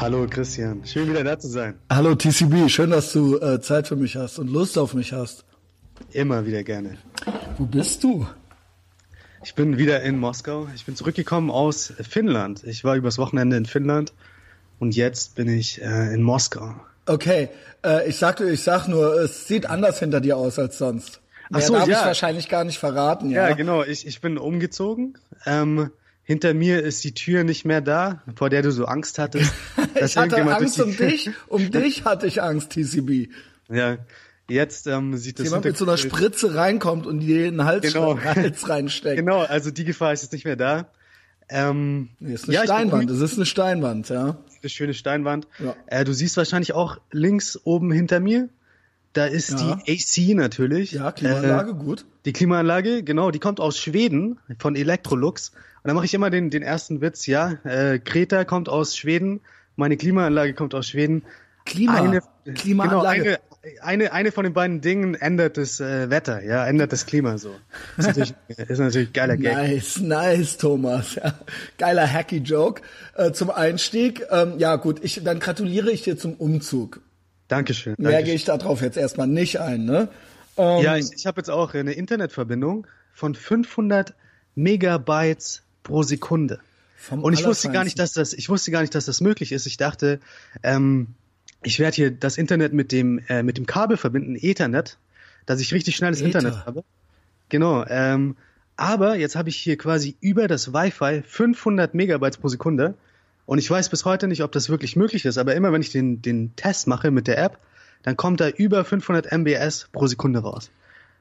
Hallo Christian, schön wieder da zu sein. Hallo TCB, schön, dass du äh, Zeit für mich hast und Lust auf mich hast. Immer wieder gerne. Wo bist du? Ich bin wieder in Moskau. Ich bin zurückgekommen aus Finnland. Ich war übers Wochenende in Finnland und jetzt bin ich äh, in Moskau. Okay, äh, ich sag, ich sag nur, es sieht anders hinter dir aus als sonst. Ach so, darf ja. ich wahrscheinlich gar nicht verraten. Ja, Ja, genau. Ich, ich bin umgezogen. Ähm, hinter mir ist die Tür nicht mehr da, vor der du so Angst hattest. ich hatte Angst um dich. Um dich hatte ich Angst, TCB. Ja, jetzt ähm, sieht das Jemand mit so einer Spritze reinkommt und dir in den Hals, Genau. Hals reinsteckt. Genau, also die Gefahr ist jetzt nicht mehr da. Ähm, Nee, ist eine ja, Steinwand. Es ist eine Steinwand, ja. eine schöne Steinwand. Ja. Äh, du siehst wahrscheinlich auch links oben hinter mir, da ist Ja. die AC natürlich. Ja, Klimaanlage, Äh, gut. die Klimaanlage, genau, die kommt aus Schweden von Electrolux. Und da mache ich immer den, den ersten Witz, ja. Äh, Greta kommt aus Schweden, meine Klimaanlage kommt aus Schweden. Klima, Eine, Klimaanlage. Genau, eine, eine, eine von den beiden Dingen ändert das äh, Wetter, ja, ändert das Klima so. Ist natürlich, ist natürlich geiler Gag. Nice, nice, Thomas. Ja, geiler hacky Joke äh, zum Einstieg. Ähm, ja, gut, ich, dann gratuliere ich dir zum Umzug. Dankeschön. Mehr Dankeschön. gehe ich darauf jetzt erstmal nicht ein, ne? Ähm, Ja, ich, ich habe jetzt auch eine Internetverbindung von 500 Megabytes pro Sekunde. Und ich wusste gar nicht, dass das, ich wusste gar nicht, dass das möglich ist. Ich dachte, ähm, ich werde hier das Internet mit dem äh, mit dem Kabel verbinden, Ethernet, dass ich richtig schnelles Ether. Internet habe. Genau. Ähm, aber jetzt habe ich hier quasi über das Wi-Fi 500 Megabytes pro Sekunde. Und ich weiß bis heute nicht, ob das wirklich möglich ist. Aber immer wenn ich den den Test mache mit der App, dann kommt da über 500 MBS pro Sekunde raus.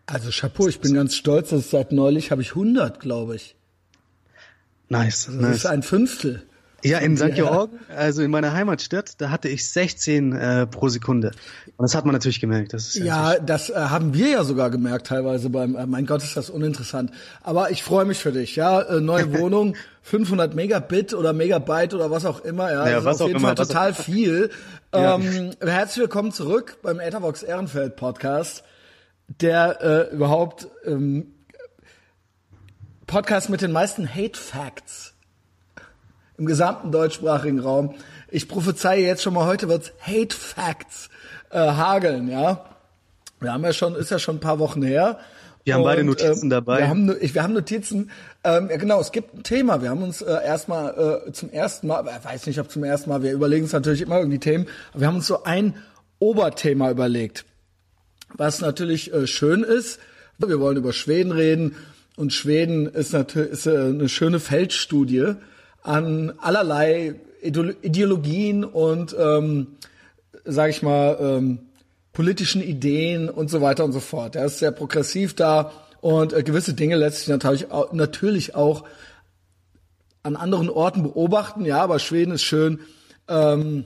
Also Chapeau, ich bin ganz stolz, dass seit neulich habe ich 100, glaube ich. Nice. Das nice. ist ein Fünftel. Ja, in St. Georgen, also in meiner Heimatstadt, da hatte ich 16 äh, pro Sekunde. Und das hat man natürlich gemerkt. Das ist Ja, natürlich- das äh, haben wir ja sogar gemerkt teilweise beim, äh, mein Gott, ist das uninteressant. Aber ich freue mich für dich, ja. Äh, neue Wohnung, 500 Megabit oder Megabyte oder was auch immer, ja. Ja, das was ist auf jeden immer, Fall was total viel. Ja. Ähm, herzlich willkommen zurück beim Ethervox Ehrenfeld Podcast, der äh, überhaupt ähm, Podcast mit den meisten Hate Facts im gesamten deutschsprachigen Raum. Ich prophezeie jetzt schon mal, heute wird's Hate Facts äh, hageln, ja. Wir haben ja schon, ist ja schon ein paar Wochen her. Wir haben beide Und, Notizen ähm, dabei. Wir haben, wir haben Notizen. Ähm, ja, genau, es gibt ein Thema. Wir haben uns äh, erstmal äh, zum ersten Mal, ich weiß nicht, ob zum ersten Mal, wir überlegen uns natürlich immer irgendwie Themen, aber wir haben uns so ein Oberthema überlegt was natürlich äh, schön ist. Wir wollen über Schweden reden und Schweden ist natürlich ist, äh, eine schöne Feldstudie an allerlei Ideolo- Ideologien und ähm, sage ich mal ähm, politischen Ideen und so weiter und so fort. Er ist sehr progressiv da und äh, gewisse Dinge lässt sich natürlich auch, natürlich auch an anderen Orten beobachten. Ja, aber Schweden ist schön. Ähm,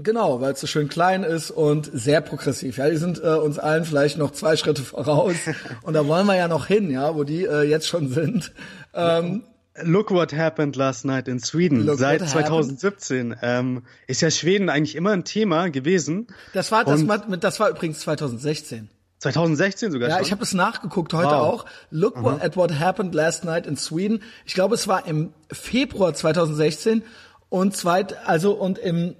Genau, weil es so schön klein ist und sehr progressiv. Ja, die sind äh, uns allen vielleicht noch zwei Schritte voraus und da wollen wir ja noch hin, ja, wo die äh, jetzt schon sind. Ähm, Look what happened last night in Sweden. Look Seit what happened. 2017 ähm, ist ja Schweden eigentlich immer ein Thema gewesen. das war das, war das war übrigens 2016. 2016 sogar Ja, schon. ich habe es nachgeguckt heute Wow. auch. Look what, at what happened last night in Sweden. Ich glaube, es war im Februar 2016 und zweit also und im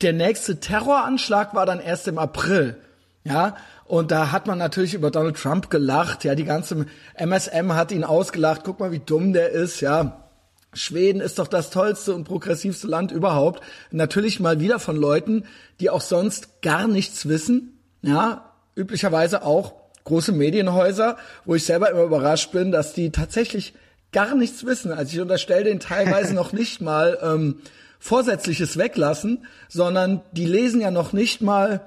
der nächste Terroranschlag war dann erst im April. Ja, und da hat man natürlich über Donald Trump gelacht. Ja, die ganze MSM hat ihn ausgelacht. Guck mal, wie dumm der ist. Ja, Schweden ist doch das tollste und progressivste Land überhaupt. Natürlich mal wieder von Leuten, die auch sonst gar nichts wissen. Ja, üblicherweise auch große Medienhäuser, wo ich selber immer überrascht bin, dass die tatsächlich gar nichts wissen. Also ich unterstelle denen teilweise noch nicht mal ähm, Vorsätzliches weglassen, sondern die lesen ja noch nicht mal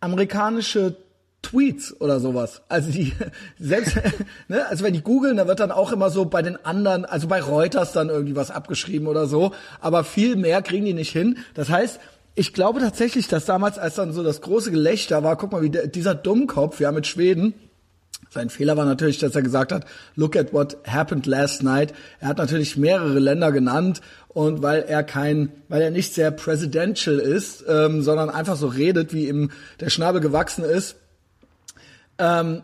amerikanische Tweets oder sowas. Also die selbst, ne, also wenn die googeln, da wird dann auch immer so bei den anderen, also bei Reuters dann irgendwie was abgeschrieben oder so, aber viel mehr kriegen die nicht hin. Das heißt, ich glaube tatsächlich, dass damals, als dann so das große Gelächter war, guck mal, wie der, dieser Dummkopf, ja mit Schweden, sein Fehler war natürlich, dass er gesagt hat, look at what happened last night. Er hat natürlich mehrere Länder genannt und weil er kein, weil er nicht sehr presidential ist, ähm, sondern einfach so redet, wie ihm der Schnabel gewachsen ist, ähm,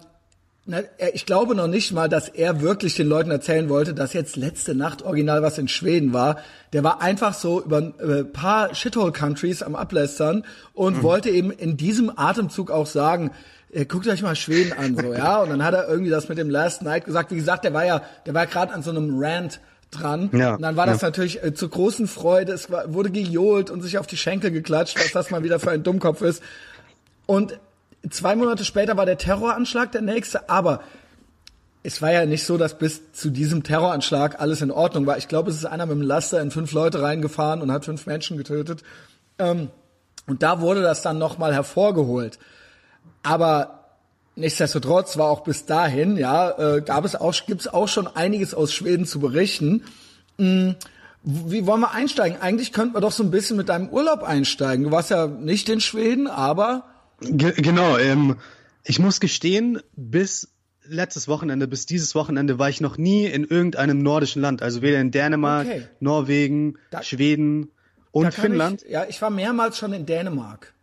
ich glaube noch nicht mal, dass er wirklich den Leuten erzählen wollte, dass jetzt letzte Nacht original was in Schweden war. Der war einfach so über ein äh, paar Shithole-Countries am Ablästern und mhm. wollte eben in diesem Atemzug auch sagen, äh, guckt euch mal Schweden an, so, ja. Und dann hat er irgendwie das mit dem Last Night gesagt. Wie gesagt, der war ja, der war gerade an so einem Rant dran. Ja, und dann war das ja. natürlich äh, zur großen Freude. Es war, wurde gejohlt und sich auf die Schenkel geklatscht, was das mal wieder für ein Dummkopf ist. Und zwei Monate später war der Terroranschlag der nächste, aber es war ja nicht so, dass bis zu diesem Terroranschlag alles in Ordnung war. Ich glaube, es ist einer mit dem Laster in fünf Leute reingefahren und hat fünf Menschen getötet. Ähm, und da wurde das dann nochmal hervorgeholt. Aber nichtsdestotrotz war auch bis dahin, ja, äh, gab es auch, gibt's auch schon einiges aus Schweden zu berichten. Hm, wie wollen wir einsteigen? Eigentlich könnten wir doch so ein bisschen mit deinem Urlaub einsteigen. Du warst ja nicht in Schweden, aber Ge genau, ähm, ich muss gestehen, bis letztes Wochenende, bis dieses Wochenende war ich noch nie in irgendeinem nordischen Land. Also weder in Dänemark, okay. Norwegen, da, Schweden und Finnland. Ich, ja, ich war mehrmals schon in Dänemark.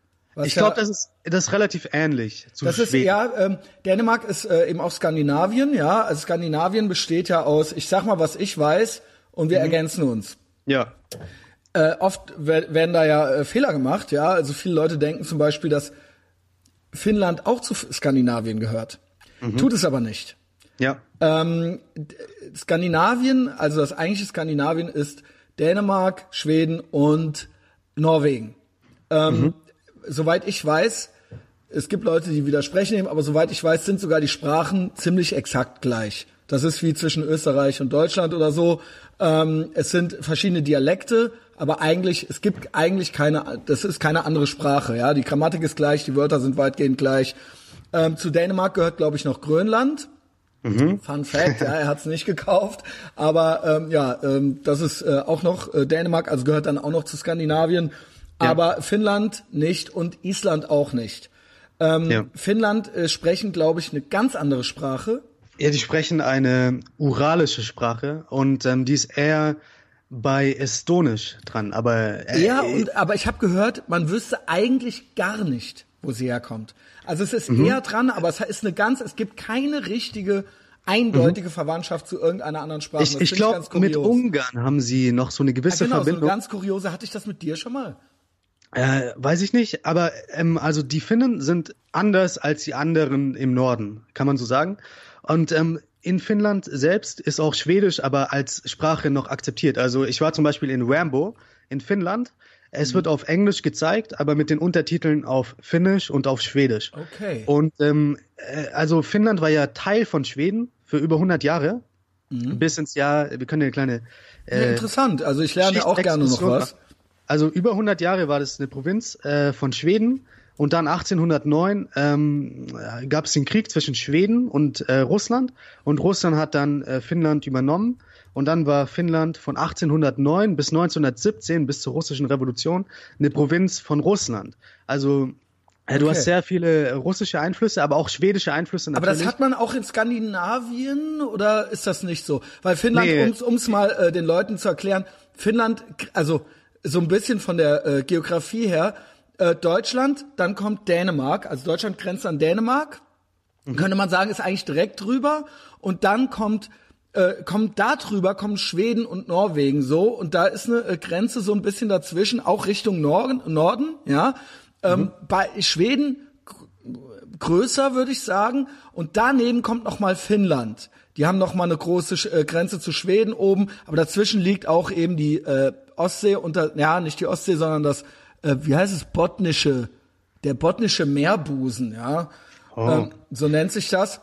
Ich glaube, ja, das ist das ist relativ ähnlich zu das Schweden. Ist, ja, ähm, Dänemark ist äh, eben auch Skandinavien, ja. Also Skandinavien besteht ja aus, ich sag mal, was ich weiß, und wir mhm. ergänzen uns. Ja. Äh, oft werden da ja äh, Fehler gemacht, ja. Also viele Leute denken zum Beispiel, dass Finnland auch zu Skandinavien gehört. Mhm. Tut es aber nicht. Ja. Ähm, Skandinavien, also das eigentliche Skandinavien ist Dänemark, Schweden und Norwegen. Ähm, mhm. Soweit ich weiß, es gibt Leute, die widersprechen dem, aber soweit ich weiß, sind sogar die Sprachen ziemlich exakt gleich. Das ist wie zwischen Österreich und Deutschland oder so. Ähm, es sind verschiedene Dialekte, aber eigentlich, es gibt eigentlich keine, das ist keine andere Sprache, ja. Die Grammatik ist gleich, die Wörter sind weitgehend gleich. Ähm, zu Dänemark gehört, glaube ich, noch Grönland. Mhm. Fun Fact, ja, er hat es nicht gekauft, aber ähm, ja, ähm, das ist äh, auch noch äh, Dänemark, also gehört dann auch noch zu Skandinavien, ja. aber Finnland nicht und Island auch nicht. Ähm, ja. Finnland äh, sprechen, glaube ich, eine ganz andere Sprache. Ja, die sprechen eine uralische Sprache und ähm, die ist eher bei Estonisch dran, aber äh, ja, und aber ich habe gehört, man wüsste eigentlich gar nicht, wo sie herkommt. Also es ist mhm. eher dran, aber es ist eine ganz, es gibt keine richtige eindeutige mhm. Verwandtschaft zu irgendeiner anderen Sprache. Ich, ich glaube, mit Ungarn haben sie noch so eine gewisse ja, genau, Verbindung. So ganz kuriose. Hatte ich das mit dir schon mal? Äh, weiß ich nicht, aber ähm, also die Finnen sind anders als die anderen im Norden, kann man so sagen. Und ähm, in Finnland selbst ist auch Schwedisch aber als Sprache noch akzeptiert. Also ich war zum Beispiel in Rambo in Finnland. Es mhm. wird auf Englisch gezeigt, aber mit den Untertiteln auf Finnisch und auf Schwedisch. Okay. Und ähm, äh, also Finnland war ja Teil von Schweden für über 100 Jahre. Mhm. Bis ins Jahr, wir können ja eine kleine. Äh, ja, interessant. Also ich lerne auch gerne noch was. Also über 100 Jahre war das eine Provinz äh, von Schweden und dann 1809 ähm, gab es den Krieg zwischen Schweden und äh, Russland und Russland hat dann äh, Finnland übernommen und dann war Finnland von 1809 bis 1917 bis zur russischen Revolution eine Provinz von Russland. Also äh, Du hast sehr viele russische Einflüsse, aber auch schwedische Einflüsse natürlich. Aber das hat man auch in Skandinavien oder ist das nicht so? Weil Finnland, nee. um es mal äh, den Leuten zu erklären, Finnland, also so ein bisschen von der äh, Geografie her, äh, Deutschland, dann kommt Dänemark, also Deutschland grenzt an Dänemark, mhm. könnte man sagen, ist eigentlich direkt drüber und dann kommt äh, kommt da drüber, kommen Schweden und Norwegen so und da ist eine äh, Grenze so ein bisschen dazwischen, auch Richtung Norden, Norden ja. Ähm, mhm. Bei Schweden größer, würde ich sagen, und daneben kommt noch mal Finnland. Die haben noch mal eine große äh, Grenze zu Schweden oben, aber dazwischen liegt auch eben die äh, Ostsee unter, ja, nicht die Ostsee, sondern das äh, wie heißt es, botnische, der botnische Meerbusen, ja. Oh. Ähm, so nennt sich das.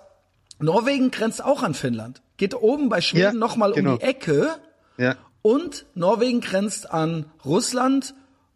Norwegen grenzt auch an Finnland. Geht oben bei Schweden ja, nochmal genau. um die Ecke. Ja. Und Norwegen grenzt an Russland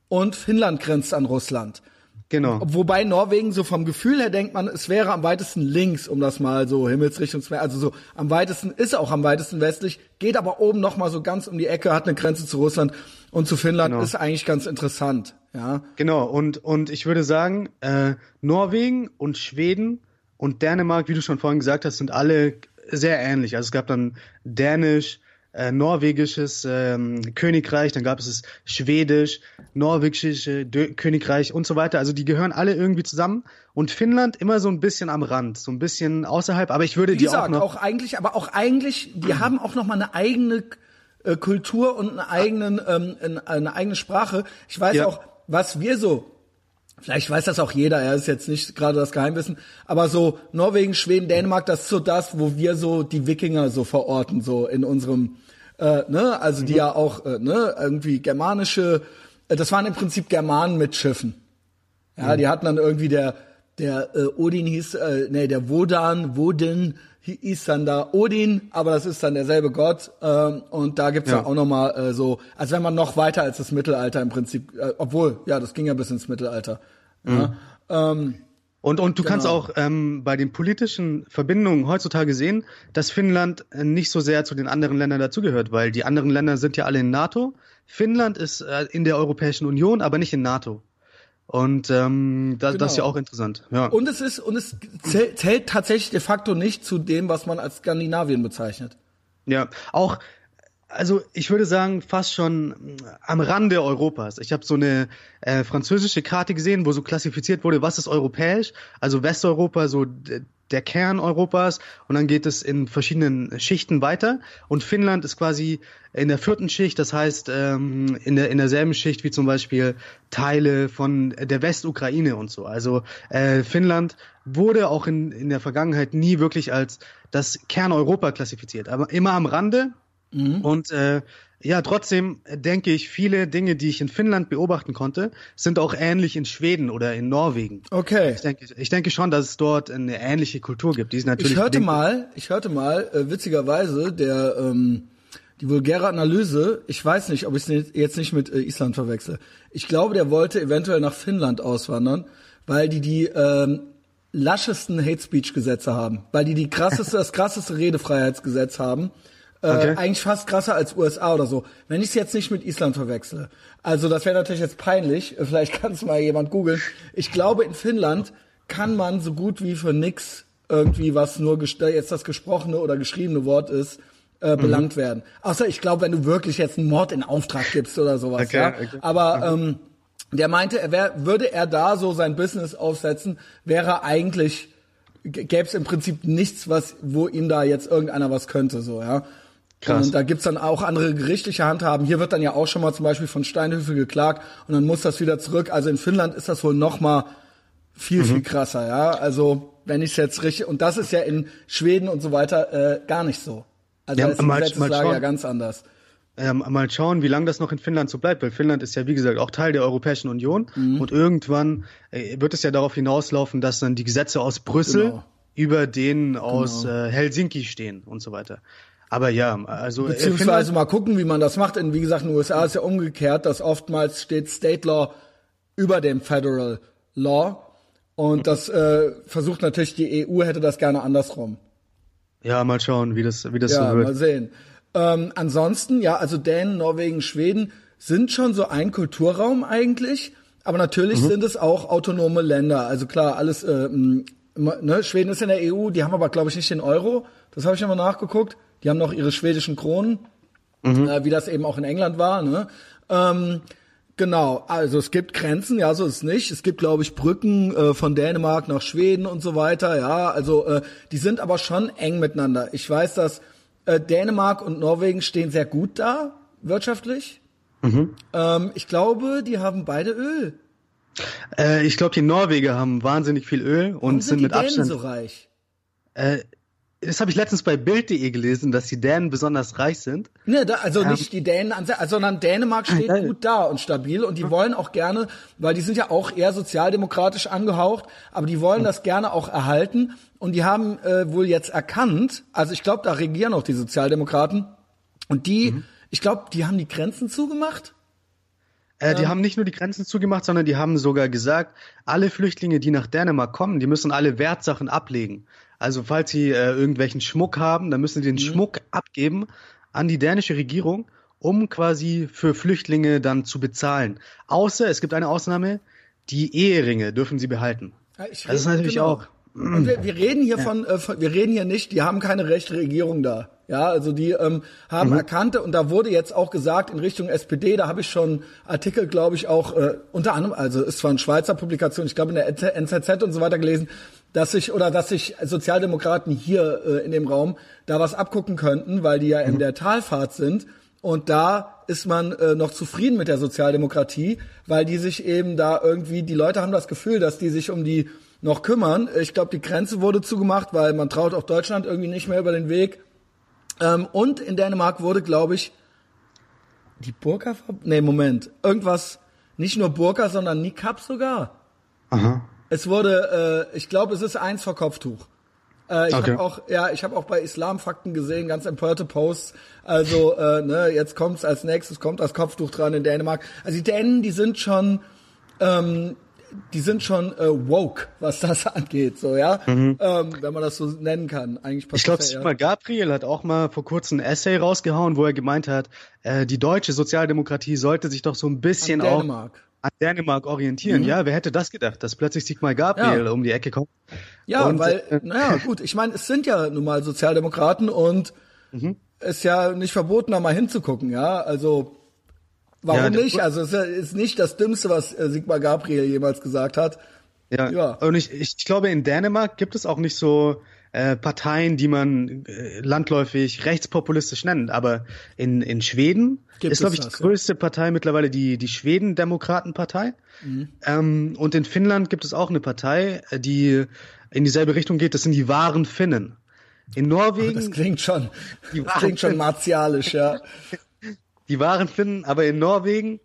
und Finnland grenzt an Russland. Genau. Wobei Norwegen so vom Gefühl her denkt man, es wäre am weitesten links, um das mal so Himmelsrichtung zu also so am weitesten ist auch am weitesten westlich, geht aber oben noch mal so ganz um die Ecke, hat eine Grenze zu Russland und zu Finnland genau. ist eigentlich ganz interessant, ja. Genau und und ich würde sagen, äh, Norwegen und Schweden und Dänemark, wie du schon vorhin gesagt hast, sind alle sehr ähnlich. Also es gab dann Dänisch, äh, norwegisches ähm, Königreich, dann gab es das schwedisch, norwegische Dö Königreich und so weiter. Also die gehören alle irgendwie zusammen und Finnland immer so ein bisschen am Rand, so ein bisschen außerhalb. Aber ich würde Wie die gesagt, auch noch auch eigentlich, aber auch eigentlich, die haben auch noch mal eine eigene äh, Kultur und einen eigenen, ähm, eine, eine eigene Sprache. Ich weiß Ja. auch, was wir so Vielleicht weiß das auch jeder, er ist jetzt nicht gerade das Geheimwissen, aber so Norwegen, Schweden, Dänemark, das ist so das, wo wir so die Wikinger so verorten, so in unserem, äh, ne, also die ja auch, äh, ne, irgendwie germanische, äh, das waren im Prinzip Germanen mit Schiffen. Ja, die hatten dann irgendwie der, der äh, Odin hieß, äh, nee, der Wodan, Woden hieß dann da Odin, aber das ist dann derselbe Gott. Ähm, und da gibt's Ja. dann auch nochmal äh, so, als wenn man noch weiter als das Mittelalter im Prinzip, äh, obwohl, ja, das ging ja bis ins Mittelalter. Ja, ähm, Und, und du kannst Genau. auch ähm, bei den politischen Verbindungen heutzutage sehen, dass Finnland äh, nicht so sehr zu den anderen Ländern dazugehört, weil die anderen Länder sind ja alle in NATO. Finnland ist äh, in der Europäischen Union, aber nicht in NATO. Und ähm, da, das ist ja Genau. auch interessant. Ja. und es ist, und es zählt, zählt tatsächlich de facto nicht zu dem, was man als Skandinavien bezeichnet. Ja, auch, also ich würde sagen, fast schon mm, am Rande Europas. Ich habe so eine äh, französische Karte gesehen, wo so klassifiziert wurde, was ist europäisch, also Westeuropa, so der Kern Europas und dann geht es in verschiedenen Schichten weiter und Finnland ist quasi in der vierten Schicht, das heißt ähm, in, der, in derselben Schicht wie zum Beispiel Teile von der Westukraine und so. Also äh, Finnland wurde auch in, in der Vergangenheit nie wirklich als das Kerneuropa klassifiziert, aber immer am Rande. Und äh, ja, trotzdem denke ich, viele Dinge, die ich in Finnland beobachten konnte, sind auch ähnlich in Schweden oder in Norwegen. Okay. Ich denke, ich denke schon, dass es dort eine ähnliche Kultur gibt. Die ist natürlich Ich hörte mal, ich hörte mal, äh, witzigerweise, der ähm, die vulgäre Analyse, ich weiß nicht, ob ich es jetzt nicht mit äh, Island verwechsel. Ich glaube, der wollte eventuell nach Finnland auswandern, weil die die ähm, laschesten Hate Speech Gesetze haben, weil die die krasseste, das krasseste Redefreiheitsgesetz haben. Äh, Okay. Eigentlich fast krasser als USA oder so. Wenn ich es jetzt nicht mit Island verwechsle. Also das wäre natürlich jetzt peinlich. Äh, Vielleicht kann es mal jemand googeln. Ich glaube, in Finnland kann man so gut wie für nix irgendwie, was nur äh, jetzt das gesprochene oder geschriebene Wort ist, äh, Mhm. belangt werden. Außer ich glaube, wenn du wirklich jetzt einen Mord in Auftrag gibst oder sowas. Okay, ja. okay. Aber ähm, der meinte, er wär, würde er da so sein Business aufsetzen, wäre eigentlich gäbe es im Prinzip nichts, was wo ihm da jetzt irgendeiner was könnte, so ja. Krass. Und da gibt's dann auch andere gerichtliche Handhaben. Hier wird dann ja auch schon mal zum Beispiel von Steinhöfe geklagt und dann muss das wieder zurück. Also in Finnland ist das wohl noch mal viel, Mhm. viel krasser, ja. Also wenn ich jetzt richtig, und das ist ja in Schweden und so weiter äh, gar nicht so. Also Ja, da ist die mal- Gesetzeslage ja ganz anders. ähm, mal schauen, wie lange das noch in Finnland so bleibt, weil Finnland ist ja, wie gesagt, auch Teil der Europäischen Union Mhm. und irgendwann äh, wird es ja darauf hinauslaufen, dass dann die Gesetze aus Brüssel Genau. über denen aus äh, Helsinki stehen und so weiter. Aber ja, also äh, Beziehungsweise Finnland- mal gucken, wie man das macht. Denn wie gesagt, in den USA ist ja umgekehrt, dass oftmals steht State Law über dem Federal Law. Und das äh, versucht natürlich, die EU hätte das gerne andersrum. ja, mal schauen, wie das, wie das Ja, so mal wird. sehen. Ähm, ansonsten, ja, also Dänen, Norwegen, Schweden sind schon so ein Kulturraum eigentlich. Aber natürlich Mhm. sind es auch autonome Länder. Also klar, alles, äh, m, ne, Schweden ist in der EU, die haben aber, glaube ich, nicht den Euro. Das habe ich immer nachgeguckt. Die haben noch ihre schwedischen Kronen, äh, wie das eben auch in England war. Ne? Ähm, genau, also es gibt Grenzen, ja, so ist es nicht. Es gibt, glaube ich, Brücken äh, von Dänemark nach Schweden und so weiter. Ja, also äh, die sind aber schon eng miteinander. Ich weiß, dass äh, Dänemark und Norwegen stehen sehr gut da wirtschaftlich. Ähm, ich glaube, die haben beide Öl. Äh, ich glaube, die Norweger haben wahnsinnig viel Öl und Warum sind, sind die mit Dänen Abstand. so reich? äh, das habe ich letztens bei Bild.de gelesen, dass die Dänen besonders reich sind. Ne, da, also nicht die Dänen an sich, also, sondern Dänemark steht geil. gut da und stabil und die wollen auch gerne, weil die sind ja auch eher sozialdemokratisch angehaucht, aber die wollen das gerne auch erhalten und die haben äh, wohl jetzt erkannt, also ich glaube, da regieren auch die Sozialdemokraten und die, ich glaube, die haben die Grenzen zugemacht. Äh, die haben nicht nur die Grenzen zugemacht, sondern die haben sogar gesagt, alle Flüchtlinge, die nach Dänemark kommen, die müssen alle Wertsachen ablegen. Also falls sie äh, irgendwelchen Schmuck haben, dann müssen sie den Schmuck abgeben an die dänische Regierung, um quasi für Flüchtlinge dann zu bezahlen. Außer es gibt eine Ausnahme, die Eheringe dürfen sie behalten. Ja, Das ist natürlich genau. auch. Und wir, wir reden hier von, äh, von, wir reden hier nicht, die haben keine rechte Regierung da. Ja, also die ähm, haben mhm. erkannte und da wurde jetzt auch gesagt in Richtung SPD, da habe ich schon Artikel, glaube ich, auch äh, unter anderem, also ist zwar eine Schweizer Publikation, ich glaube in der NZZ und so weiter gelesen, dass sich oder dass sich Sozialdemokraten hier äh, in dem Raum da was abgucken könnten, weil die ja in mhm. der Talfahrt sind und da ist man äh, noch zufrieden mit der Sozialdemokratie, weil die sich eben da irgendwie, die Leute haben das Gefühl, dass die sich um die noch kümmern. Ich glaube, die Grenze wurde zugemacht, weil man traut auch Deutschland irgendwie nicht mehr über den Weg. Ähm, und in Dänemark wurde, glaube ich, die Burka, nee, Moment, irgendwas, nicht nur Burka, sondern Nikab sogar. Aha. Es wurde, äh, ich glaube, es ist eins vor Kopftuch. Äh, ich okay. habe auch, ja, ich habe auch bei Islamfakten gesehen, ganz empörte Posts. Also, äh, ne, jetzt kommt's als nächstes, kommt das Kopftuch dran in Dänemark. Also die Dänen, die sind schon, ähm, die sind schon äh, woke, was das angeht, so ja, mhm. ähm, wenn man das so nennen kann. Eigentlich ich glaube, Sigmar Gabriel hat auch mal vor kurzem ein Essay rausgehauen, wo er gemeint hat, äh, die deutsche Sozialdemokratie sollte sich doch so ein bisschen auch an Dänemark orientieren. Mhm. Ja, wer hätte das gedacht, dass plötzlich Sigmar Gabriel ja. um die Ecke kommt? Ja, und, weil, äh, naja, gut, ich meine, es sind ja nun mal Sozialdemokraten und mhm. ist ja nicht verboten, da mal hinzugucken, ja. Also warum ja, nicht? Also es ist nicht das Dümmste, was äh, Sigmar Gabriel jemals gesagt hat. Ja, ja. und ich, ich glaube, in Dänemark gibt es auch nicht so äh, Parteien, die man äh, landläufig rechtspopulistisch nennt. Aber in, in Schweden Gibt ist, glaube ich, das, die größte ja. Partei mittlerweile die, die Schweden-Demokratenpartei. Mhm. Ähm, und in Finnland gibt es auch eine Partei, äh, die in dieselbe Richtung geht. Das sind die wahren Finnen. In Norwegen. Oh, das klingt schon, das klingt schon martialisch, ja. Die wahren Finnen, aber in Norwegen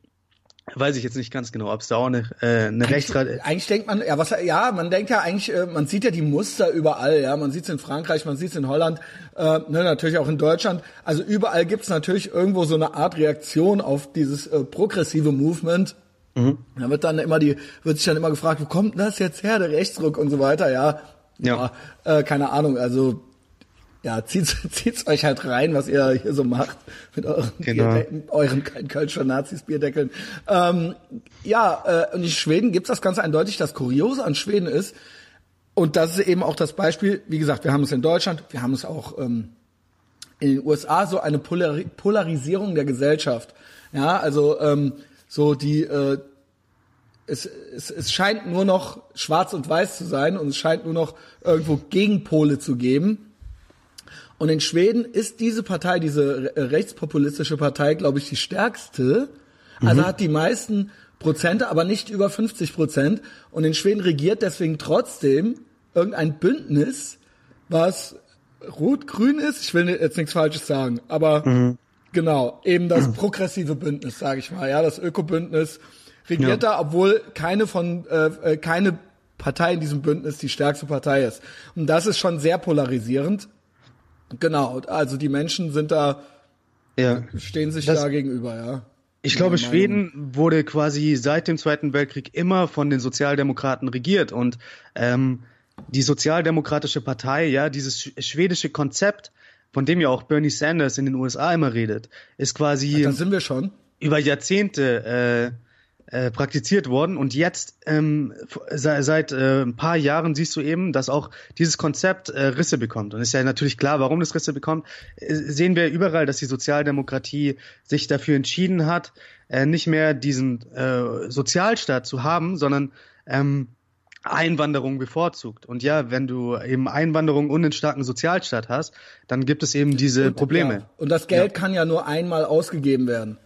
Weiß ich jetzt nicht ganz genau, ob es da auch eine, äh, eine Rechtsrat. Eigentlich denkt man, ja, was, ja, man denkt ja eigentlich, äh, man sieht ja die Muster überall, ja, man sieht es in Frankreich, man sieht es in Holland, äh, ne, natürlich auch in Deutschland. Also überall gibt es natürlich irgendwo so eine Art Reaktion auf dieses äh, progressive Movement. Mhm. Da wird dann immer die, wird sich dann immer gefragt, wo kommt das jetzt her, der Rechtsruck und so weiter, ja. Ja, ja äh, keine Ahnung, also ja, zieht's, zieht's euch halt rein, was ihr hier so macht mit euren, genau. Bierdeckeln, euren Kölscher Nazis Bierdeckeln. Ähm, ja, äh, und in Schweden gibt's das ganz eindeutig. Das Kuriose an Schweden ist, und das ist eben auch das Beispiel, wie gesagt, wir haben es in Deutschland, wir haben es auch ähm, in den USA, so eine Polari Polarisierung der Gesellschaft. Ja, also ähm, so die äh, es, es, es scheint nur noch schwarz und weiß zu sein und es scheint nur noch irgendwo Gegenpole zu geben. Und in Schweden ist diese Partei, diese rechtspopulistische Partei, glaube ich, die stärkste. Also mhm. hat die meisten Prozente, aber nicht über 50 Prozent. Und in Schweden regiert deswegen trotzdem irgendein Bündnis, was rot-grün ist. Ich will jetzt nichts Falsches sagen, aber mhm. genau, eben das progressive Bündnis, sage ich mal. Ja, das Ökobündnis regiert ja. da, obwohl keine von äh, äh, keine Partei in diesem Bündnis die stärkste Partei ist. Und das ist schon sehr polarisierend. Genau, also die Menschen sind da, ja. stehen sich das, da gegenüber, ja. Ich glaube, Schweden wurde quasi seit dem Zweiten Weltkrieg immer von den Sozialdemokraten regiert und ähm, die Sozialdemokratische Partei, ja, dieses schwedische Konzept, von dem ja auch Bernie Sanders in den USA immer redet, ist quasi. Da sind wir schon. Über Jahrzehnte äh, äh, praktiziert worden und jetzt ähm, seit, seit äh, ein paar Jahren siehst du eben, dass auch dieses Konzept äh, Risse bekommt und ist ja natürlich klar, warum das Risse bekommt. Äh, sehen wir überall, dass die Sozialdemokratie sich dafür entschieden hat, äh, nicht mehr diesen äh, Sozialstaat zu haben, sondern ähm, Einwanderung bevorzugt. Und ja, wenn du eben Einwanderung und einen starken Sozialstaat hast, dann gibt es eben diese Probleme. Ja. Und das Geld ja. kann ja nur einmal ausgegeben werden.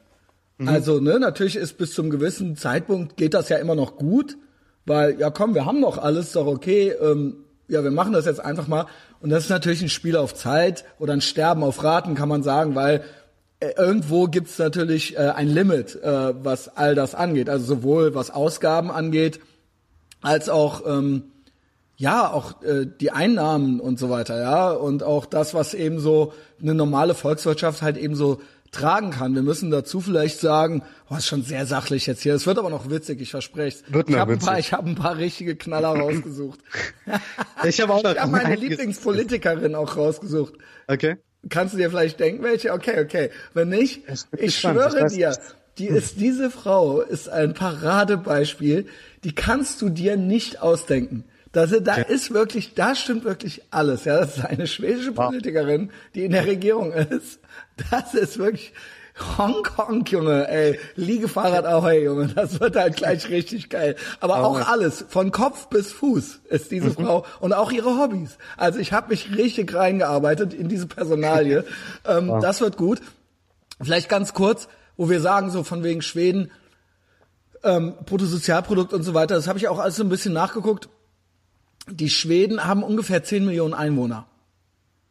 Mhm. Also, ne, natürlich ist bis zum gewissen Zeitpunkt geht das ja immer noch gut, weil, ja komm, wir haben noch alles, doch okay, ähm, ja, wir machen das jetzt einfach mal. Und das ist natürlich ein Spiel auf Zeit oder ein Sterben auf Raten, kann man sagen, weil äh, irgendwo gibt's natürlich äh, ein Limit, äh, was all das angeht. Also sowohl was Ausgaben angeht, als auch ähm, ja auch äh, die Einnahmen und so weiter, ja und auch das, was eben so eine normale Volkswirtschaft halt eben so tragen kann. Wir müssen dazu vielleicht sagen, oh, ist schon sehr sachlich jetzt hier. Es wird aber noch witzig, ich verspreche es. Wird ich habe ein paar, ich habe ein paar richtige Knaller rausgesucht. ich habe auch noch ich hab meine Lieblingspolitikerin auch rausgesucht. Okay. Kannst du dir vielleicht denken, welche? Okay, okay. Wenn nicht, ich schwöre dir, die ist diese Frau ist ein Paradebeispiel. Die kannst du dir nicht ausdenken. Das, da ist wirklich, da stimmt wirklich alles. Ja, das ist eine schwedische Politikerin, die in der Regierung ist. Das ist wirklich Hongkong, Junge, ey. Liegefahrrad auch, ey, Junge. Das wird halt gleich richtig geil. Aber auch alles, von Kopf bis Fuß ist diese mhm. Frau und auch ihre Hobbys. Also ich habe mich richtig reingearbeitet in diese Personalie. ähm, wow. Das wird gut. Vielleicht ganz kurz, wo wir sagen, so von wegen Schweden, ähm, Bruttosozialprodukt und so weiter, das habe ich auch alles so ein bisschen nachgeguckt. Die Schweden haben ungefähr 10 Millionen Einwohner.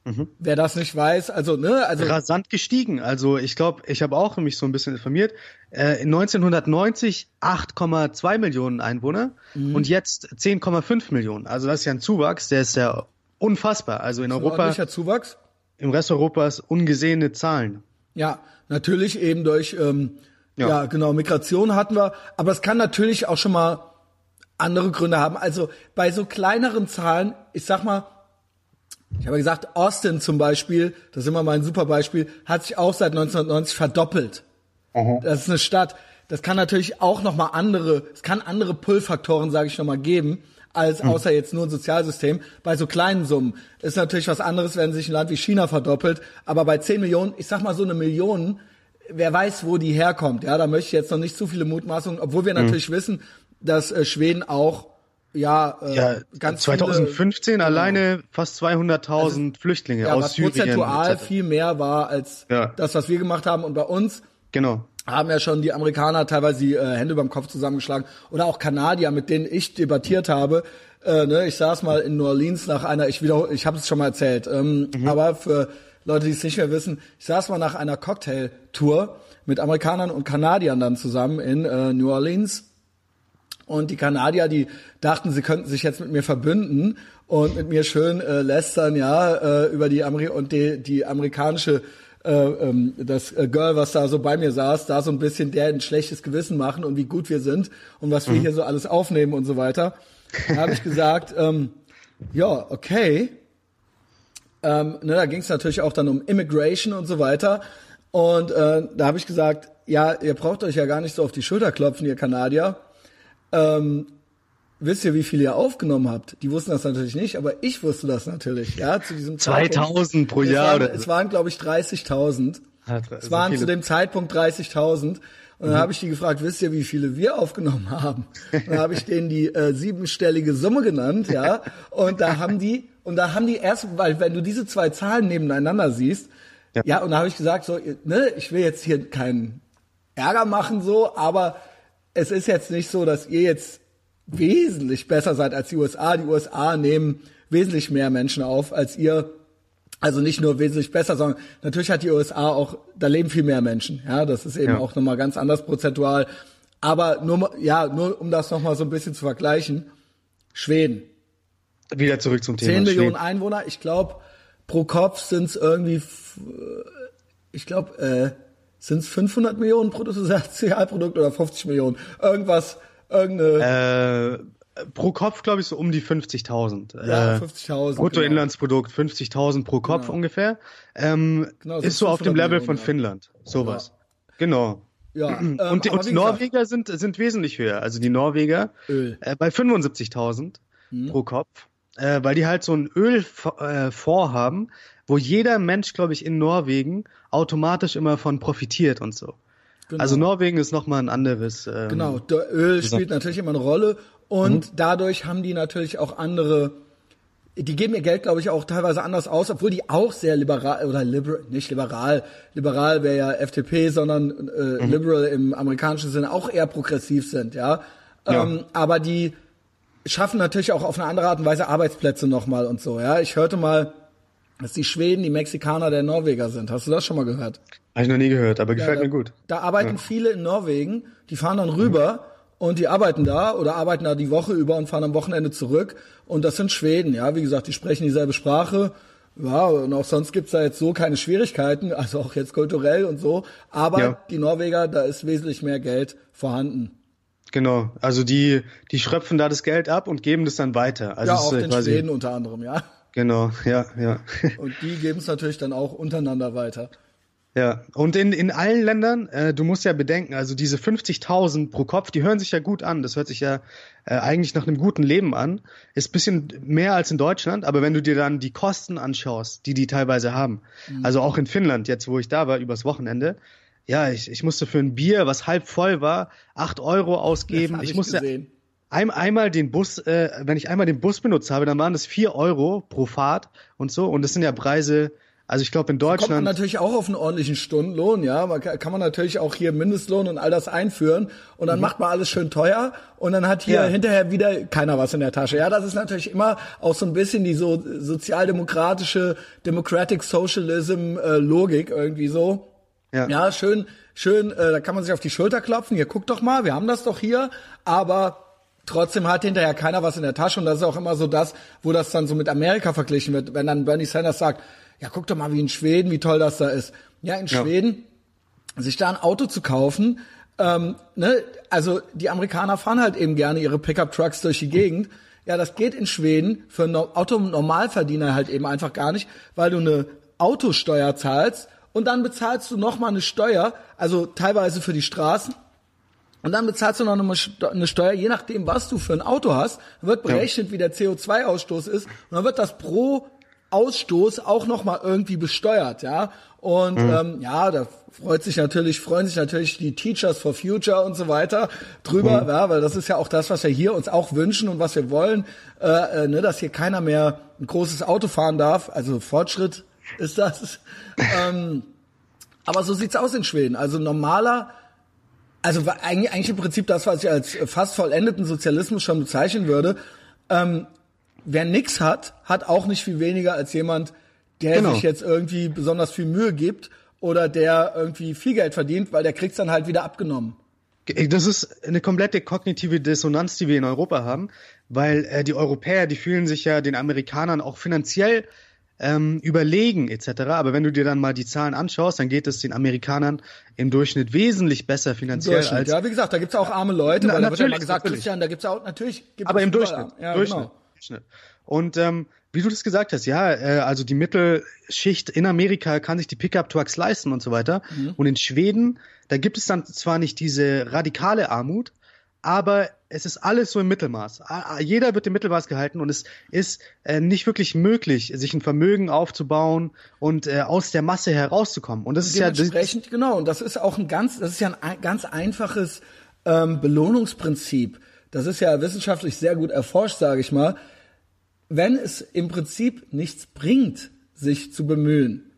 Mhm. Wer das nicht weiß, also ne, also rasant gestiegen. Also ich glaube, ich habe auch mich so ein bisschen informiert. Äh, 1990 8,2 Millionen Einwohner mhm. und jetzt 10,5 Millionen. Also das ist ja ein Zuwachs, der ist ja unfassbar. Also in Europa Zuwachs. Im Rest Europas ungesehene Zahlen. Ja, natürlich eben durch ähm, ja. ja genau Migration hatten wir, aber es kann natürlich auch schon mal andere Gründe haben. Also bei so kleineren Zahlen, ich sag mal, ich habe gesagt, Austin zum Beispiel, das ist immer mein super Beispiel, hat sich auch seit 1990 verdoppelt. Mhm. Das ist eine Stadt. Das kann natürlich auch noch mal andere, es kann andere Pull-Faktoren, sage ich noch mal, geben, als mhm. außer jetzt nur ein Sozialsystem. Bei so kleinen Summen ist natürlich was anderes, wenn sich ein Land wie China verdoppelt. Aber bei 10 Millionen, ich sag mal so eine Million, wer weiß, wo die herkommt. Ja, da möchte ich jetzt noch nicht zu viele Mutmaßungen, obwohl wir mhm. natürlich wissen, dass äh, Schweden auch ja, äh, ja ganz 2015 viele, alleine fast 200.000 also, Flüchtlinge ja, aus was Syrien. prozentual viel mehr war als ja. das, was wir gemacht haben. Und bei uns genau. haben ja schon die Amerikaner teilweise die äh, Hände beim Kopf zusammengeschlagen oder auch Kanadier, mit denen ich debattiert habe. Äh, ne, ich saß mal in New Orleans nach einer, ich wieder, ich habe es schon mal erzählt, ähm, mhm. aber für Leute, die es nicht mehr wissen, ich saß mal nach einer Cocktailtour mit Amerikanern und Kanadiern dann zusammen in äh, New Orleans und die Kanadier, die dachten, sie könnten sich jetzt mit mir verbünden und mit mir schön äh, lästern, ja, äh, über die Ameri und die, die amerikanische äh, ähm, das äh, Girl, was da so bei mir saß, da so ein bisschen der ein schlechtes Gewissen machen und wie gut wir sind und was wir mhm. hier so alles aufnehmen und so weiter. Da habe ich gesagt, ähm, ja, okay. Ähm, ne, da ging es natürlich auch dann um Immigration und so weiter. Und äh, da habe ich gesagt, ja, ihr braucht euch ja gar nicht so auf die Schulter klopfen, ihr Kanadier ähm, wisst ihr, wie viel ihr aufgenommen habt? Die wussten das natürlich nicht, aber ich wusste das natürlich. Ja, zu diesem 2000 pro Jahr. Es waren, es waren glaube ich, 30.000. Es waren viele. zu dem Zeitpunkt 30.000. Und dann mhm. habe ich die gefragt, wisst ihr, wie viele wir aufgenommen haben? Und dann habe ich denen die äh, siebenstellige Summe genannt, ja. Und da haben die, und da haben die erst, weil wenn du diese zwei Zahlen nebeneinander siehst, ja, ja und da habe ich gesagt, so, ne, ich will jetzt hier keinen Ärger machen, so, aber es ist jetzt nicht so, dass ihr jetzt wesentlich besser seid als die USA. Die USA nehmen wesentlich mehr Menschen auf als ihr. Also nicht nur wesentlich besser, sondern natürlich hat die USA auch, da leben viel mehr Menschen. Ja, das ist eben ja. auch nochmal ganz anders prozentual. Aber nur, ja, nur um das nochmal so ein bisschen zu vergleichen. Schweden. Wieder zurück zum Thema. 10 Millionen Schweden. Einwohner. Ich glaube, pro Kopf sind es irgendwie, ich glaube, äh, sind es 500 Millionen Bruttosozialprodukt oder 50 Millionen? Irgendwas, irgendeine. Äh, pro Kopf, glaube ich, so um die 50.000. Ja, 50.000. Äh, Bruttoinlandsprodukt, genau. 50.000 pro Kopf genau. ungefähr. Ähm, genau, ist so auf dem Level Millionen, von Finnland. Sowas. Ja. Genau. Ja, ähm, und die, und Norweger sind, sind wesentlich höher. Also die Norweger äh, bei 75.000 hm. pro Kopf, äh, weil die halt so ein Ölfonds äh, haben, wo jeder Mensch, glaube ich, in Norwegen automatisch immer von profitiert und so. Genau. Also Norwegen ist nochmal ein anderes. Ähm, genau, der Öl spielt natürlich immer eine Rolle und mhm. dadurch haben die natürlich auch andere. Die geben ihr Geld, glaube ich, auch teilweise anders aus, obwohl die auch sehr liberal oder liberal, nicht liberal, liberal wäre ja FDP, sondern äh, mhm. liberal im amerikanischen Sinne auch eher progressiv sind, ja. ja. Ähm, aber die schaffen natürlich auch auf eine andere Art und Weise Arbeitsplätze nochmal und so, ja. Ich hörte mal, dass die Schweden die Mexikaner der Norweger sind. Hast du das schon mal gehört? Habe ich noch nie gehört, aber gefällt da, mir gut. Da arbeiten ja. viele in Norwegen, die fahren dann rüber mhm. und die arbeiten da oder arbeiten da die Woche über und fahren am Wochenende zurück. Und das sind Schweden, ja, wie gesagt, die sprechen dieselbe Sprache. Ja, und auch sonst gibt's da jetzt so keine Schwierigkeiten, also auch jetzt kulturell und so. Aber ja. die Norweger, da ist wesentlich mehr Geld vorhanden. Genau, also die, die schröpfen da das Geld ab und geben das dann weiter. Also ja, auch den Schweden unter anderem, ja. Genau, ja, ja. Und die geben es natürlich dann auch untereinander weiter. Ja, und in, in allen Ländern, äh, du musst ja bedenken, also diese 50.000 pro Kopf, die hören sich ja gut an. Das hört sich ja äh, eigentlich nach einem guten Leben an. Ist bisschen mehr als in Deutschland, aber wenn du dir dann die Kosten anschaust, die die teilweise haben, mhm. also auch in Finnland, jetzt wo ich da war, übers Wochenende, ja, ich, ich musste für ein Bier, was halb voll war, acht Euro ausgeben. ich, musste gesehen. Ein, einmal den Bus, äh, wenn ich einmal den Bus benutzt habe, dann waren das vier Euro pro Fahrt und so. Und das sind ja Preise, also ich glaube in Deutschland. Da kommt man natürlich auch auf einen ordentlichen Stundenlohn, ja. Man kann, kann man natürlich auch hier Mindestlohn und all das einführen und dann mhm. macht man alles schön teuer und dann hat hier ja. hinterher wieder keiner was in der Tasche. Ja, das ist natürlich immer auch so ein bisschen die so sozialdemokratische Democratic Socialism äh, Logik irgendwie so. Ja, ja schön, schön, äh, da kann man sich auf die Schulter klopfen. Hier guck doch mal, wir haben das doch hier, aber Trotzdem hat hinterher keiner was in der Tasche und das ist auch immer so das, wo das dann so mit Amerika verglichen wird, wenn dann Bernie Sanders sagt, ja, guck doch mal wie in Schweden, wie toll das da ist. Ja, in Schweden, ja. sich da ein Auto zu kaufen, ähm, ne, also die Amerikaner fahren halt eben gerne ihre Pickup-Trucks durch die Gegend. Ja, das geht in Schweden für einen Autonormalverdiener halt eben einfach gar nicht, weil du eine Autosteuer zahlst und dann bezahlst du noch mal eine Steuer, also teilweise für die Straßen. Und dann bezahlst du noch eine Steuer, je nachdem, was du für ein Auto hast, wird berechnet, wie der CO2-Ausstoß ist. Und dann wird das pro Ausstoß auch noch mal irgendwie besteuert, ja. Und mhm. ähm, ja, da freut sich natürlich, freuen sich natürlich die Teachers for Future und so weiter drüber, mhm. ja, weil das ist ja auch das, was wir hier uns auch wünschen und was wir wollen, äh, äh, ne, dass hier keiner mehr ein großes Auto fahren darf. Also Fortschritt ist das. ähm, aber so sieht's aus in Schweden. Also normaler, also eigentlich, eigentlich im Prinzip das, was ich als fast vollendeten Sozialismus schon bezeichnen würde. Ähm, wer nix hat, hat auch nicht viel weniger als jemand, der genau. sich jetzt irgendwie besonders viel Mühe gibt oder der irgendwie viel Geld verdient, weil der kriegt's dann halt wieder abgenommen. Das ist eine komplette kognitive Dissonanz, die wir in Europa haben, weil äh, die Europäer, die fühlen sich ja den Amerikanern auch finanziell ähm, überlegen etc. Aber wenn du dir dann mal die Zahlen anschaust, dann geht es den Amerikanern im Durchschnitt wesentlich besser finanziell Durchschnitt, als ja wie gesagt, da gibt's auch arme Leute, na, weil da wird ja mal gesagt, natürlich. Christian, da gibt's auch natürlich. Gibt's aber im Durchschnitt, ja, Durchschnitt. Genau. Durchschnitt. Und ähm, wie du das gesagt hast, ja, äh, also die Mittelschicht in Amerika kann sich die Pickup-Trucks leisten und so weiter. Mhm. Und in Schweden, da gibt es dann zwar nicht diese radikale Armut, aber es ist alles so im Mittelmaß. Jeder wird im Mittelmaß gehalten und es ist äh, nicht wirklich möglich, sich ein Vermögen aufzubauen und äh, aus der Masse herauszukommen. Und das ist ja dementsprechend genau. Und das ist auch ein ganz, das ist ja ein ganz einfaches ähm, Belohnungsprinzip. Das ist ja wissenschaftlich sehr gut erforscht, sage ich mal wenn es im Prinzip nichts bringt, sich zu bemühen,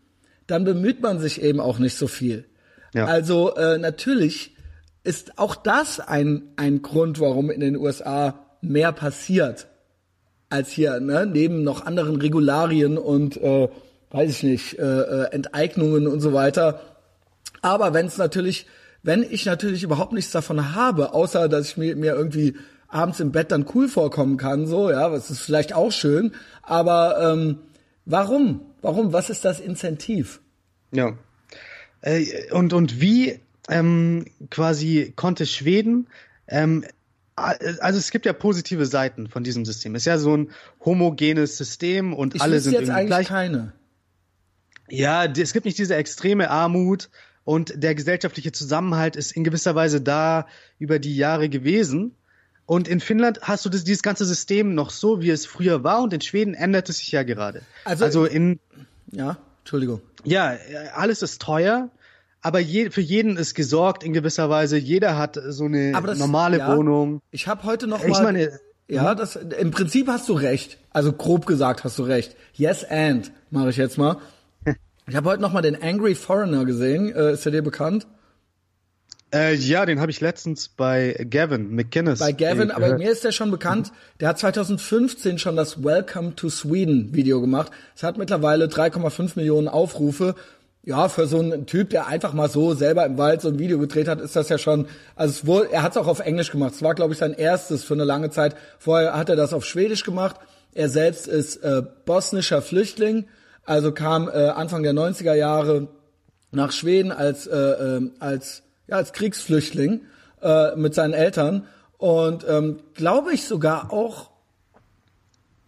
dann bemüht man sich eben auch nicht so viel. Ja. Also äh, natürlich ist auch das ein, ein Grund, warum in den USA mehr passiert als hier, ne? neben noch anderen Regularien und äh, weiß ich nicht, äh, äh Enteignungen und so weiter. Aber wenn es natürlich, wenn ich natürlich überhaupt nichts davon habe, außer dass ich mir, mir irgendwie abends im Bett dann cool vorkommen kann, so, ja, das ist vielleicht auch schön, aber ähm, warum? Warum? Was ist das Incentiv? Ja. Äh, und, und wie ähm, quasi konnte Schweden ähm, also es gibt ja positive Seiten von diesem System. Es ist ja so ein homogenes System und ich alle sind jetzt irgendwie gleich. keine. Ja, es gibt nicht diese extreme Armut und der gesellschaftliche Zusammenhalt ist in gewisser Weise da über die Jahre gewesen. Und in Finnland hast du das, dieses ganze System noch so, wie es früher war, und in Schweden ändert es sich ja gerade. Also, also in. Ja, Entschuldigung. Ja, alles ist teuer, aber je, für jeden ist gesorgt in gewisser Weise. Jeder hat so eine das, normale ja, Wohnung. Ich habe heute noch ich mal. Meine, ja, das im Prinzip hast du recht. Also grob gesagt hast du recht. Yes and mache ich jetzt mal. Ich habe heute noch mal den Angry Foreigner gesehen. Äh, ist der dir bekannt? Äh, ja, den habe ich letztens bei Gavin McInnes. Bei Gavin, aber mir ist der schon bekannt. Der hat 2015 schon das Welcome to Sweden Video gemacht. Es hat mittlerweile 3,5 Millionen Aufrufe. Ja, für so einen Typ, der einfach mal so selber im Wald so ein Video gedreht hat, ist das ja schon. Also es wurde, er hat es auch auf Englisch gemacht. Es war, glaube ich, sein erstes für eine lange Zeit. Vorher hat er das auf Schwedisch gemacht. Er selbst ist äh, bosnischer Flüchtling, also kam äh, Anfang der 90er Jahre nach Schweden als äh, äh, als ja, als Kriegsflüchtling äh, mit seinen Eltern und ähm, glaube ich sogar auch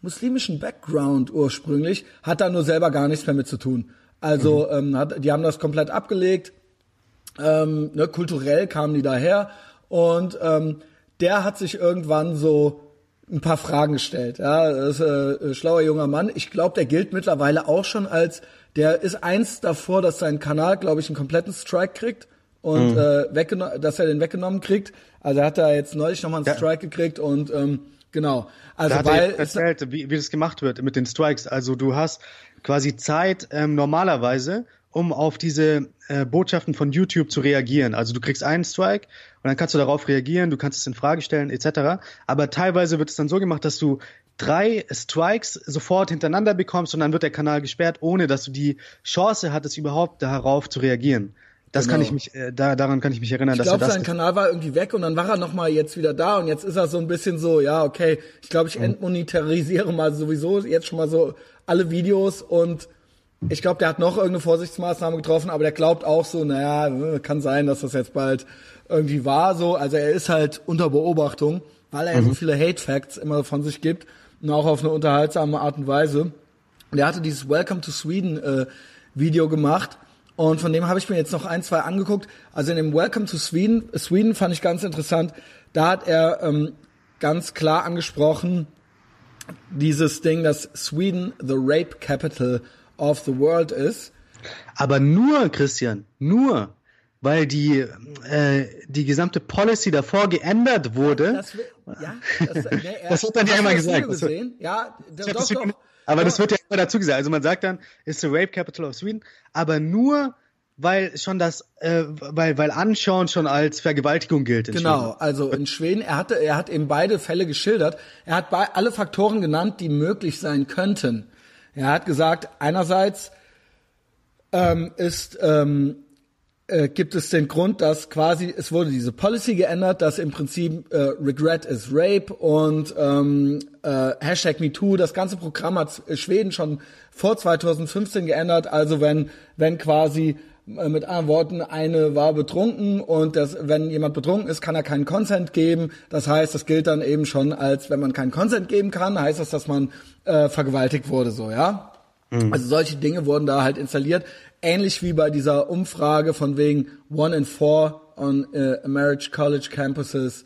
muslimischen Background ursprünglich, hat da nur selber gar nichts mehr mit zu tun. Also ähm, hat, die haben das komplett abgelegt. Ähm, ne, kulturell kamen die daher und ähm, der hat sich irgendwann so ein paar Fragen gestellt. Ja, das ist äh, ein schlauer junger Mann. Ich glaube, der gilt mittlerweile auch schon als, der ist eins davor, dass sein Kanal, glaube ich, einen kompletten Strike kriegt und mhm. äh, weggenommen, dass er den weggenommen kriegt. Also er hat da jetzt neulich nochmal einen ja. Strike gekriegt und ähm, genau. Also da weil erzählt, wie, wie das gemacht wird mit den Strikes. Also du hast quasi Zeit ähm, normalerweise, um auf diese äh, Botschaften von YouTube zu reagieren. Also du kriegst einen Strike und dann kannst du darauf reagieren, du kannst es in Frage stellen etc. Aber teilweise wird es dann so gemacht, dass du drei Strikes sofort hintereinander bekommst und dann wird der Kanal gesperrt, ohne dass du die Chance hattest, überhaupt darauf zu reagieren. Das genau. kann ich mich, äh, da, daran kann ich mich erinnern. Ich glaube, sein Kanal war irgendwie weg und dann war er nochmal jetzt wieder da und jetzt ist er so ein bisschen so, ja, okay, ich glaube, ich mhm. entmonetarisiere mal sowieso jetzt schon mal so alle Videos und ich glaube, der hat noch irgendeine Vorsichtsmaßnahme getroffen, aber der glaubt auch so, naja, kann sein, dass das jetzt bald irgendwie war so. Also er ist halt unter Beobachtung, weil er mhm. so viele Hate Facts immer von sich gibt und auch auf eine unterhaltsame Art und Weise. Und er hatte dieses Welcome to Sweden äh, Video gemacht und von dem habe ich mir jetzt noch ein, zwei angeguckt. Also in dem Welcome to Sweden, Sweden fand ich ganz interessant. Da hat er ähm, ganz klar angesprochen, dieses Ding, dass Sweden the Rape Capital of the World ist. Aber nur, Christian, nur, weil die, äh, die gesamte Policy davor geändert wurde. Das, ja, das, ne, das wird dann ja immer gesagt. Gesehen? Ja, das doch, doch. Aber das wird ja immer dazu gesagt. Also man sagt dann, ist the Rape Capital of Sweden, aber nur weil schon das, äh, weil weil Anschauen schon als Vergewaltigung gilt. genau, Schweden. also in Schweden, er hatte, er hat eben beide Fälle geschildert. Er hat bei, alle Faktoren genannt, die möglich sein könnten. Er hat gesagt, einerseits ähm, ist ähm, äh, gibt es den Grund, dass quasi es wurde diese Policy geändert, dass im Prinzip äh, Regret is Rape und ähm, äh, Hashtag MeToo, das ganze Programm hat Schweden schon vor 2015 geändert. Also wenn wenn quasi äh, mit anderen Worten, eine war betrunken und das, wenn jemand betrunken ist, kann er keinen Consent geben. Das heißt, das gilt dann eben schon als, wenn man keinen Consent geben kann, heißt das, dass man äh, vergewaltigt wurde, so, ja. Mhm. Also solche Dinge wurden da halt installiert. Ähnlich wie bei dieser Umfrage von wegen One in Four on uh, Marriage College Campuses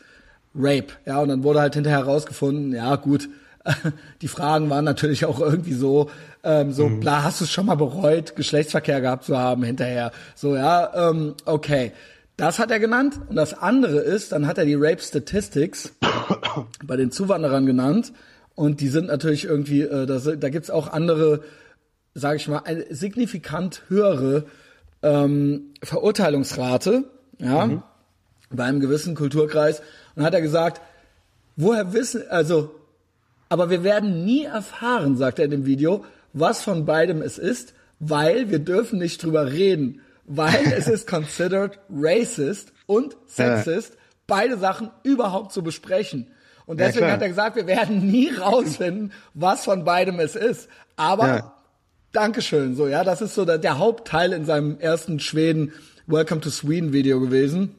Rape. Ja, und dann wurde halt hinterher herausgefunden, ja gut, die Fragen waren natürlich auch irgendwie so, ähm, so, mhm. bla, hast du es schon mal bereut, Geschlechtsverkehr gehabt zu haben hinterher? So, ja, ähm, okay. Das hat er genannt. Und das andere ist, dann hat er die Rape Statistics bei den Zuwanderern genannt. Und die sind natürlich irgendwie, äh, da, da gibt's auch andere, sage ich mal, eine signifikant höhere ähm, Verurteilungsrate, ja, mhm. bei einem gewissen Kulturkreis. Und hat er gesagt, woher wissen, also, aber wir werden nie erfahren, sagt er in dem Video, was von beidem es ist, weil wir dürfen nicht drüber reden, weil es ist considered racist und sexist, beide Sachen überhaupt zu besprechen. Und deswegen ja, hat er gesagt, wir werden nie rausfinden, was von beidem es ist. Aber ja. Dankeschön, so, ja, das ist so der, der Hauptteil in seinem ersten Schweden Welcome to Sweden Video gewesen.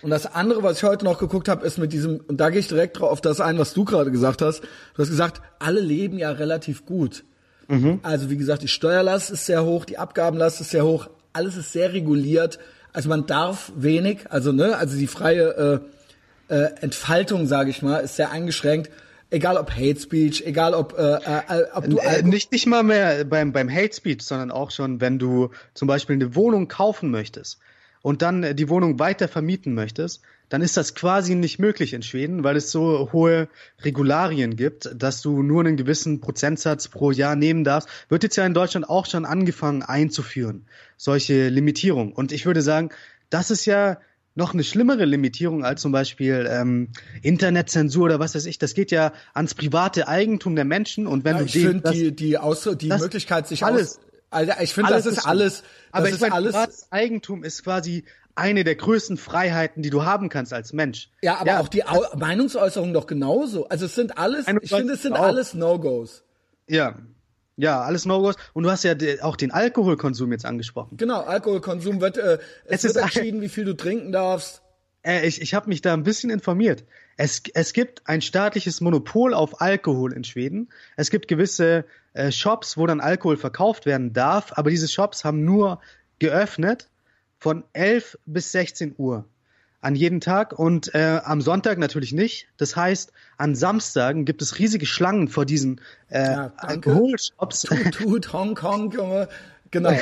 Und das andere, was ich heute noch geguckt habe, ist mit diesem, und da gehe ich direkt drauf auf das ein, was du gerade gesagt hast. Du hast gesagt, alle leben ja relativ gut. Mhm. Also wie gesagt, die Steuerlast ist sehr hoch, die Abgabenlast ist sehr hoch, alles ist sehr reguliert. Also man darf wenig, also ne, also die freie äh, äh, Entfaltung, sage ich mal, ist sehr eingeschränkt. Egal ob Hate Speech, egal ob, äh, äh, ob du äh, nicht nicht mal mehr beim beim Hate Speech, sondern auch schon, wenn du zum Beispiel eine Wohnung kaufen möchtest und dann die Wohnung weiter vermieten möchtest, dann ist das quasi nicht möglich in Schweden, weil es so hohe Regularien gibt, dass du nur einen gewissen Prozentsatz pro Jahr nehmen darfst. Wird jetzt ja in Deutschland auch schon angefangen einzuführen, solche Limitierungen. Und ich würde sagen, das ist ja noch eine schlimmere Limitierung als zum Beispiel ähm, Internetzensur oder was weiß ich. Das geht ja ans private Eigentum der Menschen und wenn ja, du ich finde die die, Aus die Möglichkeit sich alles aus also ich finde, das ist alles. Das aber ist ich meine, alles. Eigentum ist quasi eine der größten Freiheiten, die du haben kannst als Mensch. Ja, aber ja. auch die Au Meinungsäußerung doch genauso. Also es sind alles, ich finde, es sind auch. alles No-Gos. Ja. Ja, alles No-Gos. Und du hast ja auch den Alkoholkonsum jetzt angesprochen. Genau, Alkoholkonsum wird, äh, es, es wird entschieden, wie viel du trinken darfst. Äh, ich ich habe mich da ein bisschen informiert. Es, es gibt ein staatliches Monopol auf Alkohol in Schweden. Es gibt gewisse äh, Shops, wo dann Alkohol verkauft werden darf, aber diese Shops haben nur geöffnet von 11 bis 16 Uhr an jeden Tag und äh, am Sonntag natürlich nicht. Das heißt, an Samstagen gibt es riesige Schlangen vor diesen äh, Ja. Alkoholshops. Tut, tut, Hongkong, Junge. Genau.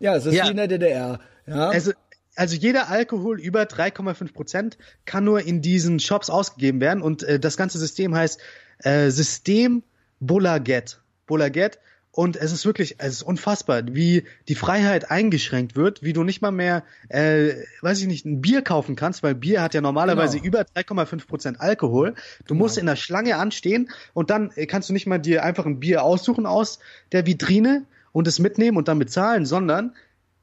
Ja, es ist Ja. wie in der DDR. Ja. Also, also jeder Alkohol über 3,5 Prozent kann nur in diesen Shops ausgegeben werden und äh, das ganze System heißt äh, System Bolaget. Bolaget. Und es ist wirklich, es ist unfassbar, wie die Freiheit eingeschränkt wird, wie du nicht mal mehr, äh, weiß ich nicht, ein Bier kaufen kannst, weil Bier hat ja normalerweise Genau. über 3,5 Prozent Alkohol. Du musst in der Schlange anstehen und dann äh, kannst du nicht mal dir einfach ein Bier aussuchen aus der Vitrine und es mitnehmen und dann bezahlen, sondern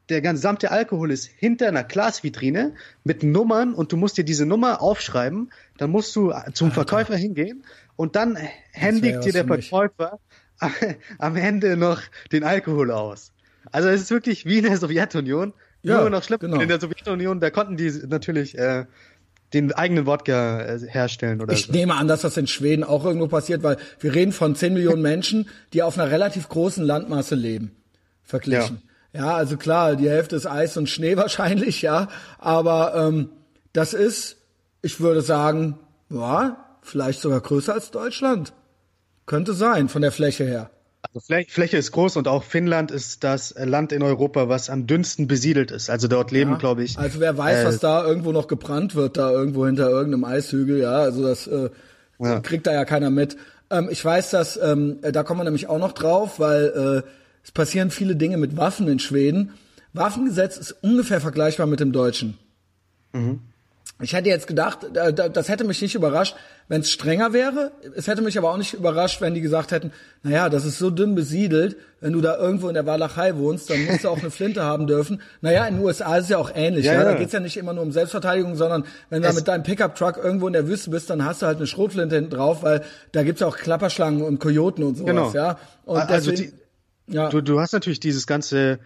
der gesamte Alkohol ist hinter einer Glasvitrine mit Nummern und du musst dir diese Nummer aufschreiben. Dann musst du zum Verkäufer hingehen und dann händigt dir der für mich. Am Ende noch den Alkohol aus. Also es ist wirklich wie in der Sowjetunion, Ja, nur noch schlimmer. genau. In der Sowjetunion, da konnten die natürlich äh, den eigenen Wodka äh, herstellen oder Ich so. nehme an, dass das in Schweden auch irgendwo passiert, weil wir reden von 10 Millionen Menschen, die auf einer relativ großen Landmasse leben, verglichen. Ja, also klar, die Hälfte ist Eis und Schnee wahrscheinlich, ja, aber ähm, das ist, ich würde sagen, ja, vielleicht sogar größer als Deutschland. Könnte sein, von der Fläche her. Also Flä Fläche ist groß und auch Finnland ist das Land in Europa, was am dünnsten besiedelt ist. Also dort leben, Ja. glaube ich. Also wer weiß, äh, was da irgendwo noch gebrannt wird, da irgendwo hinter irgendeinem Eishügel, ja, also das äh, Ja. kriegt da ja keiner mit. Ähm, ich weiß, dass, ähm, äh, da kommen wir nämlich auch noch drauf, weil äh, es passieren viele Dinge mit Waffen in Schweden. Waffengesetz ist ungefähr vergleichbar mit dem deutschen. Ich hätte jetzt gedacht, da- das hätte mich nicht überrascht, wenn es strenger wäre. Es hätte mich aber auch nicht überrascht, wenn die gesagt hätten, naja, das ist so dünn besiedelt, wenn du da irgendwo in der Walachei wohnst, dann musst du auch eine Flinte haben dürfen. Naja, in den USA ist es ja auch ähnlich. Ja, Ja, Da geht's ja nicht immer nur um Selbstverteidigung, sondern wenn du Es- mit deinem Pickup-Truck irgendwo in der Wüste bist, dann hast du halt eine Schrotflinte hinten drauf, weil da gibt's ja auch Klapperschlangen und Kojoten und sowas. Genau. Ja? Und Also deswegen, ja. Du, du hast natürlich dieses ganze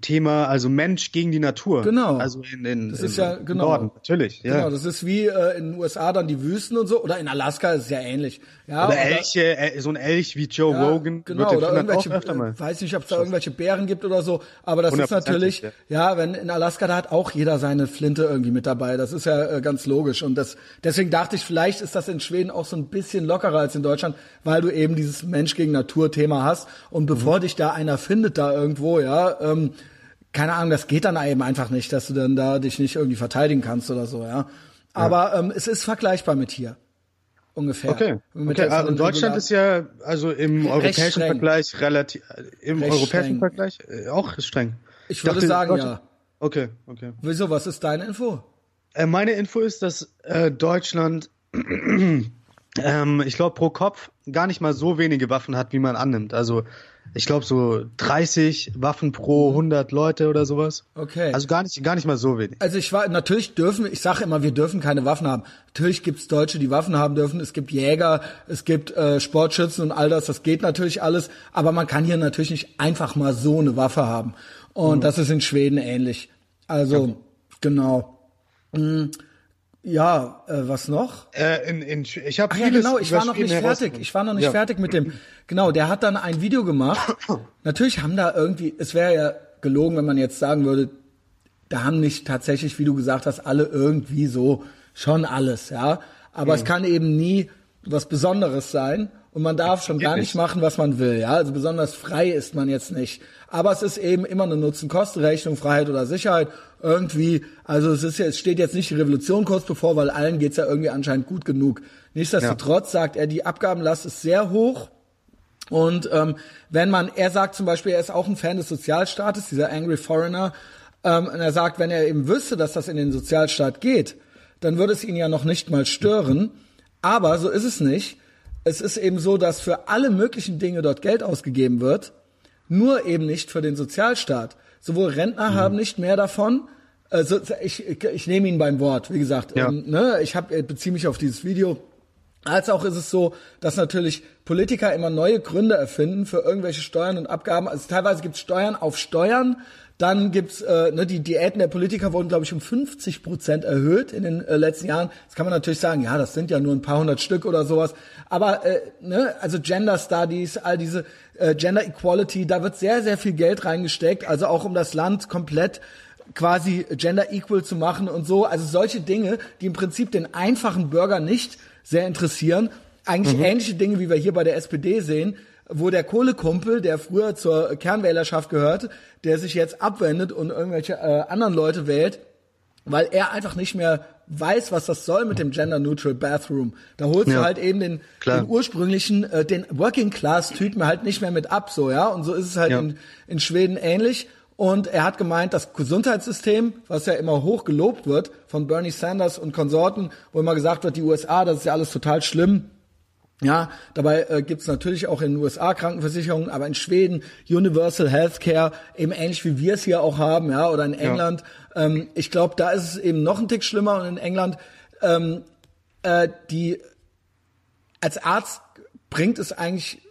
Thema, also Mensch gegen die Natur. Genau. Also in, in, Das in, ist ja- im genau. Norden, natürlich. Ja. Genau, das ist wie äh, in den USA dann die Wüsten und so, oder in Alaska ist es ja ähnlich. Ja, Oder oder- Elche, äh, so ein Elch wie Joe Ja, Rogan genau, wird in oder irgendwelche, äh, weiß nicht, ob es da irgendwelche Bären gibt oder so, aber das ist natürlich, ja. wenn in Alaska, da hat auch jeder seine Flinte irgendwie mit dabei, das ist ja äh, ganz logisch und das, deswegen dachte ich, vielleicht ist das in Schweden auch so ein bisschen lockerer als in Deutschland, weil du eben dieses Mensch gegen Natur Thema hast und bevor Mhm. dich da einer findet da irgendwo, ja, ähm, keine Ahnung, das geht dann eben einfach nicht, dass du dann da dich nicht irgendwie verteidigen kannst oder so, ja. Aber ähm, es ist vergleichbar mit hier. Ungefähr. Okay. Mit okay. ah, Und Deutschland ist ja also im Recht europäischen streng. Vergleich relativ äh, im Recht europäischen streng. Vergleich äh, auch streng. Ich würde dachte, sagen, ja. Okay, okay. Wieso, was ist deine Info? Äh, meine Info ist, dass äh, Deutschland, ähm, ich glaube, pro Kopf gar nicht mal so wenige Waffen hat, wie man annimmt. Also ich glaube so 30 Waffen pro 100 Leute oder sowas. Okay. Also gar nicht, gar nicht mal so wenig. Also ich war natürlich dürfen, ich sage immer, wir dürfen keine Waffen haben. Natürlich gibt's Deutsche, die Waffen haben dürfen. Es gibt Jäger, es gibt äh, Sportschützen und all das. Das geht natürlich alles. Aber man kann hier natürlich nicht einfach mal so eine Waffe haben. Und das ist in Schweden ähnlich. Also genau. Hm, ja, äh, was noch? Äh, in, in, ich habe ja, genau, ich war noch nicht fertig. Ich war noch nicht ja. fertig mit dem. Genau, der hat dann ein Video gemacht. Natürlich haben da irgendwie, es wäre ja gelogen, wenn man jetzt sagen würde, da haben nicht tatsächlich, wie du gesagt hast, alle irgendwie so schon alles, ja. Aber es kann eben nie was Besonderes sein und man darf schon gar nicht machen, was man will, ja. Also besonders frei ist man jetzt nicht. Aber es ist eben immer eine Nutzen-Kosten-Rechnung, Freiheit oder Sicherheit. Irgendwie, also es ist ja, es steht jetzt nicht die Revolution kurz bevor, weil allen geht's ja irgendwie anscheinend gut genug. Nichtsdestotrotz sagt er, die Abgabenlast ist sehr hoch. Und ähm, wenn man, er sagt zum Beispiel, er ist auch ein Fan des Sozialstaates, dieser Angry Foreigner, ähm, und er sagt, wenn er eben wüsste, dass das in den Sozialstaat geht, dann würde es ihn ja noch nicht mal stören. Aber so ist es nicht. Es ist eben so, dass für alle möglichen Dinge dort Geld ausgegeben wird, nur eben nicht für den Sozialstaat. Sowohl Rentner haben nicht mehr davon. Also ich, ich, ich nehme ihn beim Wort, wie gesagt. Ja. Ähm, ne, ich hab, ich beziehe mich auf dieses Video. Als auch ist es so, dass natürlich Politiker immer neue Gründe erfinden für irgendwelche Steuern und Abgaben. Also teilweise gibt es Steuern auf Steuern. Dann gibt's äh, ne, die Diäten der Politiker wurden, glaube ich, um 50 Prozent erhöht in den äh, letzten Jahren. Das kann man natürlich sagen, ja, das sind ja nur ein paar hundert Stück oder sowas. Aber äh, ne, also Gender Studies, all diese äh, Gender Equality, da wird sehr, sehr viel Geld reingesteckt. Also auch um das Land komplett quasi gender equal zu machen und so. Also solche Dinge, die im Prinzip den einfachen Bürger nicht sehr interessieren. Eigentlich mhm. ähnliche Dinge, wie wir hier bei der SPD sehen, wo der Kohlekumpel, der früher zur Kernwählerschaft gehörte, der sich jetzt abwendet und irgendwelche äh, anderen Leute wählt, weil er einfach nicht mehr weiß, was das soll mit dem Gender Neutral Bathroom. Da holst ja, du halt eben den, den ursprünglichen, äh, den Working Class Typen halt nicht mehr mit ab, so ja. Und so ist es halt ja. in, in Schweden ähnlich. Und er hat gemeint, das Gesundheitssystem, was ja immer hoch gelobt wird von Bernie Sanders und Konsorten, wo immer gesagt wird, die USA, das ist ja alles total schlimm. Ja, dabei äh, gibt es natürlich auch in den USA Krankenversicherungen, aber in Schweden Universal Healthcare, eben ähnlich wie wir es hier auch haben, ja, oder in England. Ja. Ähm, ich glaube, da ist es eben noch ein Tick schlimmer und in England ähm, äh, die als Arzt bringt es eigentlich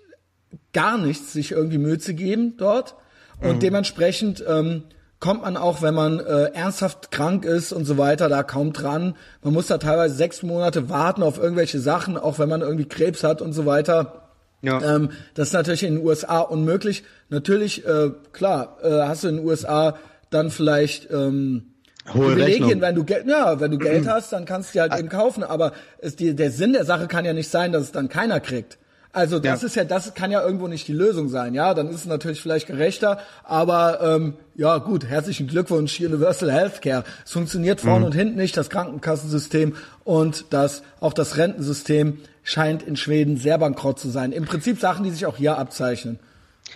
gar nichts, sich irgendwie Mühe zu geben dort. Und mhm. dementsprechend ähm, kommt man auch, wenn man äh, ernsthaft krank ist und so weiter, da kaum dran. Man muss da teilweise sechs Monate warten auf irgendwelche Sachen, auch wenn man irgendwie Krebs hat und so weiter. Ja. Ähm, das ist natürlich in den USA unmöglich. Natürlich, äh, klar, äh, hast du in den USA dann vielleicht ähm, Hohe Privilegien, Rechnung. wenn du Geld, ja, wenn du Geld hast, dann kannst du die halt ah. eben kaufen. Aber es, die, der Sinn der Sache kann ja nicht sein, dass es dann keiner kriegt. Also das ja. ist ja, das kann ja irgendwo nicht die Lösung sein, ja. Dann ist es natürlich vielleicht gerechter, aber ähm, ja gut, herzlichen Glückwunsch, Universal Healthcare. Es funktioniert vorne mhm. und hinten nicht, das Krankenkassensystem und das auch das Rentensystem scheint in Schweden sehr bankrott zu sein. Im Prinzip Sachen, die sich auch hier abzeichnen.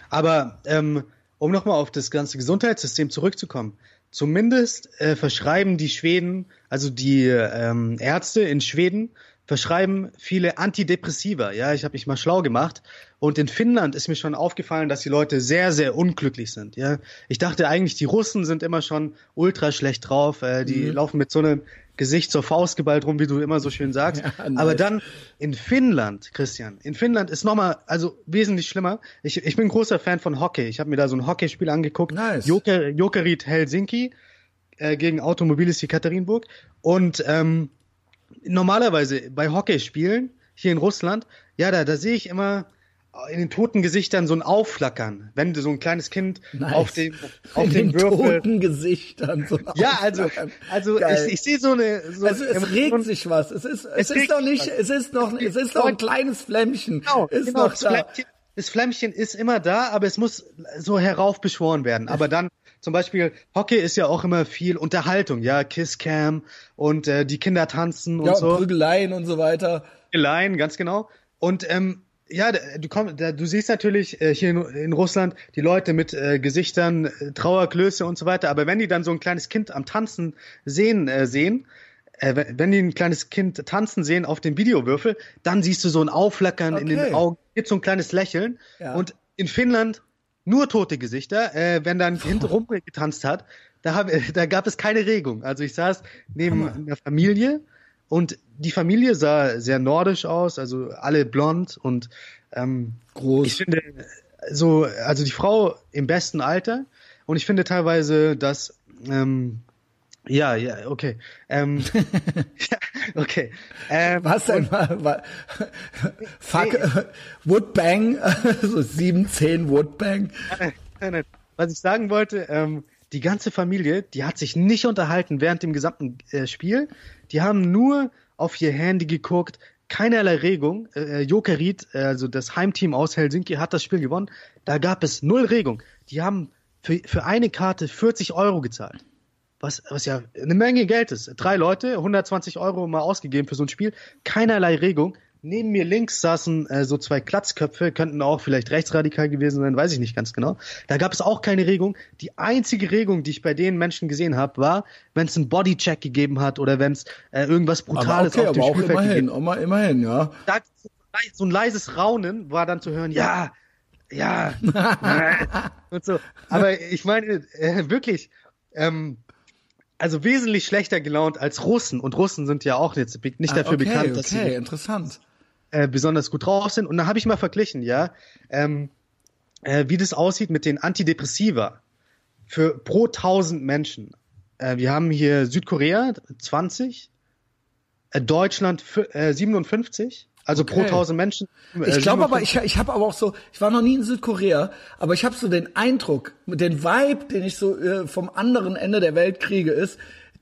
Aber ähm, um nochmal auf das ganze Gesundheitssystem zurückzukommen, zumindest äh, verschreiben die Schweden, also die ähm, Ärzte in Schweden, verschreiben viele Antidepressiva. Ja, ich habe mich mal schlau gemacht. Und in Finnland ist mir schon aufgefallen, dass die Leute sehr, sehr unglücklich sind. Ja, ich dachte eigentlich, die Russen sind immer schon ultra schlecht drauf. Äh, die mhm. laufen mit so einem Gesicht zur Faust geballt rum, wie du immer so schön sagst. Ja. Aber dann in Finnland, Christian, in Finnland ist nochmal, also wesentlich schlimmer. Ich, ich bin großer Fan von Hockey. Ich habe mir da so ein Hockeyspiel angeguckt. Nice. Joker, Jokerit Helsinki äh, gegen Automobilis Katerinburg. Und ähm, normalerweise bei Hockeyspielen hier in Russland, ja, da, da sehe ich immer in den toten Gesichtern so ein Aufflackern, wenn du so ein kleines Kind nice. auf dem auf in dem den Würfel. toten Gesichtern so Ja, also also ich, ich sehe so eine so also es regt sich was. Es ist es, es ist doch nicht was. es ist noch es ist doch ein kleines Flämmchen. Genau, ist genau, noch das, da. Flämmchen, das Flämmchen ist immer da, aber es muss so heraufbeschworen werden, aber dann zum Beispiel Hockey ist ja auch immer viel Unterhaltung, ja, Kisscam und äh, die Kinder tanzen und ja, so. Prügeleien und so weiter. Prügeleien, ganz genau. Und ähm, ja, du kommst, du siehst natürlich äh, hier in, in, Russland die Leute mit äh, Gesichtern, äh, Trauerklöße und so weiter. Aber wenn die dann so ein kleines Kind am Tanzen sehen, äh, sehen, äh, wenn die ein kleines Kind tanzen sehen auf dem Videowürfel, dann siehst du so ein Aufflackern okay. in den Augen, gibt so ein kleines Lächeln. Ja. Und in Finnland nur tote Gesichter. Äh, wenn dann ein Kind rumgetanzt hat, da, hab, da gab es keine Regung. Also ich saß neben Hammer. einer Familie und die Familie sah sehr nordisch aus, also alle blond und ähm, groß. Ich finde so, also die Frau im besten Alter und ich finde teilweise, dass ähm, ja, ja, okay. Ähm, ja, okay. Ähm, Was denn mal? Fuck, nee. Woodbang, so sieben, zehn Woodbang. Nein, nein, nein. Was ich sagen wollte, ähm, die ganze Familie, die hat sich nicht unterhalten während dem gesamten äh, Spiel. Die haben nur auf ihr Handy geguckt, keinerlei Regung. Äh, Jokerit, äh, also das Heimteam aus Helsinki, hat das Spiel gewonnen. Da gab es null Regung. Die haben für, für eine Karte 40 Euro gezahlt was, was ja eine Menge Geld ist. Drei Leute, 120 Euro mal ausgegeben für so ein Spiel, keinerlei Regung. Neben mir links saßen äh, so zwei Klatzköpfe, könnten auch vielleicht rechtsradikal gewesen sein, weiß ich nicht ganz genau. Da gab es auch keine Regung. Die einzige Regung, die ich bei den Menschen gesehen habe, war, wenn es einen Bodycheck gegeben hat oder wenn es äh, irgendwas Brutales aber okay, auf dem aber Spielfeld auch immerhin, gegeben. Auch immerhin, ja. Da, so ein leises Raunen war dann zu hören, ja, ja, und so. Aber ich meine, äh, wirklich, ähm, also wesentlich schlechter gelaunt als Russen. Und Russen sind ja auch jetzt nicht dafür ah, okay, bekannt, dass okay, sie interessant. äh, besonders gut drauf sind. Und dann habe ich mal verglichen, ja, ähm, äh, wie das aussieht mit den Antidepressiva für pro 1000 Menschen. Äh, wir haben hier Südkorea 20, äh, Deutschland äh, 57. Also okay. pro 1000 Menschen. Äh, ich glaube aber, ich, ich habe aber auch so, ich war noch nie in Südkorea, aber ich habe so den Eindruck, den Vibe, den ich so äh, vom anderen Ende der Welt kriege, ist,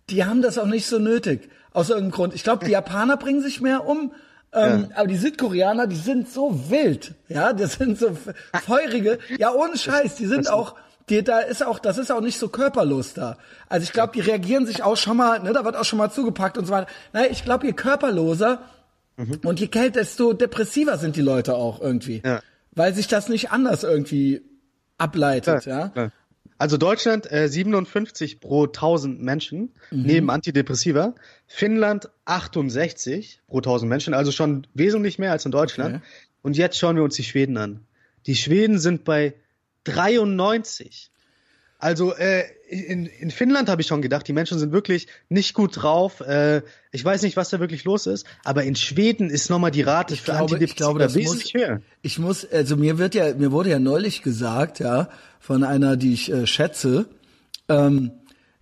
die haben das auch nicht so nötig. Aus irgendeinem Grund. Ich glaube, die Japaner bringen sich mehr um. Ähm, ja. Aber die Südkoreaner, die sind so wild, ja, das sind so feurige, ja ohne Scheiß, die sind auch, die, da ist auch, das ist auch nicht so körperlos da. Also ich glaube, die reagieren sich auch schon mal, ne, da wird auch schon mal zugepackt und so weiter. Naja, ich glaube, je körperloser mhm. und je kälter, desto depressiver sind die Leute auch irgendwie. Ja. Weil sich das nicht anders irgendwie ableitet, ja. ja. Also Deutschland äh, 57 pro 1000 Menschen mhm. neben Antidepressiva. Finnland 68 pro 1000 Menschen, also schon wesentlich mehr als in Deutschland. Okay. Und jetzt schauen wir uns die Schweden an. Die Schweden sind bei 93. Also äh, in, in Finnland habe ich schon gedacht, die Menschen sind wirklich nicht gut drauf. Äh, ich weiß nicht, was da wirklich los ist, aber in Schweden ist nochmal die Rate ich für glaube, ich glaube, das wesentlich muss, höher. Ich muss, also mir wird ja, mir wurde ja neulich gesagt, ja, von einer, die ich äh, schätze, ähm,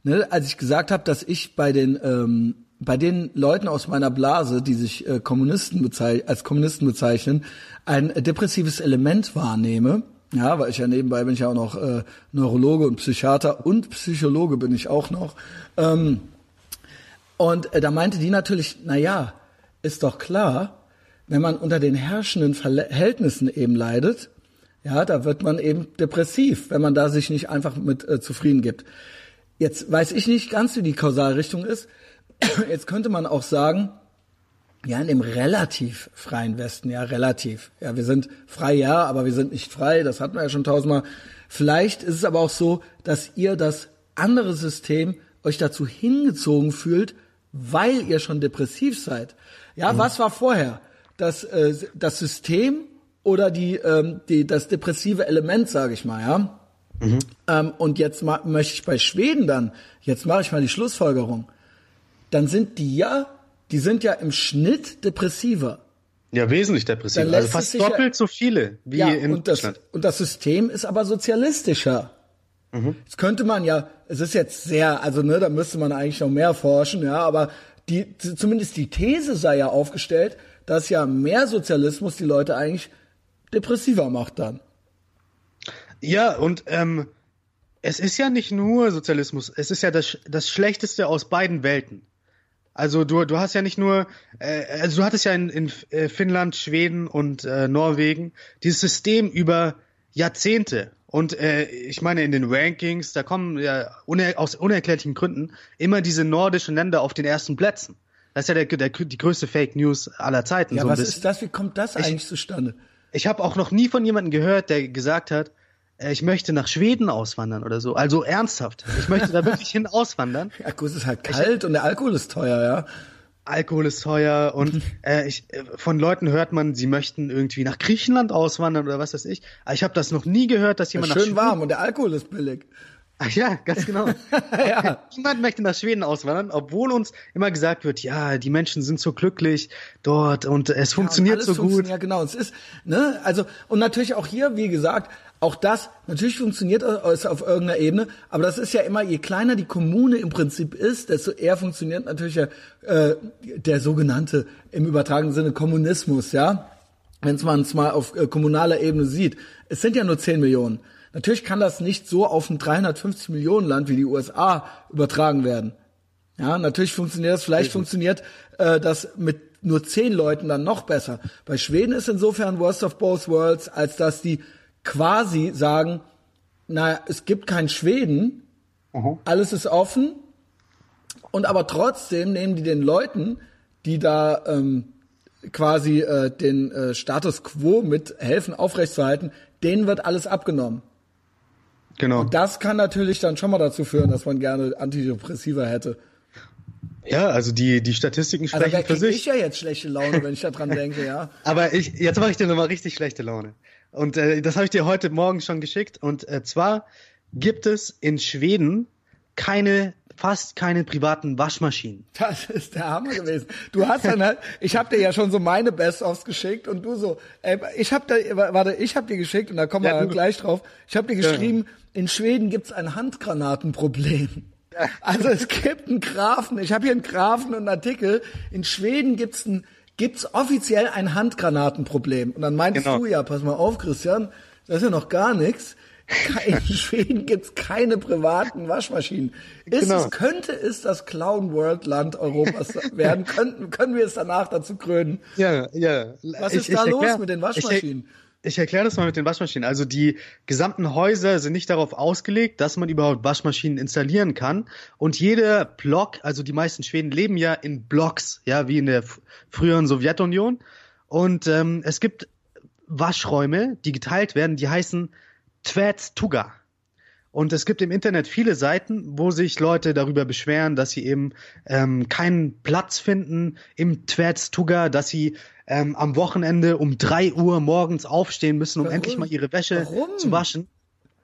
ne, als ich gesagt habe, dass ich bei den ähm, bei den Leuten aus meiner Blase, die sich äh, Kommunisten als Kommunisten bezeichnen, ein depressives Element wahrnehme. Ja, weil ich ja nebenbei bin ich ja auch noch äh, Neurologe und Psychiater und Psychologe bin ich auch noch. Ähm, und äh, da meinte die natürlich, na ja, ist doch klar, wenn man unter den herrschenden Verhältnissen eben leidet, ja, da wird man eben depressiv, wenn man da sich nicht einfach mit äh, zufrieden gibt. Jetzt weiß ich nicht ganz, wie die Kausalrichtung ist. Jetzt könnte man auch sagen, ja, in dem relativ freien Westen, ja, relativ. Ja, wir sind frei, ja, aber wir sind nicht frei, das hatten wir ja schon tausendmal. Vielleicht ist es aber auch so, dass ihr das andere System euch dazu hingezogen fühlt, weil ihr schon depressiv seid. Ja, mhm. was war vorher? Das, äh, das System oder die, ähm, die, das depressive Element, sage ich mal, ja? Mhm. Ähm, und jetzt möchte ich bei Schweden dann, jetzt mache ich mal die Schlussfolgerung, dann sind die ja die sind ja im Schnitt depressiver. Ja, wesentlich depressiver. Also fast doppelt ja, so viele wie ja, in und Deutschland. Das, und das System ist aber sozialistischer. Mhm. Jetzt könnte man ja, es ist jetzt sehr, also ne, da müsste man eigentlich noch mehr forschen, ja, aber die, zumindest die These sei ja aufgestellt, dass ja mehr Sozialismus die Leute eigentlich depressiver macht dann. Ja, und ähm, es ist ja nicht nur Sozialismus, es ist ja das, das Schlechteste aus beiden Welten. Also du, du hast ja nicht nur, äh, also du hattest ja in, in äh, Finnland, Schweden und äh, Norwegen dieses System über Jahrzehnte. Und äh, ich meine, in den Rankings, da kommen ja uner aus unerklärlichen Gründen immer diese nordischen Länder auf den ersten Plätzen. Das ist ja der, der, die größte Fake News aller Zeiten. Ja, so was ist das? Wie kommt das eigentlich ich, zustande? Ich habe auch noch nie von jemandem gehört, der gesagt hat, ich möchte nach Schweden auswandern oder so. Also ernsthaft. Ich möchte da wirklich hin auswandern. Ja, gut, es ist halt kalt ich, und der Alkohol ist teuer, ja. Alkohol ist teuer und äh, ich, äh, von Leuten hört man, sie möchten irgendwie nach Griechenland auswandern oder was weiß ich. Aber ich habe das noch nie gehört, dass jemand ja, schön nach Schön warm und der Alkohol ist billig. Ach ja, ganz genau. ja. Niemand möchte nach Schweden auswandern, obwohl uns immer gesagt wird, ja, die Menschen sind so glücklich dort und es ja, funktioniert und so gut. Ja, genau. Es ist, ne, also, und natürlich auch hier, wie gesagt, auch das, natürlich funktioniert es auf irgendeiner Ebene, aber das ist ja immer, je kleiner die Kommune im Prinzip ist, desto eher funktioniert natürlich äh, der sogenannte, im übertragenen Sinne, Kommunismus, ja. Wenn man es mal auf äh, kommunaler Ebene sieht. Es sind ja nur 10 Millionen. Natürlich kann das nicht so auf ein 350 Millionen Land wie die USA übertragen werden. Ja, natürlich funktioniert das, vielleicht funktioniert äh, das mit nur 10 Leuten dann noch besser. Bei Schweden ist insofern Worst of Both Worlds, als dass die quasi sagen, na, es gibt kein Schweden, mhm. alles ist offen, und aber trotzdem nehmen die den Leuten, die da ähm, quasi äh, den äh, Status quo mit helfen aufrechtzuerhalten, denen wird alles abgenommen. Genau. Und das kann natürlich dann schon mal dazu führen, dass man gerne Antidepressiva hätte. Ja, also die, die Statistiken also sprechen also, für sich. ich ja jetzt schlechte Laune, wenn ich daran denke, ja. Aber ich, jetzt mache ich dir nochmal richtig schlechte Laune. Und äh, das habe ich dir heute Morgen schon geschickt. Und äh, zwar gibt es in Schweden keine fast keine privaten Waschmaschinen. Das ist der Hammer gewesen. Du hast dann halt, ich habe dir ja schon so meine Best-ofs geschickt und du so, ey, ich habe da, warte, ich habe dir geschickt und da kommen wir Ja, ja, du- gleich drauf. Ich habe dir geschrieben, in Schweden gibt's ein Handgranatenproblem. Also es gibt einen Grafen, ich habe hier einen Grafen und einen Artikel. In Schweden gibt's ein, gibt's offiziell ein Handgranatenproblem. Und dann meintest Genau. du ja, pass mal auf, Christian, das ist ja noch gar nichts. In Schweden gibt's keine privaten Waschmaschinen. Ist Genau. es, könnte es das Clown World Land Europas werden? Könnten, können wir es danach dazu krönen? Ja, ja. Was ist da los mit den Waschmaschinen? Ich, ich erkläre das mal mit den Waschmaschinen. Also die gesamten Häuser sind nicht darauf ausgelegt, dass man überhaupt Waschmaschinen installieren kann. Und jeder Block, also die meisten Schweden leben ja in Blocks, ja, wie in der früheren Sowjetunion. Und ähm, es gibt Waschräume, die geteilt werden, die heißen Tvätstuga. Und es gibt im Internet viele Seiten, wo sich Leute darüber beschweren, dass sie eben ähm, keinen Platz finden im Tvätstuga, dass sie ähm, am Wochenende um drei Uhr morgens aufstehen müssen, um Warum? endlich mal ihre Wäsche Warum? zu waschen.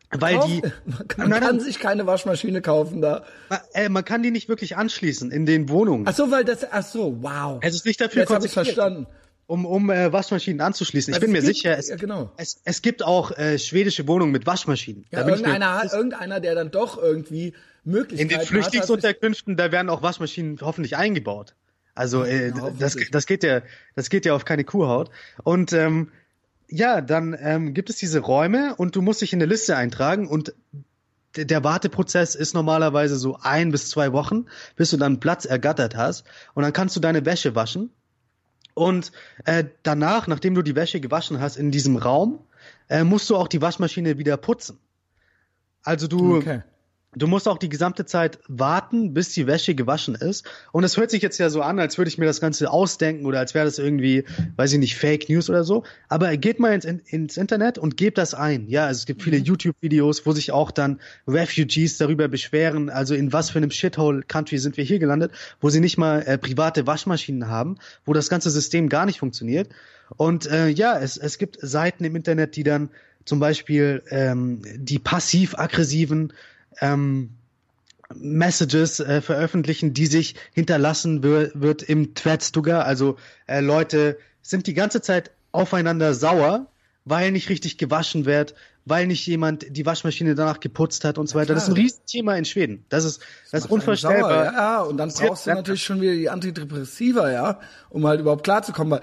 Weil Kauf- die, man kann, nein. kann sich keine Waschmaschine kaufen da. man, äh, man kann die nicht wirklich anschließen in den Wohnungen. Ach so, weil das, ach so, wow. Es ist nicht dafür Jetzt ich verstanden. um, um äh, Waschmaschinen anzuschließen. Ich Also bin mir gibt- sicher, es, ja, genau. es, es gibt auch äh, schwedische Wohnungen mit Waschmaschinen. Ja, Da ich mir- irgendeiner, irgendeiner, der dann doch irgendwie In Möglichkeiten den hat, Flüchtlingsunterkünften, da werden auch Waschmaschinen hoffentlich eingebaut. Also äh, das, hoffentlich. das geht ja, das geht ja auf keine Kuhhaut. Und ähm, ja, dann ähm, gibt es diese Räume und du musst dich in eine Liste eintragen und der Warteprozess ist normalerweise so ein bis zwei Wochen, bis du dann Platz ergattert hast und dann kannst du deine Wäsche waschen und äh, danach, nachdem du die Wäsche gewaschen hast in diesem Raum, äh, musst du auch die Waschmaschine wieder putzen. Also du Okay. Du musst auch die gesamte Zeit warten, bis die Wäsche gewaschen ist. Und es hört sich jetzt ja so an, als würde ich mir das Ganze ausdenken oder als wäre das irgendwie, weiß ich nicht, Fake News oder so. Aber geht mal ins, ins Internet und gebt das ein. Ja, also es gibt viele YouTube-Videos, wo sich auch dann Refugees darüber beschweren, also in was für einem Shithole-Country sind wir hier gelandet, wo sie nicht mal äh, private Waschmaschinen haben, wo das ganze System gar nicht funktioniert. Und äh, ja, es, es gibt Seiten im Internet, die dann zum Beispiel ähm, die passiv-aggressiven ähm, Messages äh, veröffentlichen, die sich hinterlassen wir, wird im Tvätstuga. Also äh, Leute sind die ganze Zeit aufeinander sauer, weil nicht richtig gewaschen wird, weil nicht jemand die Waschmaschine danach geputzt hat und so weiter. Das ist ein. Riesenthema in Schweden. Das ist, das ist Macht einen unvorstellbar. Sauer, ja, und dann Das brauchst du natürlich schon wieder die Antidepressiva, ja, um halt überhaupt klarzukommen. Weil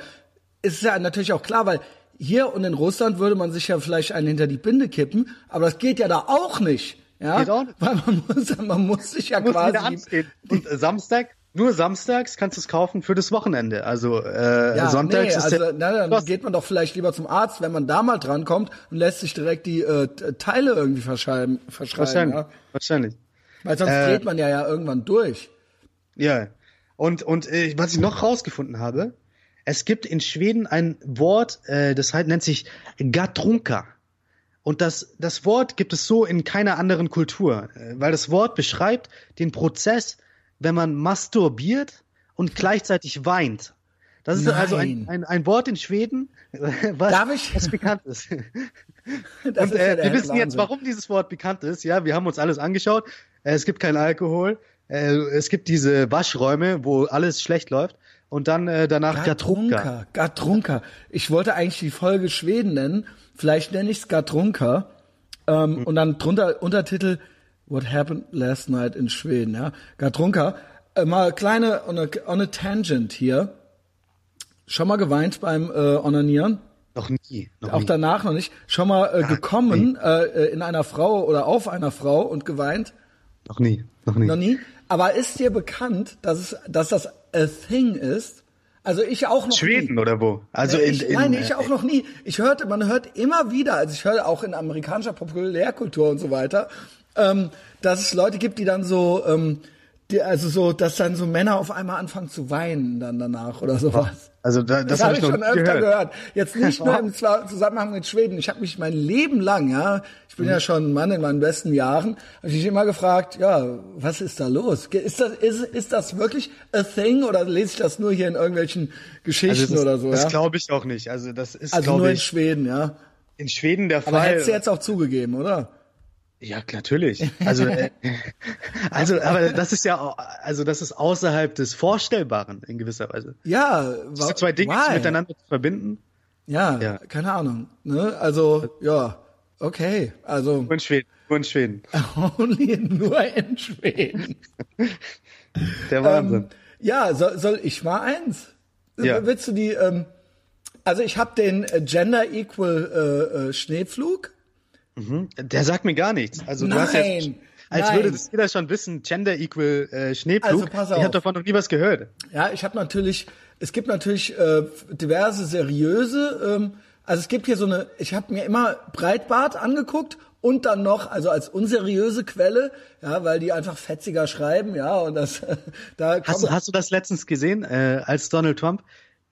es ist ja natürlich auch klar, weil hier und in Russland würde man sich ja vielleicht einen hinter die Binde kippen, aber das geht ja da auch nicht. Ja, Geht auch weil man muss, man muss sich ja quasi. Und äh, Samstag, nur samstags kannst du es kaufen für das Wochenende. Also äh, ja, sonntags nee, ist also na, dann geht man doch vielleicht lieber zum Arzt, wenn man da mal drankommt und lässt sich direkt die äh, Teile irgendwie verschreiben, verschreiben wahrscheinlich. ja? Wahrscheinlich. weil sonst Äh, dreht man ja ja irgendwann durch. Ja. Und, und äh, was ich noch rausgefunden habe, es gibt in Schweden ein Wort, äh, das halt nennt sich Gatrunka. Und das, das Wort gibt es so in keiner anderen Kultur, äh, weil das Wort beschreibt den Prozess, wenn man masturbiert und gleichzeitig weint. Das ist also ein, Nein. ein, ein Wort in Schweden, was, Darf ich? was bekannt ist. Das und ist äh, wir wissen jetzt, warum dieses Wort bekannt ist. Ja, wir haben uns alles angeschaut. Äh, es gibt keinen Alkohol. Äh, es gibt diese Waschräume, wo alles schlecht läuft. Und dann äh, danach Gatrunka. Gatrunka. Gatrunka. Ich wollte eigentlich die Folge Schweden nennen. Vielleicht nenne ich es Gatrunka. Ähm, Hm. Und dann drunter Untertitel What happened last night in Schweden. Ja, Gatrunka. Äh, mal kleine on a, on a tangent hier. Schon mal geweint beim äh, Onanieren? Noch nie. Noch Auch nie. danach noch nicht. Schon mal äh, gekommen äh, in einer Frau oder auf einer Frau und geweint? Noch nie. Noch nie. Noch nie. Aber ist dir bekannt, dass es, dass das a thing ist? Also ich auch noch nie. Schweden oder wo? Also in, ich, in, nein, äh, ich auch noch nie. Ich hörte, man hört immer wieder, also ich höre auch in amerikanischer Populärkultur und so weiter, ähm, dass es Leute gibt, die dann so, ähm, die, also so, dass dann so Männer auf einmal anfangen zu weinen dann danach oder sowas. Also da, das, Das, habe habe ich ich schon öfter gehört. gehört. Jetzt nicht nur im Zusammenhang mit Schweden. Ich habe mich mein Leben lang, ja, ich bin ja schon ein Mann in meinen besten Jahren, habe ich mich immer gefragt, ja, was ist da los? Ist das, ist, ist das wirklich a thing oder lese ich das nur hier in irgendwelchen Geschichten Also das, oder so? das ja? glaube ich auch nicht. Also das ist, Also nur glaube in ich, Schweden, ja. in Schweden der Aber Fall. hättest du jetzt auch zugegeben, oder? Ja, natürlich. Also, äh, also, aber das ist ja, also das ist außerhalb des Vorstellbaren in gewisser Weise. Ja, Diese zwei Dinge why? miteinander zu verbinden. Ja, Ja. keine Ahnung. Ne? Also, ja, okay. Also, Nur in Schweden. Nur in Schweden. only nur in Schweden. Der Wahnsinn. Ähm, ja, soll, soll ich mal eins? Ja. Willst du die, ähm, also ich habe den Gender Equal äh, äh, Schneepflug. Der sagt mir gar nichts. Also du hast Nein, jetzt, als nein. würde das jeder schon wissen, Gender Equal äh, Schneepflug. Also pass Ich auf. habe davon noch nie was gehört. Ja, ich habe natürlich, es gibt natürlich äh, diverse seriöse, ähm, also es gibt hier so eine, ich habe mir immer Breitbart angeguckt und dann noch, also als unseriöse Quelle, ja, weil die einfach fetziger schreiben, ja, und das, da Hast du, hast du das letztens gesehen, äh, als Donald Trump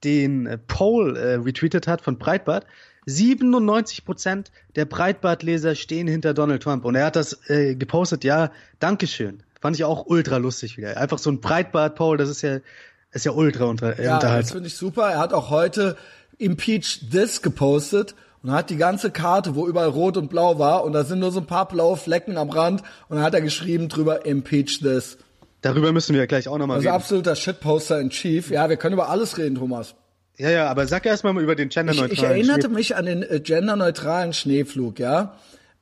den äh, Poll äh, retweetet hat von Breitbart? 97 Prozent der Breitbart-Leser stehen hinter Donald Trump. Und er hat das äh, gepostet, ja, Dankeschön. Fand ich auch ultra lustig wieder. Einfach so ein Breitbart-Poll, das ist ja, ist ja ultra unter, äh, Ja, das unterhaltsam. finde ich super. Er hat auch heute Impeach This gepostet und hat die ganze Karte, wo überall rot und blau war und da sind nur so ein paar blaue Flecken am Rand und dann hat er geschrieben drüber Impeach This. Darüber müssen wir gleich auch nochmal Also reden. absoluter Shitposter in Chief. Ja, wir können über alles reden, Thomas. Ja, ja, aber sag erst mal über den Ich, genderneutralen ich erinnerte Schneepflug. mich an den äh, genderneutralen Schneeflug, ja.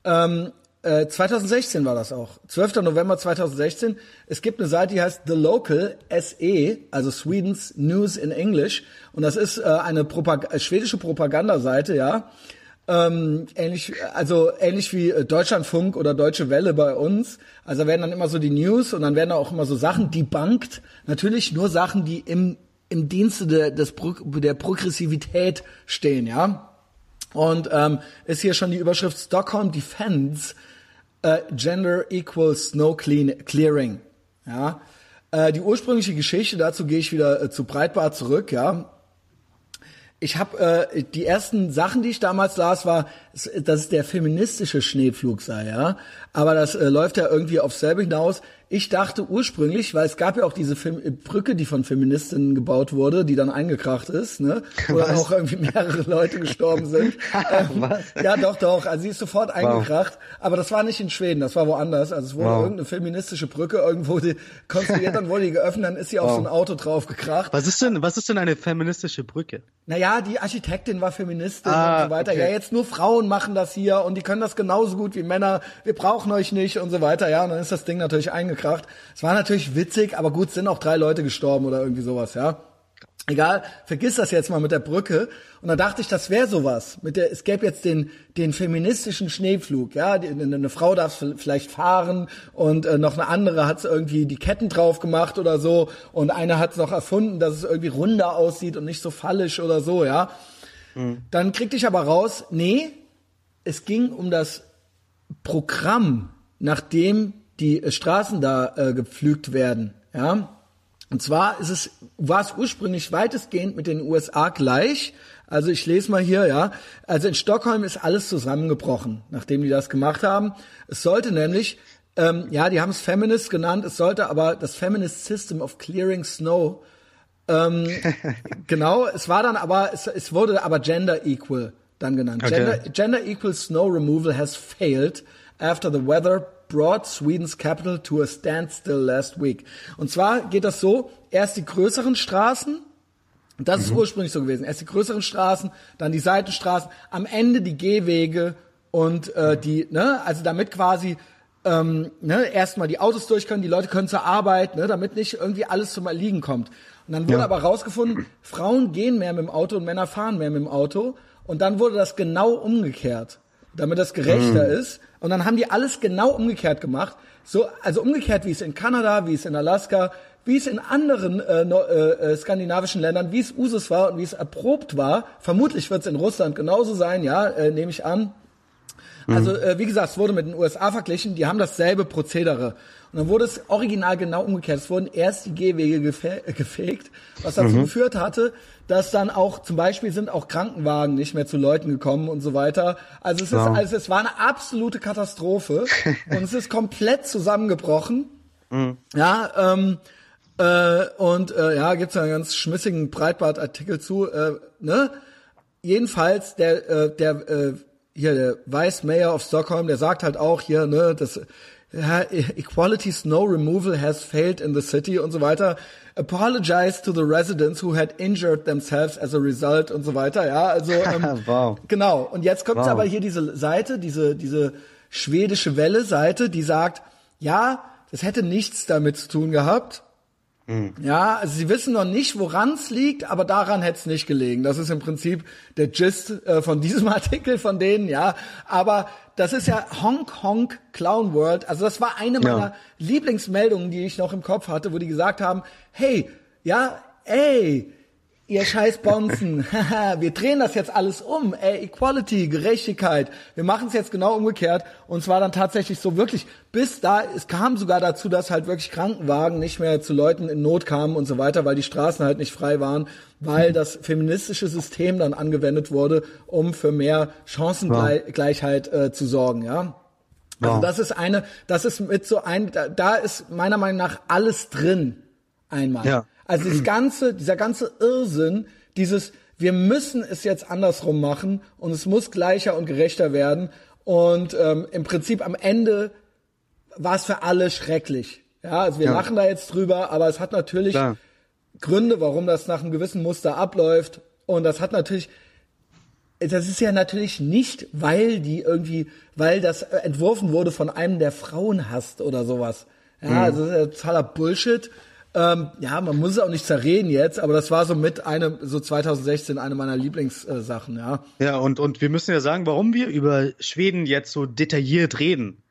Ähm, äh, 2016 war das auch. 12. November 2016. Es gibt eine Seite, die heißt The Local SE, also Swedens News in English. Und das ist äh, eine Propag äh, schwedische Propagandaseite, ja. Ähm, ähnlich, also ähnlich wie äh, Deutschlandfunk oder Deutsche Welle bei uns. Also da werden dann immer so die News und dann werden da auch immer so Sachen debunked. Natürlich nur Sachen, die im, im Dienste der, des, der Progressivität stehen, ja. Und ähm, ist hier schon die Überschrift Stockholm Defends äh, Gender Equals Snow Clean Clearing. Ja. Äh, die ursprüngliche Geschichte, dazu gehe ich wieder äh, zu Breitbart zurück, ja. Ich habe äh, die ersten Sachen, die ich damals las, war, dass es der feministische Schneepflug sei, ja. Aber das äh, läuft ja irgendwie aufs selbe hinaus. Ich dachte ursprünglich, weil es gab ja auch diese Fem äh, Brücke, die von Feministinnen gebaut wurde, die dann eingekracht ist, ne? Wo dann Was? auch irgendwie mehrere Leute gestorben sind. Ähm, Was? Ja, doch, doch. Also sie ist sofort eingekracht. Aber das war nicht in Schweden, das war woanders. Also es wurde Wow. irgendeine feministische Brücke irgendwo die konstruiert, dann wurde die geöffnet, dann ist sie auf so ein Auto drauf gekracht. Was ist denn, was ist denn eine feministische Brücke? Naja, die Architektin war Feministin Ah, und so weiter. okay. Ja, jetzt nur Frauen machen das hier und die können das genauso gut wie Männer. Wir brauchen euch nicht und so weiter. Ja, und dann ist das Ding natürlich eingekracht. Es war natürlich witzig, aber gut, sind auch drei Leute gestorben oder irgendwie sowas, ja. Egal, vergiss das jetzt mal mit der Brücke. Und dann dachte ich, das wäre sowas. Mit der, es gäbe jetzt den, den feministischen Schneepflug. Ja, die, eine, Frau darf vielleicht fahren und äh, noch eine andere hat irgendwie die Ketten drauf gemacht oder so. Und eine hat es noch erfunden, dass es irgendwie runder aussieht und nicht so fallisch oder so, ja. Dann kriegte ich aber raus, nee, es ging um das Programm, nachdem die äh, Straßen da äh, gepflügt werden, ja. Und zwar ist es, war es ursprünglich weitestgehend mit den USA gleich. Also ich lese mal hier, ja. Also in Stockholm ist alles zusammengebrochen, nachdem die das gemacht haben. Es sollte nämlich, ähm, ja, die haben es Feminist genannt, es sollte aber das Feminist System of Clearing Snow ähm, genau, es war dann aber, es, es wurde aber Gender Equal dann genannt. Okay. Gender, gender Equal Snow Removal has failed after the weather brought Sweden's capital to a standstill last week. Und zwar geht das so, erst die größeren Straßen, das ist ursprünglich so gewesen, erst die größeren Straßen, dann die Seitenstraßen, am Ende die Gehwege und äh, die, ne, also damit quasi ähm, ne, erstmal die Autos durch können, die Leute können zur Arbeit, ne, damit nicht irgendwie alles zum Erliegen kommt. Und dann wurde Ja. aber rausgefunden, Frauen gehen mehr mit dem Auto und Männer fahren mehr mit dem Auto. Und dann wurde das genau umgekehrt, damit das gerechter ist. Und dann haben die alles genau umgekehrt gemacht. So, also umgekehrt, wie es in Kanada, wie es in Alaska, wie es in anderen äh, äh, äh, skandinavischen Ländern, wie es Usus war und wie es erprobt war. Vermutlich wird es in Russland genauso sein, ja, äh, nehme ich an. Also äh, wie gesagt, es wurde mit den USA verglichen, die haben dasselbe Prozedere. Und dann wurde es original genau umgekehrt. Es wurden erst die Gehwege gefe gefegt, was dazu geführt hatte, dass dann auch zum Beispiel sind auch Krankenwagen nicht mehr zu Leuten gekommen und so weiter. Also es ist, Wow. also es war eine absolute Katastrophe und es ist komplett zusammengebrochen. Ja, ähm, äh, und äh, ja, gibt's einen ganz schmissigen Breitbart-Artikel zu. Äh, ne? Jedenfalls, der, äh, der, äh, hier der Vice Mayor of Stockholm, der sagt halt auch hier, ne, das ja, Equality's no removal has failed in the city und so weiter. Apologize to the residents who had injured themselves as a result und so weiter. Ja, also ähm, wow. genau. Und jetzt kommt Wow. aber hier diese Seite, diese diese schwedische Welle-Seite, die sagt, ja, das hätte nichts damit zu tun gehabt. Ja, also sie wissen noch nicht, woran es liegt, aber daran hätte es nicht gelegen. Das ist im Prinzip der Gist äh, von diesem Artikel von denen, ja. Aber das ist ja Honk Honk Clown World. Also das war eine Ja. meiner Lieblingsmeldungen, die ich noch im Kopf hatte, wo die gesagt haben, hey, ja, ey, ihr scheiß Bonzen, wir drehen das jetzt alles um, ey, Equality, Gerechtigkeit, wir machen es jetzt genau umgekehrt und zwar dann tatsächlich so wirklich, bis da, es kam sogar dazu, dass halt wirklich Krankenwagen nicht mehr zu Leuten in Not kamen und so weiter, weil die Straßen halt nicht frei waren, weil das feministische System dann angewendet wurde, um für mehr Chancengleichheit äh, zu sorgen, ja. Also Wow. das ist eine, das ist mit so ein, da, da ist meiner Meinung nach alles drin einmal. Ja. Also das ganze, dieser ganze Irrsinn, dieses, wir müssen es jetzt andersrum machen und es muss gleicher und gerechter werden. Und ähm, im Prinzip am Ende war es für alle schrecklich. Ja, also wir Ja. lachen da jetzt drüber, aber es hat natürlich Klar. Gründe, warum das nach einem gewissen Muster abläuft. Und das hat natürlich, das ist ja natürlich nicht, weil die irgendwie, weil das entworfen wurde von einem, der Frauen hasst oder sowas. Ja, also das ist ja totaler Bullshit. Ähm, ja, man muss es auch nicht zerreden jetzt, aber das war so mit einem, so 2016 eine meiner Lieblingssachen, ja. Ja, und, und wir müssen ja sagen, warum wir über Schweden jetzt so detailliert reden.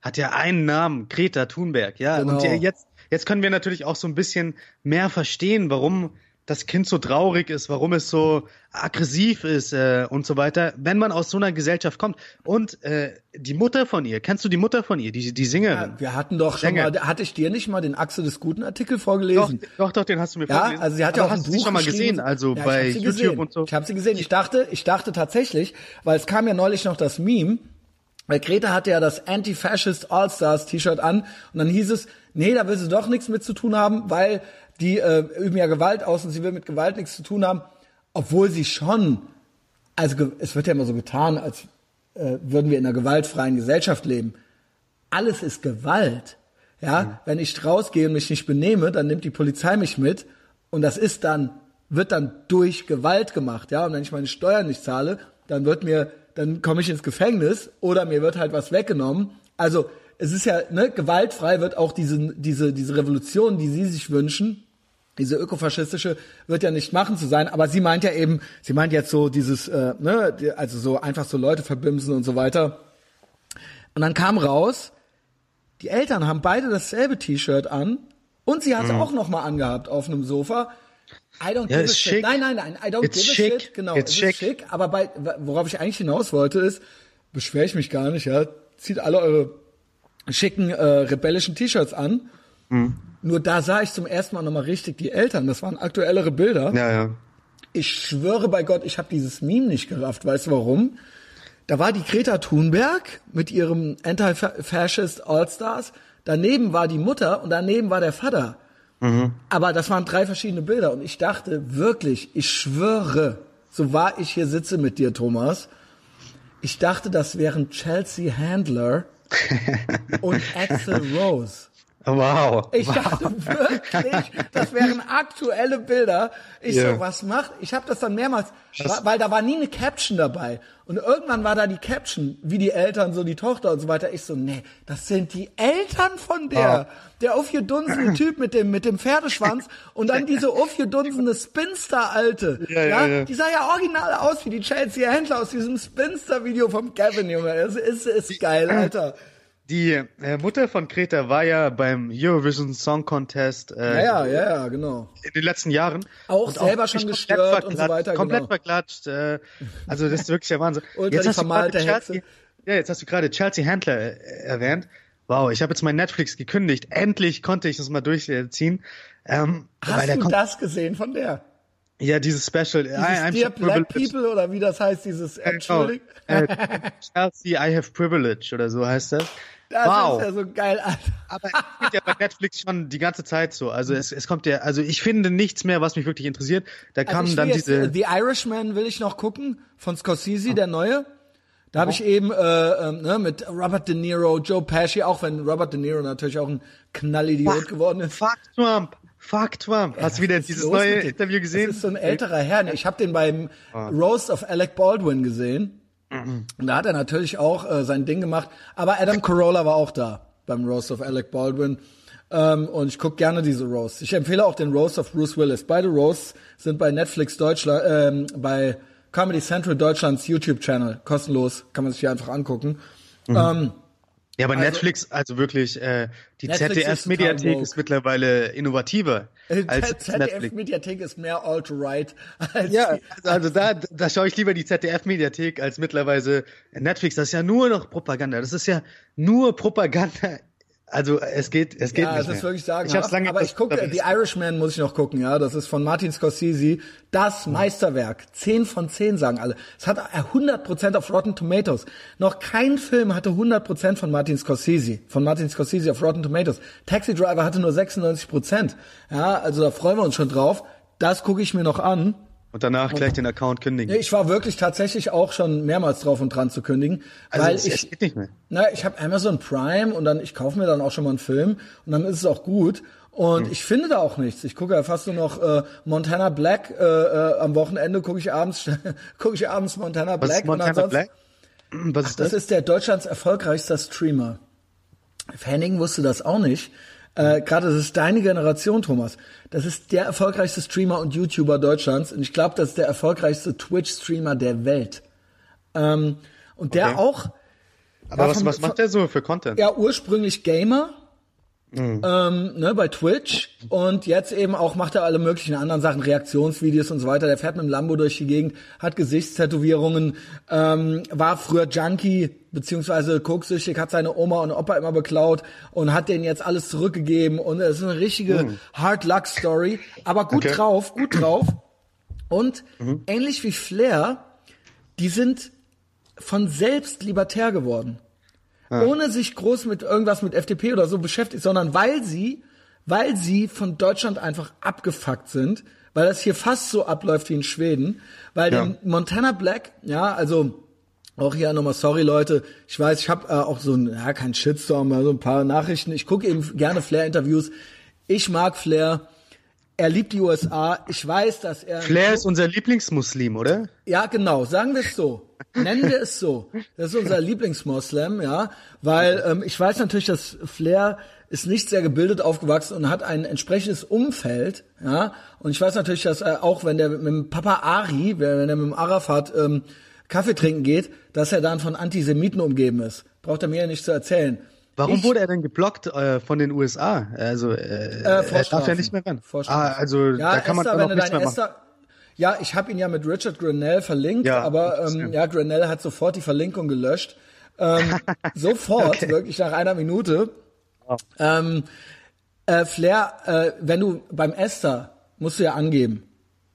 Hat ja einen Namen, Greta Thunberg, ja. Genau. Und jetzt, jetzt können wir natürlich auch so ein bisschen mehr verstehen, warum das Kind so traurig ist, warum es so aggressiv ist äh, und so weiter, wenn man aus so einer Gesellschaft kommt. Und äh, die Mutter von ihr, kennst du die Mutter von ihr, die, die Sängerin? Ja, wir hatten doch schon Sänger. mal, hatte ich dir nicht mal den Achse des Guten Artikel doch, vorgelesen? doch, doch, den hast du mir Ja, vorgelesen. also sie hat ja auch ein Buch schon mal gesehen, also Ja, ich bei YouTube gesehen. und so. Ich habe sie gesehen. Ich dachte, ich dachte tatsächlich, weil es kam ja neulich noch das Meme, weil Greta hatte ja das Anti-Fascist All-Stars T-Shirt an und dann hieß es, nee, da will sie doch nichts mit zu tun haben, weil die äh, üben ja Gewalt aus und sie will mit Gewalt nichts zu tun haben, obwohl sie schon, also es wird ja immer so getan, als äh, würden wir in einer gewaltfreien Gesellschaft leben. Alles ist Gewalt. Ja, wenn ich rausgehe und mich nicht benehme, dann nimmt die Polizei mich mit und das ist dann wird dann durch Gewalt gemacht, ja, und wenn ich meine Steuern nicht zahle, dann wird mir dann komme ich ins Gefängnis oder mir wird halt was weggenommen. Also, es ist ja ne, gewaltfrei wird auch diese diese diese Revolution, die sie sich wünschen, diese ökofaschistische wird ja nicht machen zu sein, aber sie meint ja eben, sie meint jetzt so dieses, äh, ne, also so einfach so Leute verbimsen und so weiter. Und dann kam raus, die Eltern haben beide dasselbe T-Shirt an und sie hat es auch noch mal angehabt auf einem Sofa. I don't Mhm. Ja, give a shit. schick. Nein, nein, nein, I don't It's give a schick. shit. Genau, It's es schick. ist schick. Aber bei, worauf ich eigentlich hinaus wollte ist, beschwere ich mich gar nicht, ja, zieht alle eure schicken äh, rebellischen T-Shirts an. Mhm. Nur da sah ich zum ersten Mal nochmal richtig die Eltern. Das waren aktuellere Bilder. Ja, ja. Ich schwöre bei Gott, ich habe dieses Meme nicht gerafft. Weißt du warum? Da war die Greta Thunberg mit ihrem Anti-Fascist All-Stars. Daneben war die Mutter und daneben war der Vater. Aber das waren drei verschiedene Bilder und ich dachte wirklich, ich schwöre, so wahr ich hier sitze mit dir, Thomas, ich dachte, das wären Chelsea Handler und Axel Rose. Wow. Ich dachte wirklich, das wären aktuelle Bilder. Ich Ja. so, was macht? Ich habe das dann mehrmals, weil da war nie eine Caption dabei. Und irgendwann war da die Caption, wie die Eltern, so die Tochter und so weiter. Ich so, nee, das sind die Eltern von der. Der aufgedunsene Typ mit dem, mit dem Pferdeschwanz und dann diese aufgedunsene Spinster-Alte. Ja, ja, ja. Die sah ja original aus wie die Chelsea Händler aus diesem Spinster-Video vom Gavin, Junge. Das ist, ist geil, Alter. Die äh, Mutter von Greta war ja beim Eurovision Song Contest äh, Ja, ja, ja, ja, genau. in den letzten Jahren. Auch Und selber wirklich schon gestört und so weiter, Komplett genau. verklatscht. Äh, also das ist wirklich der Wahnsinn. Ultra die hast du gerade vermalte Chelsea, ja, jetzt hast du gerade Chelsea Handler äh, erwähnt. Wow, ich habe jetzt mein Netflix gekündigt. Endlich konnte ich das mal durchziehen. Ähm, Hast du das gesehen von der? ja, dieses Special. I, Dieses I'm Dear Black. People oder wie das heißt, dieses Genau. Entschuldigung. Äh, Chelsea, I have privilege oder so heißt das. Das wow. ist ja so geil, Alter. Aber es geht ja bei Netflix schon die ganze Zeit so. Also es, es kommt ja, also ich finde nichts mehr, was mich wirklich interessiert. Da Also kamen will dann diese. äh, The Irishman will ich noch gucken, von Scorsese, der neue. Da habe ich eben äh, ähm, ne, mit Robert De Niro, Joe Pesci, auch wenn Robert De Niro natürlich auch ein Knallidiot Fuck, geworden ist. Fuck Trump. Fuck Trump. Hast du wieder dieses neue? Interview gesehen? Das ist so ein älterer Herr. Ich habe den beim Roast of Alec Baldwin gesehen. Und da hat er natürlich auch äh, sein Ding gemacht. Aber Adam Carolla war auch da beim Roast of Alec Baldwin. Ähm, und ich gucke gerne diese Roasts. Ich empfehle auch den Roast of Bruce Willis. Beide Roasts sind bei Netflix Deutschland, ähm, bei Comedy Central Deutschlands YouTube-Channel. Kostenlos. Kann man sich hier einfach angucken. Ähm, Ja, aber Netflix, also wirklich, äh, die ist ZDF-Mediathek woke. ist mittlerweile innovativer als Netflix. ZDF-Mediathek ist mehr alt-right als Ja, also da, da schaue ich lieber die ZDF-Mediathek als mittlerweile Netflix. Das ist ja nur noch Propaganda. Das ist ja nur Propaganda. Also es geht, es geht Ja, nicht das mehr. ist wirklich sagen. Ich hab's lange aber ich gucke, The Irishman muss ich noch gucken, ja. Das ist von Martin Scorsese. Das Meisterwerk. 10 von 10 sagen alle. Es hat 100% auf Rotten Tomatoes. Noch kein Film hatte 100% von Martin Scorsese. Von Martin Scorsese auf Rotten Tomatoes. Taxi Driver hatte nur 96%. Ja, also da freuen wir uns schon drauf. Das gucke ich mir noch an. Und danach gleich den Account kündigen. Nee, Ich war wirklich tatsächlich auch schon mehrmals drauf und dran zu kündigen, also weil es, ich es geht nicht mehr. na, ich habe Amazon Prime und dann ich kaufe mir dann auch schon mal einen Film und dann ist es auch gut und ich finde da auch nichts. Ich gucke ja fast nur noch äh, Montana Black äh, äh, am Wochenende gucke ich abends gucke ich abends Montana Was Black ist Montana und ansonsten Black? Was ist das das? ist der Deutschlands erfolgreichster Streamer. Fanning wusste das auch nicht. Äh, Gerade das ist deine Generation, Thomas. Das ist der erfolgreichste Streamer und YouTuber Deutschlands. Und ich glaube, das ist der erfolgreichste Twitch-Streamer der Welt. Ähm, und der Okay. auch, Aber was, vom- was macht der so für Content? ja, ursprünglich Gamer. Ähm, ne, bei Twitch. Und jetzt eben auch macht er alle möglichen anderen Sachen, Reaktionsvideos und so weiter. Der fährt mit dem Lambo durch die Gegend, hat Gesichtstätowierungen, ähm, war früher Junkie beziehungsweise koksüchtig, hat seine Oma und Opa immer beklaut und hat denen jetzt alles zurückgegeben. Und es ist eine richtige Hard Luck Story, aber gut Okay. drauf, gut drauf. Und ähnlich wie Flair, die sind von selbst libertär geworden ohne sich groß mit irgendwas mit FDP oder so beschäftigt, sondern weil sie, weil sie von Deutschland einfach abgefuckt sind, weil das hier fast so abläuft wie in Schweden, weil Ja. den Montana Black, ja, also auch hier nochmal sorry Leute, ich weiß, ich habe äh, auch so ein, ja, kein Shitstorm, aber so ein paar Nachrichten. Ich gucke eben gerne Flair-Interviews. Ich mag Flair. Er liebt die USA. Ich weiß, dass er Flair ist unser Lieblingsmuslim, oder? ja, genau, sagen wir es so. Nennen wir es so. Das ist unser Lieblingsmoslem, ja, weil ähm, ich weiß natürlich, dass Flair ist nicht sehr gebildet aufgewachsen und hat ein entsprechendes Umfeld, ja, und ich weiß natürlich, dass er auch, wenn der mit dem Papa Ari, wenn er mit dem Arafat ähm, Kaffee trinken geht, dass er dann von Antisemiten umgeben ist. Braucht er mir ja nicht zu erzählen. Warum Ich- wurde er denn geblockt äh, von den USA? Also äh, Äh, er darf ja nicht mehr ran. Ah, also ja, da kann man Esther, dann auch nichts mehr machen. Esther, ja, ich habe ihn ja mit Richard Grenell verlinkt, Ja, aber ähm, ja, Grenell hat sofort die Verlinkung gelöscht. Ähm, sofort, wirklich nach einer Minute. Ähm, äh, Flair, äh, wenn du beim Esther musst du ja angeben.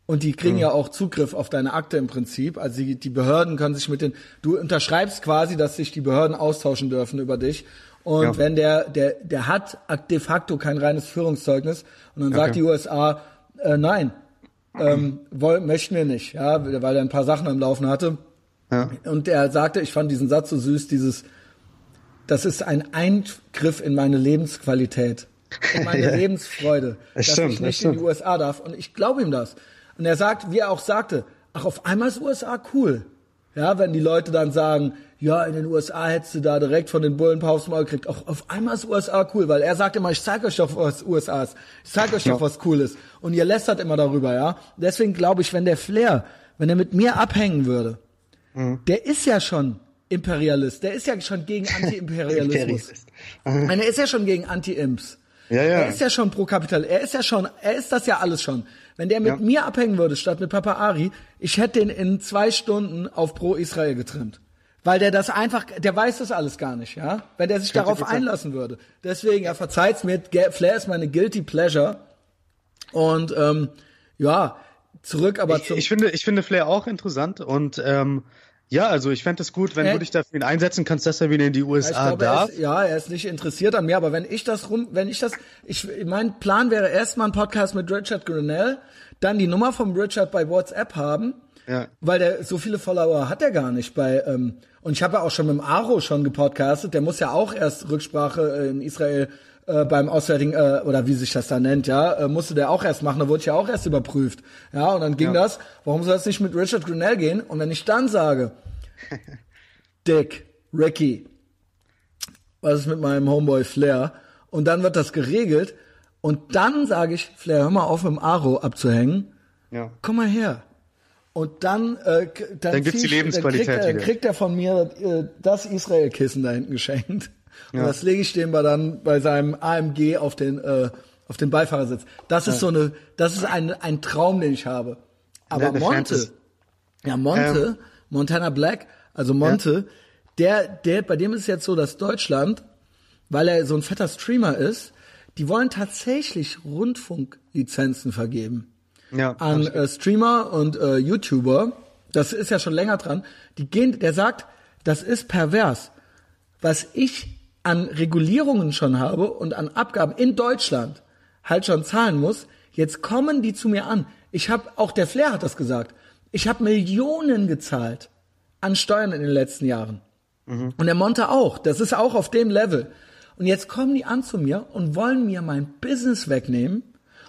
Und die Mhm. kriegen ja auch Zugriff auf deine Akte im Prinzip. Also die, die Behörden können sich mit den, du unterschreibst quasi, dass sich die Behörden austauschen dürfen über dich. Und Ja. wenn der, der, der hat de facto kein reines Führungszeugnis und dann sagt Okay. die USA, äh, nein, ähm, wollen, möchten wir nicht, ja, weil er ein paar Sachen am Laufen hatte. Ja. Und er sagte, ich fand diesen Satz so süß, dieses, das ist ein Eingriff in meine Lebensqualität, in meine Lebensfreude, Das dass stimmt, ich nicht in die. USA darf. Und ich glaube ihm das. Und er sagt, wie er auch sagte, ach, auf einmal ist USA cool. Ja, wenn die Leute dann sagen, ja, in den USA hättest du da direkt von den Bullen Paus mal gekriegt. Auch auf einmal ist USA cool, weil er sagt immer, ich zeig euch doch, was USA ist. Ich zeig euch doch, was cool ist. Und ihr lästert immer darüber, ja. Deswegen glaube ich, wenn der Flair, wenn er mit mir abhängen würde, Mhm. der ist ja schon Imperialist. Der ist ja schon gegen Anti-Imperialismus. Er ist ja schon gegen Anti-Imps. Ja, ja. Er ist ja schon pro Kapital. Er ist ja schon, er ist das ja alles schon. Wenn der mit Ja. mir abhängen würde, statt mit Papa Ari, ich hätte den in zwei Stunden auf pro Israel getrimmt. Weil der das einfach, der weiß das alles gar nicht, ja? Wenn der sich darauf 50%. einlassen würde. Deswegen, er verzeiht's mir, Flair ist meine guilty pleasure. Und, ähm, ja, zurück aber Ich, zum, ich finde, ich finde Flair auch interessant und ähm, ja, also ich fände es gut, wenn Äh, du dich dafür ihn einsetzen kannst, dass er wieder in die USA glaube, er darf. ist, ja, er ist nicht interessiert an mir, aber wenn ich das rum, wenn ich das, ich, mein Plan wäre erstmal ein Podcast mit Richard Grinnell, dann die Nummer vom Richard bei WhatsApp haben Ja. Weil der so viele Follower hat er gar nicht bei ähm, und ich habe ja auch schon mit dem Aro schon gepodcastet, der muss ja auch erst Rücksprache äh, in Israel äh, beim Auswärtigen äh, oder wie sich das da nennt, ja, äh, musste der auch erst machen, da wurde ich ja auch erst überprüft. Ja, und dann ging Ja. das, warum soll es nicht mit Richard Grinnell gehen? Und wenn ich dann sage, Dick, Ricky, was ist mit meinem Homeboy Flair? Und dann wird das geregelt und dann sage ich, Flair, hör mal auf, mit dem Aro abzuhängen Ja. komm mal her. Und dann, äh, dann, Dann gibt's die Lebensqualität Dann kriegt, er, kriegt er von mir äh, das Israel-Kissen da hinten geschenkt. Und Ja. das lege ich dem bei dann bei seinem AMG auf den äh, auf den Beifahrersitz. Das ist so eine, das ist ein ein Traum, den ich habe. Aber Ja, der Monte, ja Monte, Montana Black, also Monte, der der bei dem ist es jetzt so, dass Deutschland, weil er so ein fetter Streamer ist, die wollen tatsächlich Rundfunklizenzen vergeben Ja. an äh, Streamer und äh, YouTuber, das ist ja schon länger dran, die gehen, der sagt, das ist pervers. Was ich an Regulierungen schon habe und an Abgaben in Deutschland halt schon zahlen muss, jetzt kommen die zu mir an. Ich habe, auch der Flair hat das gesagt, ich habe Millionen gezahlt an Steuern in den letzten Jahren. Und der Monte auch. Das ist auch auf dem Level. Und jetzt kommen die an zu mir und wollen mir mein Business wegnehmen.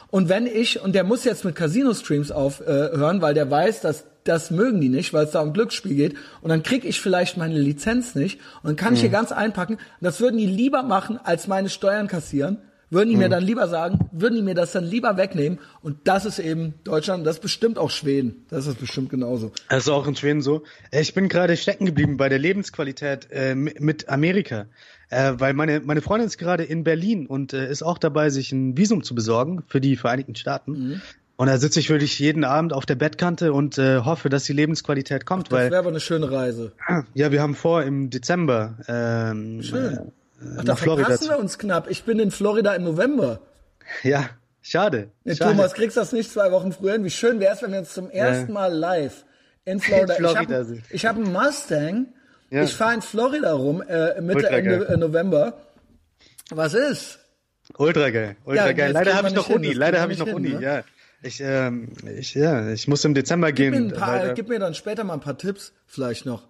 Und wenn ich, und der muss jetzt mit Casino-Streams aufhören, äh, weil der weiß, dass das mögen die nicht, weil es da um Glücksspiel geht. Und dann krieg ich vielleicht meine Lizenz nicht. Und dann kann ich hier ganz einpacken. Und das würden die lieber machen, als meine Steuern kassieren. Würden die mir dann lieber sagen, würden die mir das dann lieber wegnehmen. Und das ist eben Deutschland, das ist bestimmt auch Schweden. Das ist bestimmt genauso. Also auch in Schweden so. Äh, Ich bin gerade stecken geblieben bei der Lebensqualität äh, mi- mit Amerika, äh, weil meine meine Freundin ist gerade in Berlin und äh, ist auch dabei, sich ein Visum zu besorgen für die Vereinigten Staaten. Mhm. Und da sitze ich wirklich jeden Abend auf der Bettkante und äh, hoffe, dass die Lebensqualität kommt, Das weil wäre aber eine schöne Reise. ja, wir haben vor im Dezember ähm, Schön. Äh, Ach, da nach Florida verpassen wir uns knapp. Ich bin in Florida im November. Ja, schade. Nee, schade. Thomas, kriegst das nicht zwei Wochen früher hin? Wie schön wäre es, wenn wir uns zum ersten Mal live in Florida... In Florida ich habe hab einen Mustang. Ja. Ich fahre in Florida rum, äh, Mitte, Ultra Ende geil. äh, November. Was ist? Ultra geil, ultra Ja, geil. das Leider habe ich noch hin, Uni, das leider habe ich noch nicht Uni, hin, ne? ja. Ich, ähm, ich, ja, ich muss im Dezember Gib mir, gehen. ein paar, weil, äh, gib mir dann später mal ein paar Tipps vielleicht noch.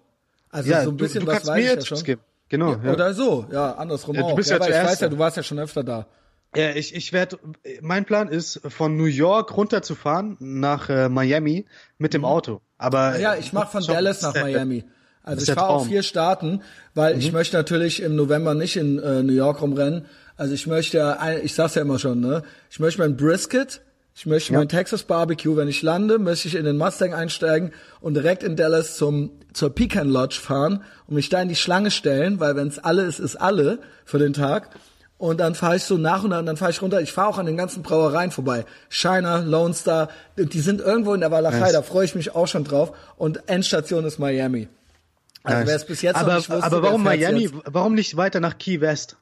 Also ja, so ein bisschen du, du was weiß mir ich ja jetzt schon. Geben. Genau. Ja, Oder so, ja, andersrum Ja, du auch. bist ja, ja ich weiß ja, du warst ja schon öfter da. Ja, ich, ich werde, mein Plan ist, von New York runterzufahren nach äh, Miami mit dem Auto. Aber Ja, ich mache von Dallas nach Miami. Also ich fahre auf vier Staaten, weil ich möchte natürlich im November nicht in äh, New York rumrennen. Also ich möchte, ich sag's ja immer schon, ne? Ich möchte mein Brisket, ich möchte mein Texas Barbecue. Wenn ich lande, möchte ich in den Mustang einsteigen und direkt in Dallas zum zur Pecan Lodge fahren und mich da in die Schlange stellen, weil wenn's alle ist, ist alle für den Tag. Und dann fahre ich so nach und nach, und dann fahre ich runter. Ich fahre auch an den ganzen Brauereien vorbei. Shiner, Lone Star, die sind irgendwo in der Walachei, Nice. da freue ich mich auch schon drauf. Und Endstation ist Miami. Also Nice. wer es bis jetzt aber, noch nicht wusste, aber warum Miami? Jetzt. Warum nicht weiter nach Key West?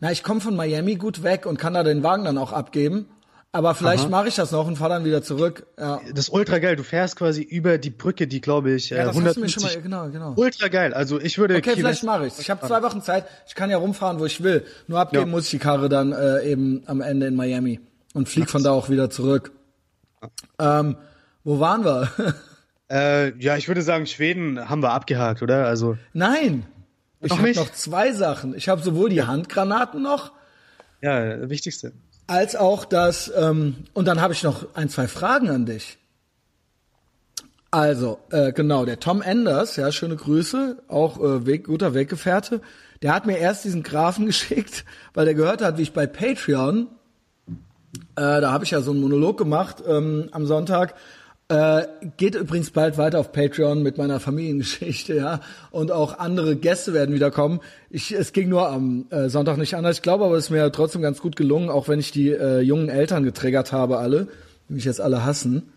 Na, ich komme von Miami gut weg und kann da den Wagen dann auch abgeben. Aber vielleicht mache ich das noch und fahre dann wieder zurück. Ja, Das ist ultra geil. Du fährst quasi über die Brücke, die glaube ich äh, ja das hast du mir 150. schon mal, genau, genau. Ultra geil. Also ich würde Okay, Key vielleicht mache ich's. Ich habe zwei Wochen Zeit. Ich kann ja rumfahren, wo ich will. Nur abgeben Ja. muss ich die Karre dann äh, eben am Ende in Miami und flieg von da auch wieder zurück. Ähm, wo waren wir? Äh, ja, ich würde sagen, Schweden haben wir abgehakt, oder? Also Nein, ich habe noch zwei Sachen. Ich habe sowohl die Handgranaten noch ja, Wichtigste. Als auch das, ähm, und dann habe ich noch ein, zwei Fragen an dich. Also, äh, genau, der Tom Enders, ja, schöne Grüße, auch äh, Weg, guter Weggefährte, der hat mir erst diesen Graphen geschickt, weil der gehört hat, wie ich bei Patreon, äh, da habe ich ja so einen Monolog gemacht ähm, am Sonntag, äh, geht übrigens bald weiter auf Patreon mit meiner Familiengeschichte, ja. Und auch andere Gäste werden wieder kommen. Ich, es ging nur am äh, Sonntag nicht anders. Ich glaube aber, es ist mir trotzdem ganz gut gelungen, auch wenn ich die äh, jungen Eltern getriggert habe, alle, die mich jetzt alle hassen.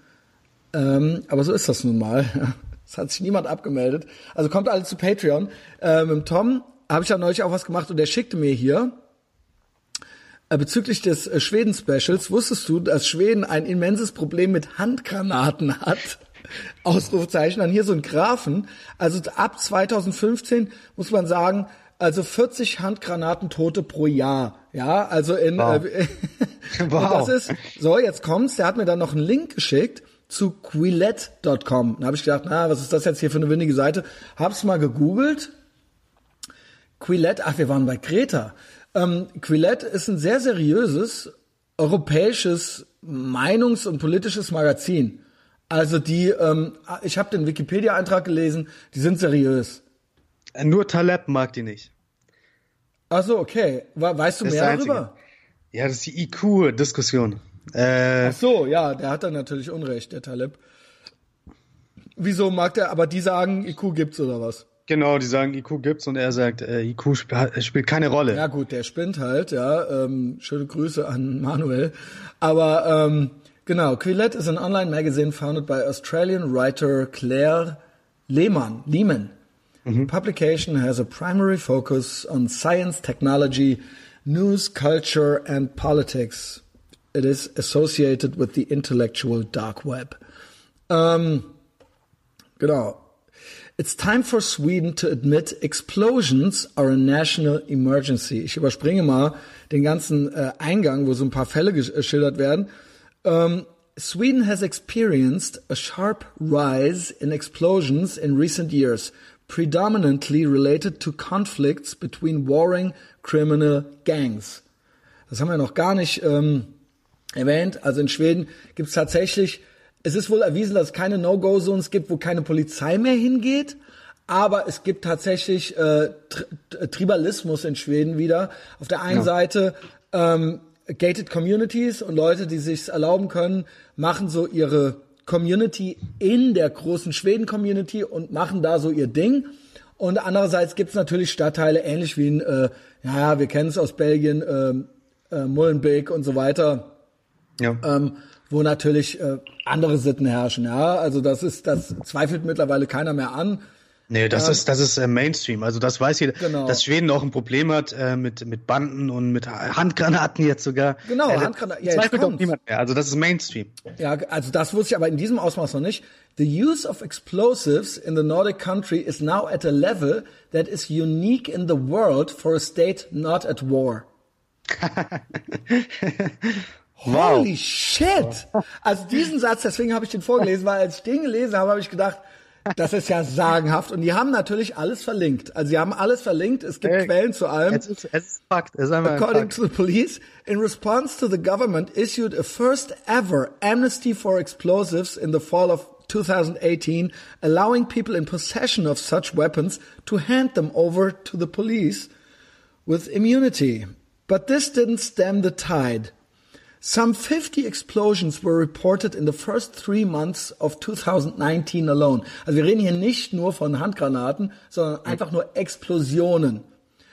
Ähm, aber so ist das nun mal. Es hat sich niemand abgemeldet. Also kommt alle zu Patreon. Äh, mit Tom habe ich ja neulich auch was gemacht und der schickte mir hier bezüglich des äh, Schweden-Specials, wusstest du, dass Schweden ein immenses Problem mit Handgranaten hat? Ausrufezeichen, dann hier so ein Graphen. Also ab 2015 muss man sagen, also 40 Handgranatentote pro Jahr. Ja, also in Wow. äh, Wow. das ist so, jetzt kommt's, der hat mir dann noch einen Link geschickt zu Quillette.com. Da habe ich gedacht, na, was ist das jetzt hier für eine windige Seite? Hab's mal gegoogelt. Quillette, ach, wir waren bei Kreta. Ähm, Quillette ist ein sehr seriöses europäisches Meinungs- und politisches Magazin. Also die, ähm, ich habe den Wikipedia-Eintrag gelesen, die sind seriös. Nur Taleb mag die nicht. Ach so, okay. Weißt du Das mehr darüber? Ja, das ist die IQ-Diskussion. Äh, Ach so, ja, der hat dann natürlich Unrecht, der Taleb. Wieso mag der, aber die sagen, IQ gibt's oder was? Genau, die sagen, IQ gibt's und er sagt, äh, IQ sp spielt keine Rolle. Ja gut, der spinnt halt, ja. Ähm, schöne Grüße an Manuel. Aber ähm, genau, Quillette is an online magazine founded by Australian writer Claire Lehmann. Lehman. Publication has a primary focus on science, technology, news, culture, and politics. It is associated with the intellectual dark web. Ähm, genau. It's time for Sweden to admit explosions are a national emergency. Ich überspringe mal den ganzen äh, Eingang, wo so ein paar Fälle gesch- geschildert werden. Um, Sweden has experienced a sharp rise in explosions in recent years, predominantly related to conflicts between warring criminal gangs. Das haben wir noch gar nicht ähm, erwähnt. Also in Schweden gibt es tatsächlich, es ist wohl erwiesen, dass es keine No-Go-Zones gibt, wo keine Polizei mehr hingeht. Aber es gibt tatsächlich äh, Tri Tribalismus in Schweden wieder. Auf der einen Ja. Seite ähm, gated Communities und Leute, die sich erlauben können, machen so ihre Community in der großen Schweden-Community und machen da so ihr Ding. Und andererseits gibt's natürlich Stadtteile, ähnlich wie in, äh, ja, wir kennen es aus Belgien, ähm, äh, Molenbeek und so weiter, Ja. ähm, wo natürlich äh, andere Sitten herrschen. Ja, also das ist, das zweifelt mittlerweile keiner mehr an. Nee, das ist das ist äh, Mainstream. Also das weiß jeder, Genau. dass Schweden auch ein Problem hat äh, mit mit Banden und mit Handgranaten jetzt sogar. Genau, äh, Handgranaten. Ja, zweifelt doch niemand mehr. Also das ist Mainstream. Ja, also das wusste ich aber in diesem Ausmaß noch nicht. The use of explosives in the Nordic country is now at a level that is unique in the world for a state not at war. Wow. Holy shit! Also diesen Satz, deswegen habe ich den vorgelesen, weil als ich den gelesen habe, habe ich gedacht, das ist ja sagenhaft. Und die haben natürlich alles verlinkt. Also sie haben alles verlinkt. Es gibt Ey, Quellen zu allem. Es ist, es ist Fakt. Es ist According Fakt. to the police, in response to the government issued a first ever amnesty for explosives in the fall of 2018, allowing people in possession of such weapons to hand them over to the police with immunity. But this didn't stem the tide. Some 50 explosions were reported in the first three months of 2019 alone. Also wir reden hier nicht nur von Handgranaten, sondern einfach nur Explosionen.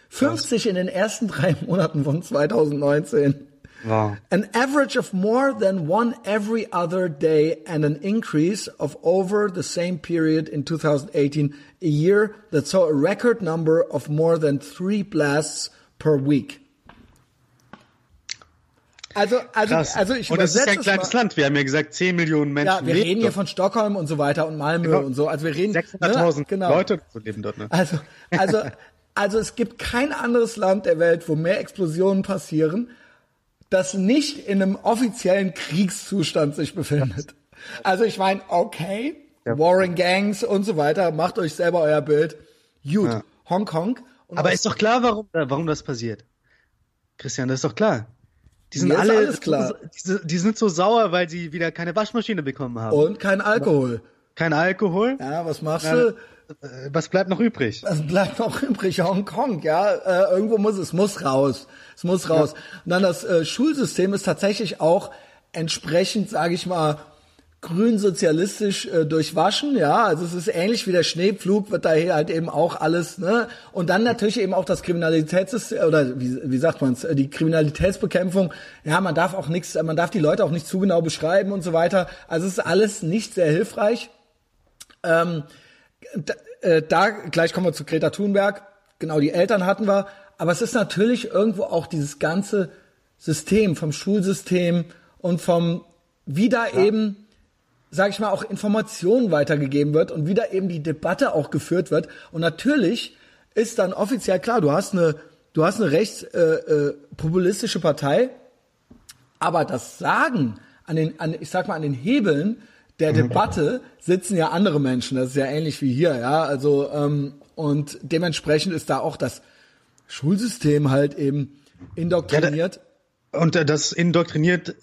50 in den ersten drei Monaten von 2019. Wow. An average of more than one every other day and an increase of over the same period in 2018, a year that saw a record number of more than three blasts per week. Also, also, Krass. also ich und das ist ja ein es kleines mal. Land. Wir haben ja gesagt, 10 Millionen Menschen Ja, wir leben reden hier dort. von Stockholm und so weiter und Malmö Genau. und so. Also wir reden 600.000 ne? genau. Leute leben dort. Ne? Also, also, also es gibt kein anderes Land der Welt, wo mehr Explosionen passieren, das nicht in einem offiziellen Kriegszustand sich befindet. Also ich meine, okay, Ja. Warring Gangs und so weiter, macht euch selber euer Bild. Gut, Ja. Hongkong. Aber ist doch klar, warum, warum das passiert. Christian, das ist doch klar. Die sind Mir alle, alles klar. Die, die sind so sauer, weil sie wieder keine Waschmaschine bekommen haben. und kein Alkohol. Kein Alkohol. Ja, was machst Ja, du? äh, Was bleibt noch übrig? Es bleibt noch übrig Hongkong, ja. Äh, irgendwo muss es muss raus. Es muss raus. Und dann das äh, Schulsystem ist tatsächlich auch entsprechend, sage ich mal, grünsozialistisch äh, durchwaschen, ja. Also es ist ähnlich wie der Schneepflug, wird da hier halt eben auch alles, ne? Und dann natürlich eben auch das Kriminalitätssystem oder wie, wie sagt man's, äh, die Kriminalitätsbekämpfung. Ja, man darf auch nichts, man darf die Leute auch nicht zu genau beschreiben und so weiter. Also es ist alles nicht sehr hilfreich. Ähm, da, äh, da gleich kommen wir zu Greta Thunberg. Genau, die Eltern hatten wir. Aber es ist natürlich irgendwo auch dieses ganze System vom Schulsystem und vom, wie da eben, sag ich mal, auch Informationen weitergegeben wird und wie da eben die Debatte auch geführt wird. Und natürlich ist dann offiziell klar, du hast eine, du hast eine rechts äh, äh, populistische Partei, aber das Sagen an den, an, ich sag mal, an den Hebeln der Debatte sitzen ja andere Menschen. Das ist ja ähnlich wie hier, ja. Also ähm, und dementsprechend ist da auch das Schulsystem halt eben indoktriniert. Ja, da, und das indoktriniert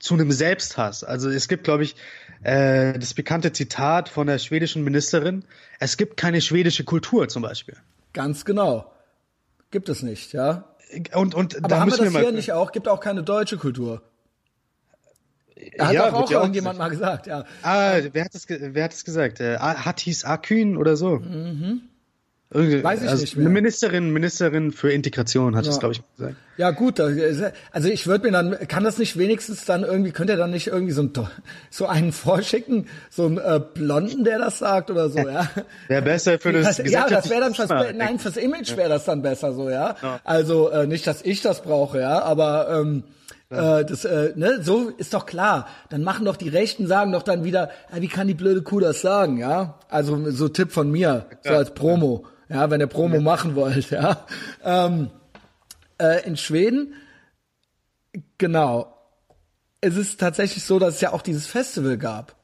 zu einem Selbsthass. Also es gibt, glaube ich, äh, das bekannte Zitat von der schwedischen Ministerin: Es gibt keine schwedische Kultur zum Beispiel. Ganz genau, gibt es nicht, ja. Und und Aber da haben wir müssen das wir hier mal. nicht auch? Gibt auch keine deutsche Kultur. Hat Ja, doch auch auch irgendjemand mal gesagt, ja. Ah, wer hat das, ge- wer hat das gesagt? Äh, Hattis Akün oder so? Mhm. Weiß ich also nicht mehr. Eine Ministerin, Ministerin für Integration hat das, Ja. glaube ich, gesagt. Ja gut, da- also ich würde mir dann, kann das nicht wenigstens dann irgendwie, könnt ihr dann nicht irgendwie so, ein, so einen vorschicken, so einen äh, Blonden, der das sagt oder so, ja? Wäre besser für das Das, ja, das wäre dann fürs, nein, fürs Image wäre das dann besser so, ja. Ja. Also äh, nicht, dass ich das brauche, ja, aber ähm, äh, das, äh, ne, so ist doch klar. Dann machen doch die Rechten, sagen doch dann wieder, ja, wie kann die blöde Kuh das sagen, ja? Also so Tipp von mir, so als Promo, ja, wenn ihr Promo machen wollt, ja. Ähm, äh, in Schweden, genau. Es ist tatsächlich so, dass es ja auch dieses Festival gab.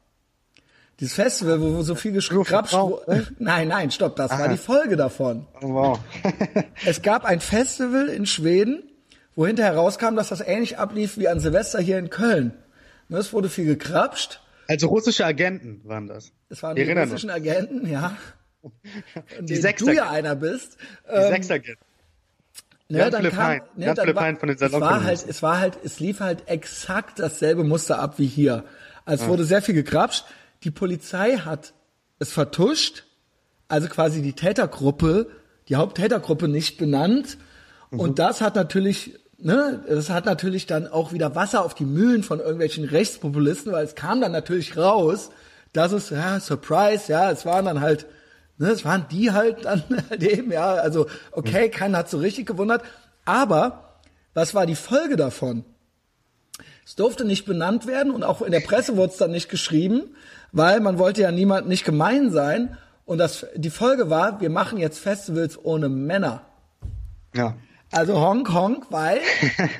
Dieses Festival, wo, so viel gekrapscht wurde. Nein, nein, stopp, das war Ah. die Folge davon. Oh, wow. Es gab ein Festival in Schweden, wo hinterher rauskam, dass das ähnlich ablief wie an Silvester hier in Köln. Ne, Es wurde viel gekrapscht. also russische Agenten waren das. Es waren die russischen Agenten, ja. Die Sechser- du ja einer bist. Die Ähm, Sechsagenten. Ne, Jan dann Philipp kam, Hein. ne, Jan dann Philipp war, Hein von den es war halt, es war halt, es lief halt exakt dasselbe Muster ab wie hier. Also es wurde sehr viel gekrapscht. Die Polizei hat es vertuscht, also quasi die Tätergruppe, die Haupttätergruppe nicht benannt. Mhm. Und das hat natürlich, ne, das hat natürlich dann auch wieder Wasser auf die Mühlen von irgendwelchen Rechtspopulisten, weil es kam dann natürlich raus, dass es, ja, Surprise, ja, es waren dann halt, ne, es waren die halt dann halt eben, ja, also, okay, keiner hat so richtig gewundert. Aber, was war die Folge davon? Es durfte nicht benannt werden und auch in der Presse wurde es dann nicht geschrieben, weil man wollte ja niemand nicht gemein sein. Und das, die Folge war, wir machen jetzt Festivals ohne Männer. Ja. Also Honk Honk, weil,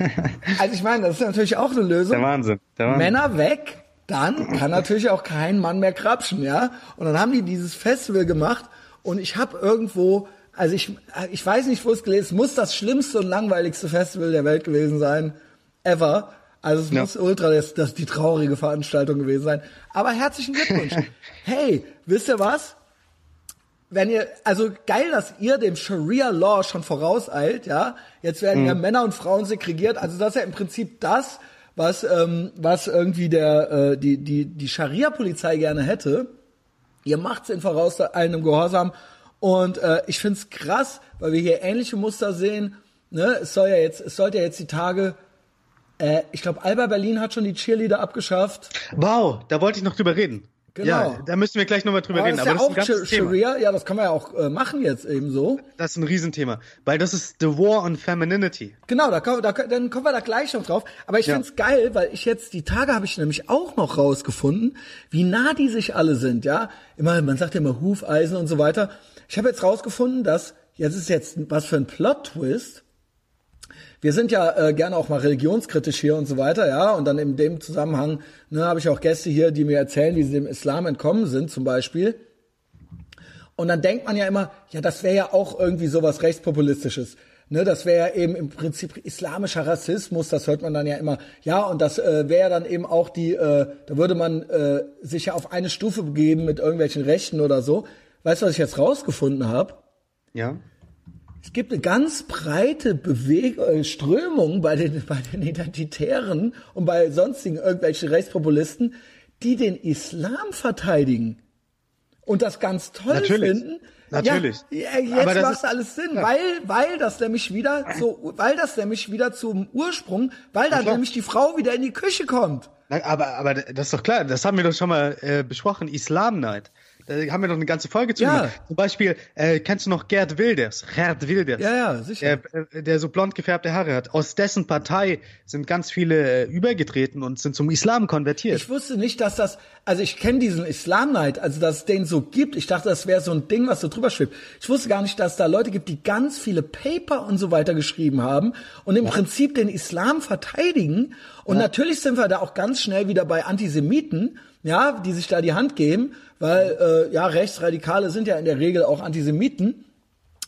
also ich meine, das ist natürlich auch eine Lösung. Der Wahnsinn. Der Wahnsinn. Männer weg, dann kann natürlich auch kein Mann mehr krapschen, ja. Und dann haben die dieses Festival gemacht und ich habe irgendwo, also ich, ich weiß nicht, wo es gelesen ist, es muss das schlimmste und langweiligste Festival der Welt gewesen sein, ever. Also es Ja. muss ultra das, das die traurige Veranstaltung gewesen sein. Aber herzlichen Glückwunsch. hey, wisst ihr was? wenn ihr, also geil, dass ihr dem Sharia Law schon vorauseilt, ja. Jetzt werden ja Männer und Frauen segregiert. Also das ist ja im Prinzip das, was, ähm, was irgendwie der, äh, die, die, die Scharia-Polizei gerne hätte. Ihr macht's in vorauseilendem Gehorsam. Und äh, ich find's krass, weil wir hier ähnliche Muster sehen. Ne? Es soll ja jetzt, es sollte ja jetzt die Tage, äh, ich glaube, Alba Berlin hat schon die Cheerleader abgeschafft. Wow, da wollte ich noch drüber reden. Genau. Ja, da müssen wir gleich nochmal drüber Aber reden. ist Aber ja das ist ein auch Thema. Sharia, ja, das kann man ja auch äh, machen jetzt eben so. Das ist ein Riesenthema. Weil das ist the war on femininity. Genau, da, kommen- da, dann kommen wir da gleich noch drauf. Aber ich Ja. find's geil, weil ich jetzt, die Tage habe ich nämlich auch noch rausgefunden, wie nah die sich alle sind, ja. Immer, man sagt ja immer Hufeisen und so weiter. Ich habe jetzt rausgefunden, dass, jetzt ist jetzt was für ein Plot-Twist. Wir sind ja äh, gerne auch mal religionskritisch hier und so weiter, ja. Und dann in dem Zusammenhang ne, habe ich auch Gäste hier, die mir erzählen, wie sie dem Islam entkommen sind, zum Beispiel. Und dann denkt man ja immer, ja, das wäre ja auch irgendwie sowas rechtspopulistisches. Ne, das wäre ja eben im Prinzip islamischer Rassismus, das hört man dann ja immer. Ja, und das äh, wäre dann eben auch die, äh, da würde man äh, sich ja auf eine Stufe begeben mit irgendwelchen Rechten oder so. Weißt du, was ich jetzt rausgefunden habe? Ja. Es gibt eine ganz breite Beweg äh, Strömung bei den, bei den Identitären und bei sonstigen irgendwelchen Rechtspopulisten, die den Islam verteidigen und das ganz toll Natürlich. finden. Natürlich. Ja, ja, Aber jetzt das macht alles Sinn, weil, weil das nämlich wieder so, weil das nämlich wieder zum Ursprung, weil dann nämlich die Frau wieder in die Küche kommt. Na, aber, aber das ist doch klar, das haben wir doch schon mal äh, besprochen, Islam Night. Da haben wir doch eine ganze Folge zu Ja. Zum Beispiel, äh, kennst du noch Gerd Wilders? Gerd Wilders. Ja, ja, sicher. Der, äh, der so blond gefärbte Haare hat. Aus dessen Partei sind ganz viele äh, übergetreten und sind zum Islam konvertiert. Ich wusste nicht, dass das, also ich kenne diesen Islam Night, also dass es den so gibt. Ich dachte, das wäre so ein Ding, was so drüber schwebt. Ich wusste gar nicht, dass da Leute gibt, die ganz viele Paper und so weiter geschrieben haben und im Prinzip den Islam verteidigen. Und natürlich sind wir da auch ganz schnell wieder bei Antisemiten, ja, die sich da die Hand geben, weil äh, ja Rechtsradikale sind ja in der Regel auch Antisemiten.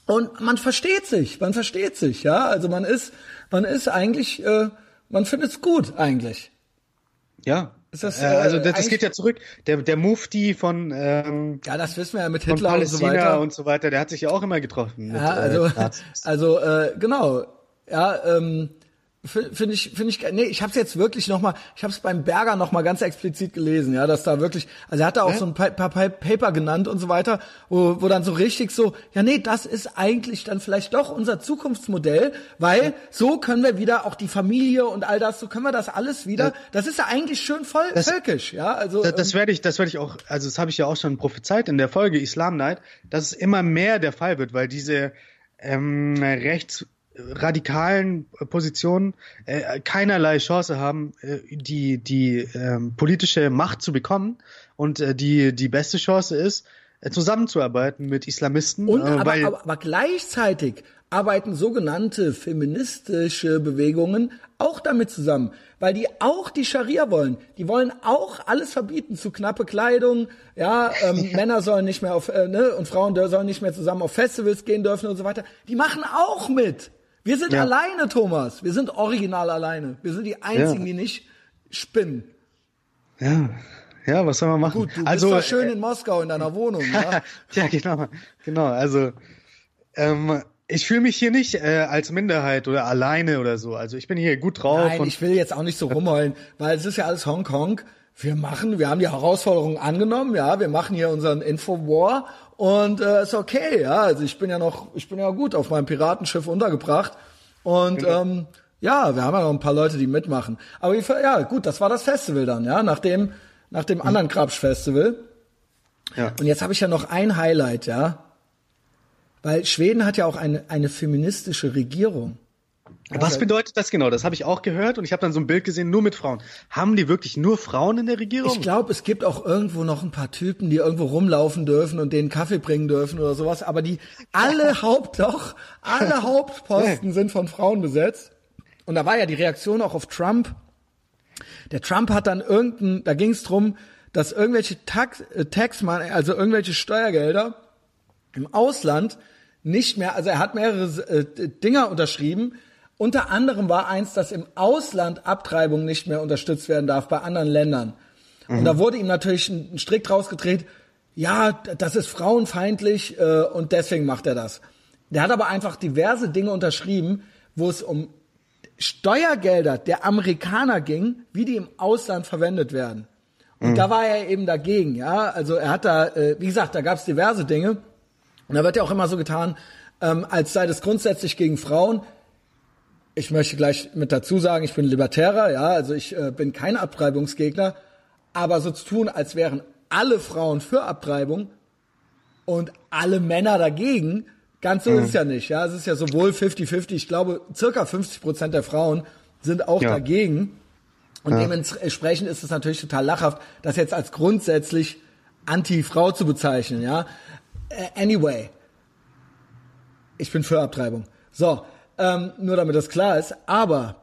Und man versteht sich, man versteht sich, ja. Also man ist, man ist eigentlich, äh, man findet es gut eigentlich. Ja. Ist das, äh, also das, das geht ja zurück. Der, der Mufti von ähm, ja, das wissen wir ja mit Hitler und so weiter und so weiter. Der hat sich ja auch immer getroffen. Mit, ja, also äh, also äh, genau. Ja, ähm, Finde ich, finde ich, nee, ich habe es jetzt wirklich nochmal, ich habe es beim Berger nochmal ganz explizit gelesen, ja, dass da wirklich, also er hat da auch ja? so ein paar, paar Paper genannt und so weiter, wo, wo dann so richtig so, ja, nee, das ist eigentlich dann vielleicht doch unser Zukunftsmodell, weil so können wir wieder auch die Familie und all das, so können wir das alles wieder, ja. das ist ja eigentlich schön voll das, völkisch, ja, also. Das, das ähm, werde ich, das werde ich auch, also das habe ich ja auch schon prophezeit in der Folge Islam Night, dass es immer mehr der Fall wird, weil diese ähm, rechts radikalen Positionen äh, keinerlei Chance haben, äh, die die ähm, politische Macht zu bekommen und äh, die die beste Chance ist, äh, zusammenzuarbeiten mit Islamisten. Und, äh, aber, aber, aber gleichzeitig arbeiten sogenannte feministische Bewegungen auch damit zusammen, weil die auch die Scharia wollen. Die wollen auch alles verbieten zu knappe Kleidung, ja, ähm, Männer sollen nicht mehr auf, äh, ne, und Frauen sollen nicht mehr zusammen auf Festivals gehen dürfen und so weiter. Die machen auch mit. Wir sind ja. alleine, Thomas. Wir sind original alleine. Wir sind die Einzigen, ja. die nicht spinnen. Ja. Ja, was soll man machen? Gut, du also, bist doch schön äh, in Moskau in deiner Wohnung, ja? ja, genau. Genau, also ähm, ich fühle mich hier nicht äh, als Minderheit oder alleine oder so. Also ich bin hier gut drauf. Nein, ich will jetzt auch nicht so rumheulen, weil es ist ja alles Hongkong. Wir machen, wir haben die Herausforderung angenommen, ja, wir machen hier unseren Infowar und äh, ist okay, ja. Also ich bin ja noch, ich bin ja gut auf meinem Piratenschiff untergebracht. Und genau. ähm, ja, wir haben ja noch ein paar Leute, die mitmachen. Aber ja, gut, das war das Festival dann, ja, nach dem, nach dem anderen Krabsch-Festival. Ja. Und jetzt habe ich ja noch ein Highlight, ja. Weil Schweden hat ja auch eine, eine feministische Regierung. Was bedeutet das genau? Das habe ich auch gehört und ich habe dann so ein Bild gesehen, nur mit Frauen. Haben die wirklich nur Frauen in der Regierung? Ich glaube, es gibt auch irgendwo noch ein paar Typen, die irgendwo rumlaufen dürfen und denen Kaffee bringen dürfen oder sowas, aber die alle Haupt doch, alle Hauptposten sind von Frauen besetzt. Und da war ja die Reaktion auch auf Trump. Der Trump hat dann irgendein, da ging es drum, dass irgendwelche Tax, äh, Taxman, also irgendwelche Steuergelder im Ausland nicht mehr, also er hat mehrere äh, Dinger unterschrieben, unter anderem war eins, dass im Ausland Abtreibung nicht mehr unterstützt werden darf bei anderen Ländern. Mhm. Und da wurde ihm natürlich ein Strick rausgedreht, ja, das ist frauenfeindlich äh, und deswegen macht er das. Der hat aber einfach diverse Dinge unterschrieben, wo es um Steuergelder der Amerikaner ging, wie die im Ausland verwendet werden. Und mhm. da war er eben dagegen, ja. Also er hat da, äh, wie gesagt, da gab es diverse Dinge. Und da wird ja auch immer so getan, ähm, als sei das grundsätzlich gegen Frauen ich möchte gleich mit dazu sagen, ich bin Libertärer, ja, also ich äh, bin kein Abtreibungsgegner, aber so zu tun, als wären alle Frauen für Abtreibung und alle Männer dagegen, ganz so mhm. ist es ja nicht, ja, es ist ja sowohl 50-50, ich glaube, circa 50 Prozent der Frauen sind auch ja. dagegen und ja. dementsprechend ist es natürlich total lachhaft, das jetzt als grundsätzlich Anti-Frau zu bezeichnen, ja. Äh, anyway, ich bin für Abtreibung. So, ähm, nur damit das klar ist. Aber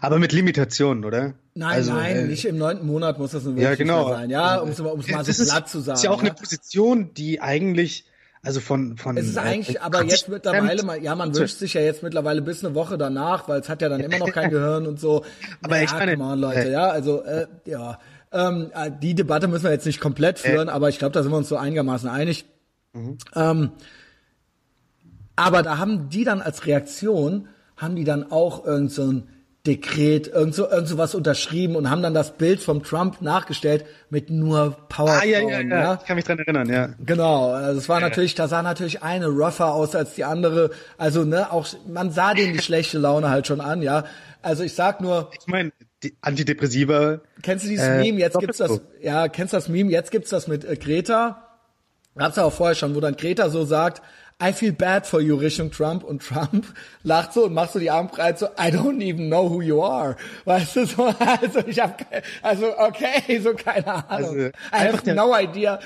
aber mit Limitationen, oder? Nein, also, nein, äh, nicht im neunten Monat muss das wirklich ja, genau. sein. Ja, um es mal so platt zu sagen. Das ist ja auch ja. eine Position, die eigentlich also von von es ist äh, eigentlich äh, aber jetzt mittlerweile mal ja man wünscht sich ja jetzt mittlerweile bis eine Woche danach weil es hat ja dann immer noch kein Gehirn und so aber ja, ich meine on, Leute äh, ja also äh, ja ähm, äh, die Debatte müssen wir jetzt nicht komplett führen äh, aber ich glaube da sind wir uns so einigermaßen einig mhm. ähm, aber da haben die dann als Reaktion, haben die dann auch irgend so ein Dekret, irgend so, irgend so was unterschrieben und haben dann das Bild vom Trump nachgestellt mit nur Power. Ah, ja, ja, ja, ja. Ich kann mich dran erinnern, ja. Genau. Also es war ja. natürlich, da sah natürlich eine rougher aus als die andere. Also, ne, auch, man sah denen die schlechte Laune halt schon an, ja. Also ich sag nur. Ich meine, die Antidepressiva. Kennst du dieses äh, Meme? Jetzt gibt's das, ja, kennst du das Meme? Jetzt gibt's das mit äh, Greta. Gab's ja auch vorher schon, wo dann Greta so sagt, I feel bad for you Richtung Trump und Trump lacht so und macht so die Arme breit so, I don't even know who you are. Weißt du, so, also ich hab, also okay, so keine Ahnung. Also, I have der, no idea.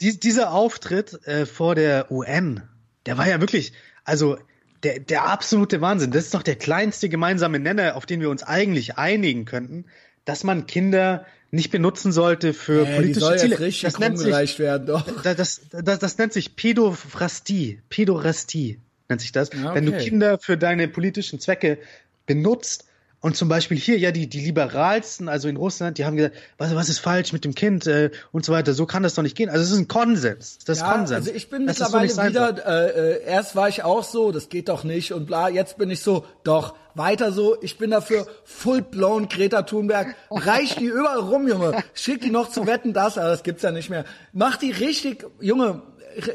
Dies, dieser Auftritt äh, vor der UN, der war ja wirklich, also der, der absolute Wahnsinn. Das ist doch der kleinste gemeinsame Nenner, auf den wir uns eigentlich einigen könnten, dass man Kinder nicht benutzen sollte für Äh, politische soll Ziele. richtig das, nennt sich, werden, doch. das, das, das, das nennt sich Pädorastie. Pädorastie nennt sich das. Ja, Wenn du okay. Kinder für deine politischen Zwecke benutzt und zum Beispiel hier, ja, die, die liberalsten, also in Russland, die haben gesagt, was, was ist falsch mit dem Kind äh, und so weiter. So kann das doch nicht gehen. Also es ist ein Konsens. Das ist Ja, Konsens. also ich bin Das so mittlerweile soll. wieder, äh, äh, erst war ich auch so, das geht doch nicht und bla, jetzt bin ich so, doch, weiter so, ich bin dafür full-blown Greta Thunberg, reich die überall rum, Junge, schick die noch zu Wetten, das, aber das gibt's ja nicht mehr. Mach die richtig, Junge,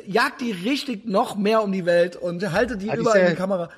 jag die richtig noch mehr um die Welt und halte die Aber die überall in die Kamera.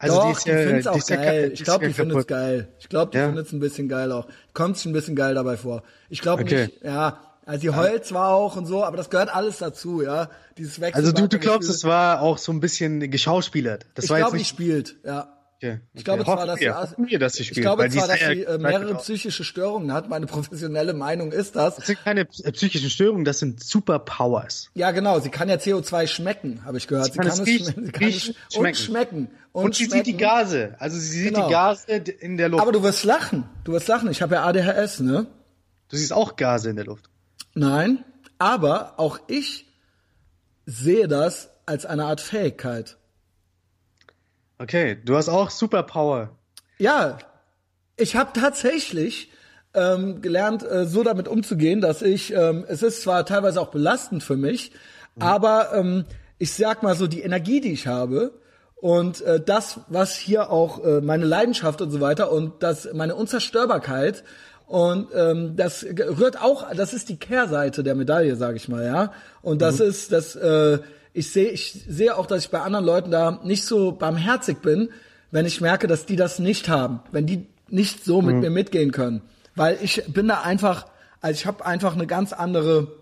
Also Doch, die die, ist ja- findet's die auch ja geil. kaputt, ich die glaube, die ja kaputt. geil. Ich glaube, die Ja. findet's ein bisschen geil auch. Kommt sich ein bisschen geil dabei vor. Ich glaube Okay. nicht, ja, also die heult zwar auch und so, aber das gehört alles dazu, ja. Dieses Wechsel. Also du, du glaubst, es war auch so ein bisschen geschauspielert. Das ich war glaube, die jetzt nicht. spielt, ja. Okay, Ich okay. glaube zwar, dass wir, sie, wir, dass sie ich glaube zwar, dass sie äh, mehrere psychische Störungen hat. Meine professionelle Meinung ist das. Das sind keine äh, psychischen Störungen, das sind Superpowers. Ja, genau. Sie kann ja CO2 schmecken, habe ich gehört. Sie kann es riechen, schme- sie kann riechen, es und schmecken. schmecken und, Und, sie schmecken. sieht die Gase. Also sie sieht Genau. die Gase in der Luft. Aber du wirst lachen. Du wirst lachen. Ich habe ja ADHS, ne? du siehst auch Gase in der Luft. Nein, aber auch ich sehe das als eine Art Fähigkeit. Okay, du hast auch Superpower. Ja, ich habe tatsächlich ähm, gelernt, äh, so damit umzugehen, dass ich, ähm, es ist zwar teilweise auch belastend für mich, aber ähm, ich sag mal so, die Energie, die ich habe und äh, das, was hier auch äh, meine Leidenschaft und so weiter und das meine Unzerstörbarkeit und ähm, das rührt auch, das ist die Kehrseite der Medaille, sage ich mal, ja. Und das ist, das äh, ich sehe, ich sehe auch, dass ich bei anderen Leuten da nicht so barmherzig bin, wenn ich merke, dass die das nicht haben, wenn die nicht so mit mir mitgehen können, weil ich bin da einfach, also ich habe einfach eine ganz andere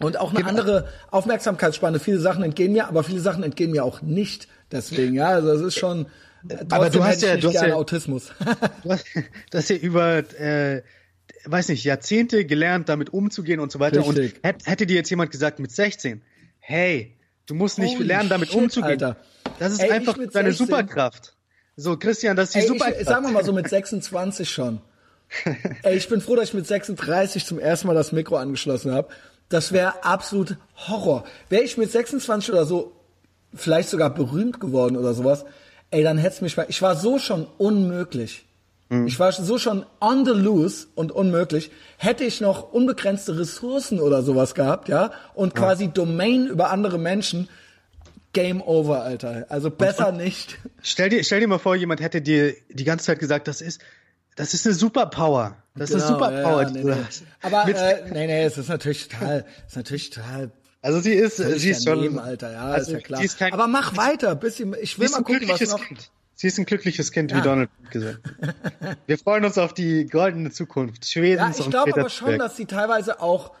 und auch eine andere Aufmerksamkeitsspanne. Viele Sachen entgehen mir, aber viele Sachen entgehen mir auch nicht. Deswegen, ja, also es ist schon. Trotzdem Aber du hast ja- du hast ja- Autismus. Du hast, du hast ja über, äh, weiß nicht, Jahrzehnte gelernt, damit umzugehen und so weiter. Richtig. Und hätt, hätte dir jetzt jemand gesagt mit 16, hey, du musst nicht Holy lernen, damit shit, umzugehen. Alter. Das ist Ey, einfach deine 16. Superkraft. So, Christian, das ist die Ey, Superkraft. ich, sagen wir mal so mit 26 schon. Ey, ich bin froh, dass ich mit 36 zum ersten Mal das Mikro angeschlossen habe. Das wäre absolut Horror. Wäre ich mit 26 oder so vielleicht sogar berühmt geworden oder sowas, ey, dann hätte mich mal. Ich war so schon unmöglich. Mhm. Ich war so schon on the loose und unmöglich. Hätte ich noch unbegrenzte Ressourcen oder sowas gehabt, ja, und quasi Domain über andere Menschen, Game over, Alter. Also besser nicht. Stell dir, stell dir mal vor, jemand hätte dir die ganze Zeit gesagt, das ist, das ist eine Superpower. Das ist eine Genau, Superpower, ja, nee, nee. Aber äh, nee, nee, es ist natürlich total, ist natürlich total also sie ist, sie ist daneben, schon, Alter, ja, also ist ja klar. Ist kein, Aber mach weiter, bisschen, ich will mal gucken, was noch. Kind. Sie ist ein glückliches Kind, wie Ja. Donald Trump gesagt hat. Wir freuen uns auf die goldene Zukunft Ja, Schwedens ich und glaube aber schon, dass sie teilweise auch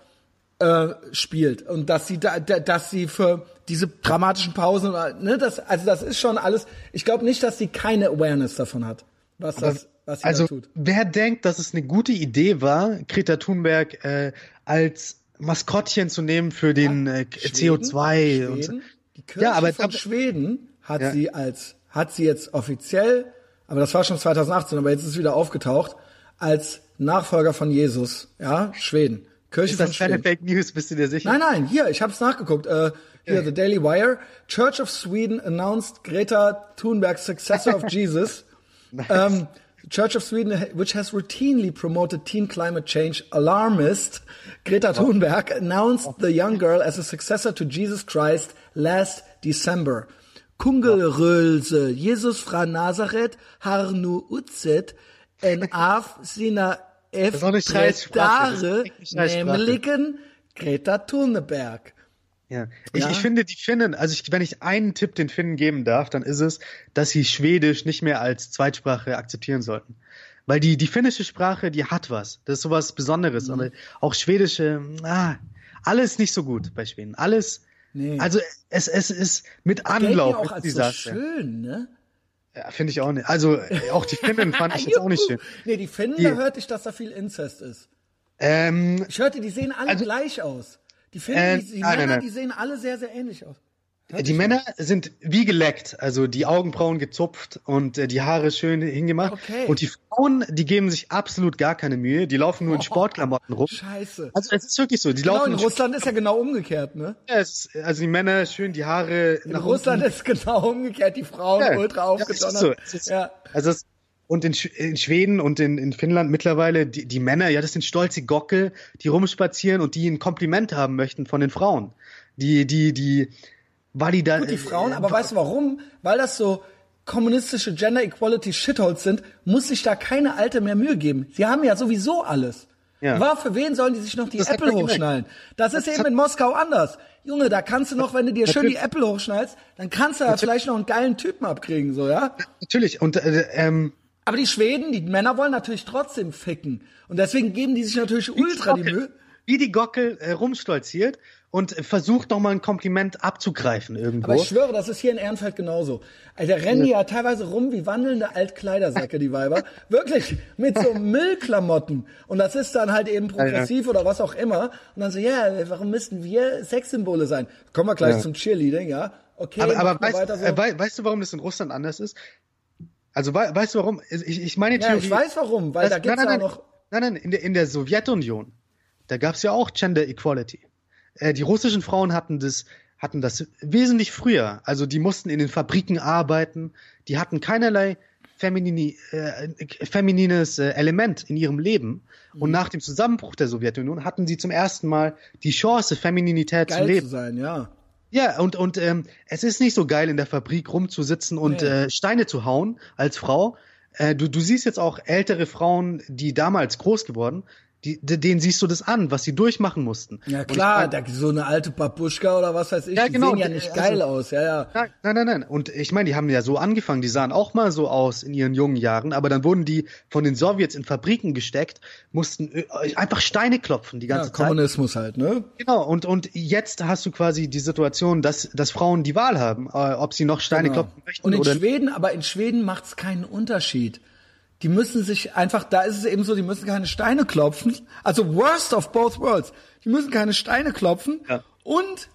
äh, spielt und dass sie da, da, dass sie für diese dramatischen Pausen, ne, das, also das ist schon alles. Ich glaube nicht, dass sie keine Awareness davon hat, was das, was sie Also, da tut. wer denkt, dass es eine gute Idee war, Greta Thunberg äh, als Maskottchen zu nehmen für den äh, CO2 und so. Schweden, die Kirche Ja, aber- von aber- Schweden hat Ja. sie als, hat sie jetzt offiziell, aber das war schon 2018, aber jetzt ist es wieder aufgetaucht, als Nachfolger von Jesus, ja, Schweden. Kirche Ist von das keine Schweden. Fake News, bist du dir sicher? Nein, nein, hier, ich habe es nachgeguckt. Äh, hier, The Daily Wire. Church of Sweden announced Greta Thunberg, successor of Jesus. Um, Church of Sweden, which has routinely promoted teen climate change alarmist, Greta Thunberg announced the young girl as a successor to Jesus Christ last December. Kungelrölse, Jesus fra Nazareth, har nu utzet, en af sina Scheißsprache. nämlichen Greta Thunberg. Ja. Ich, Ja. ich finde, die Finnen, also ich, wenn ich einen Tipp den Finnen geben darf, dann ist es, dass sie Schwedisch nicht mehr als Zweitsprache akzeptieren sollten. Weil die, die finnische Sprache, die hat was. Das ist sowas Besonderes. Mhm. Und auch schwedische, ah, alles nicht so gut bei Schweden. Alles, Nee. also es, es ist mit Anlauf, auch als so Sache. schön, ne? Ja, finde ich auch nicht. Also äh, auch die Finnen fand ich jetzt auch nicht schön. Nee, die Finnen, Die- da hörte ich, dass da viel Inzest ist. Ähm, Ich hörte, die sehen alle Also- gleich aus. Die Finnen, Äh, die, die nein, nein, Männer, nein. die sehen alle sehr, sehr ähnlich aus. Die Männer sind wie geleckt, also die Augenbrauen gezupft und äh, die Haare schön hingemacht. Okay. Und die Frauen, die geben sich absolut gar keine Mühe, die laufen nur in Sportklamotten rum. Scheiße. Also es ist wirklich so, die Genau, laufen in Russland ist ja genau umgekehrt, ne? Ja, ist, also die Männer schön die Haare In nach Russland unten. ist genau umgekehrt, die Frauen Ja, ultra ja, es ist aufgedonnert. so. Es ist, Ja. Also es, und in, Sch- in Schweden und in, in Finnland mittlerweile, die, die Männer, ja, das sind stolze Gockel, die rumspazieren und die ein Kompliment haben möchten von den Frauen. Die, die, die valida Gut, die Frauen, aber weißt du warum? Weil das so kommunistische Gender Equality Shitholes sind, muss sich da keine Alte mehr Mühe geben. Sie haben ja sowieso alles. Ja. War für wen sollen die sich noch die Das Apple hochschnallen? Das ist eben in Moskau anders. Junge, da kannst du noch, wenn du dir schön die. Apple hochschnallst, dann kannst du ja vielleicht noch einen geilen Typen abkriegen, so, ja? Natürlich, und äh, ähm, Aber die Schweden, die Männer wollen natürlich trotzdem ficken. Und deswegen geben die sich natürlich ultra die Mühe. wie die Gockel äh, rumstolziert und versucht noch mal ein Kompliment abzugreifen irgendwo. Aber ich schwöre, das ist hier in Ehrenfeld genauso. Also da rennen die ja teilweise rum wie wandelnde Altkleidersäcke, die Weiber. Wirklich, mit so Müllklamotten. Und das ist dann halt eben progressiv oder was auch immer. Und dann so, ja, warum müssten wir Sexsymbole sein? Kommen wir gleich Ja. zum Cheerleading, ja? Okay, aber, aber weißt, weiter so. äh, wei- weißt du, warum das in Russland anders ist? Also wei weißt du warum? Ich, ich meine ja, ich weiß warum, weil Das- da gibt's nein, ja noch... Nein, nein, in der, in der Sowjetunion, da gab's ja auch Gender Equality. Äh, die russischen Frauen hatten das, hatten das wesentlich früher. Also die mussten in den Fabriken arbeiten, die hatten keinerlei feminini, äh, feminines äh, Element in ihrem Leben. Mhm. Und nach dem Zusammenbruch der Sowjetunion hatten sie zum ersten Mal die Chance, Femininität zu Geil leben. zu sein, ja. Ja, und, und ähm, es ist nicht so geil, in der Fabrik rumzusitzen und Nee. äh, Steine zu hauen als Frau. Äh, du, du siehst jetzt auch ältere Frauen, die damals groß geworden, die, de- denen siehst du das an, was sie durchmachen mussten. Ja klar, mein, da, so eine alte Babuschka oder was weiß ich, Ja, die genau, sehen ja nicht also- geil aus, ja, ja. Nein, nein, nein. Und ich meine, die haben ja so angefangen, die sahen auch mal so aus in ihren jungen Jahren, aber dann wurden die von den Sowjets in Fabriken gesteckt, mussten äh, einfach Steine klopfen die ja ganze Zeit. Kommunismus halt, ne? Genau, und, und jetzt hast du quasi die Situation, dass, dass Frauen die Wahl haben, äh, ob sie noch Steine Genau. klopfen möchten Und in oder Schweden, aber in Schweden macht's keinen Unterschied. Die müssen sich einfach, da ist es eben so, die müssen keine Steine klopfen. Also worst of both worlds. Die müssen keine Steine klopfen Ja. und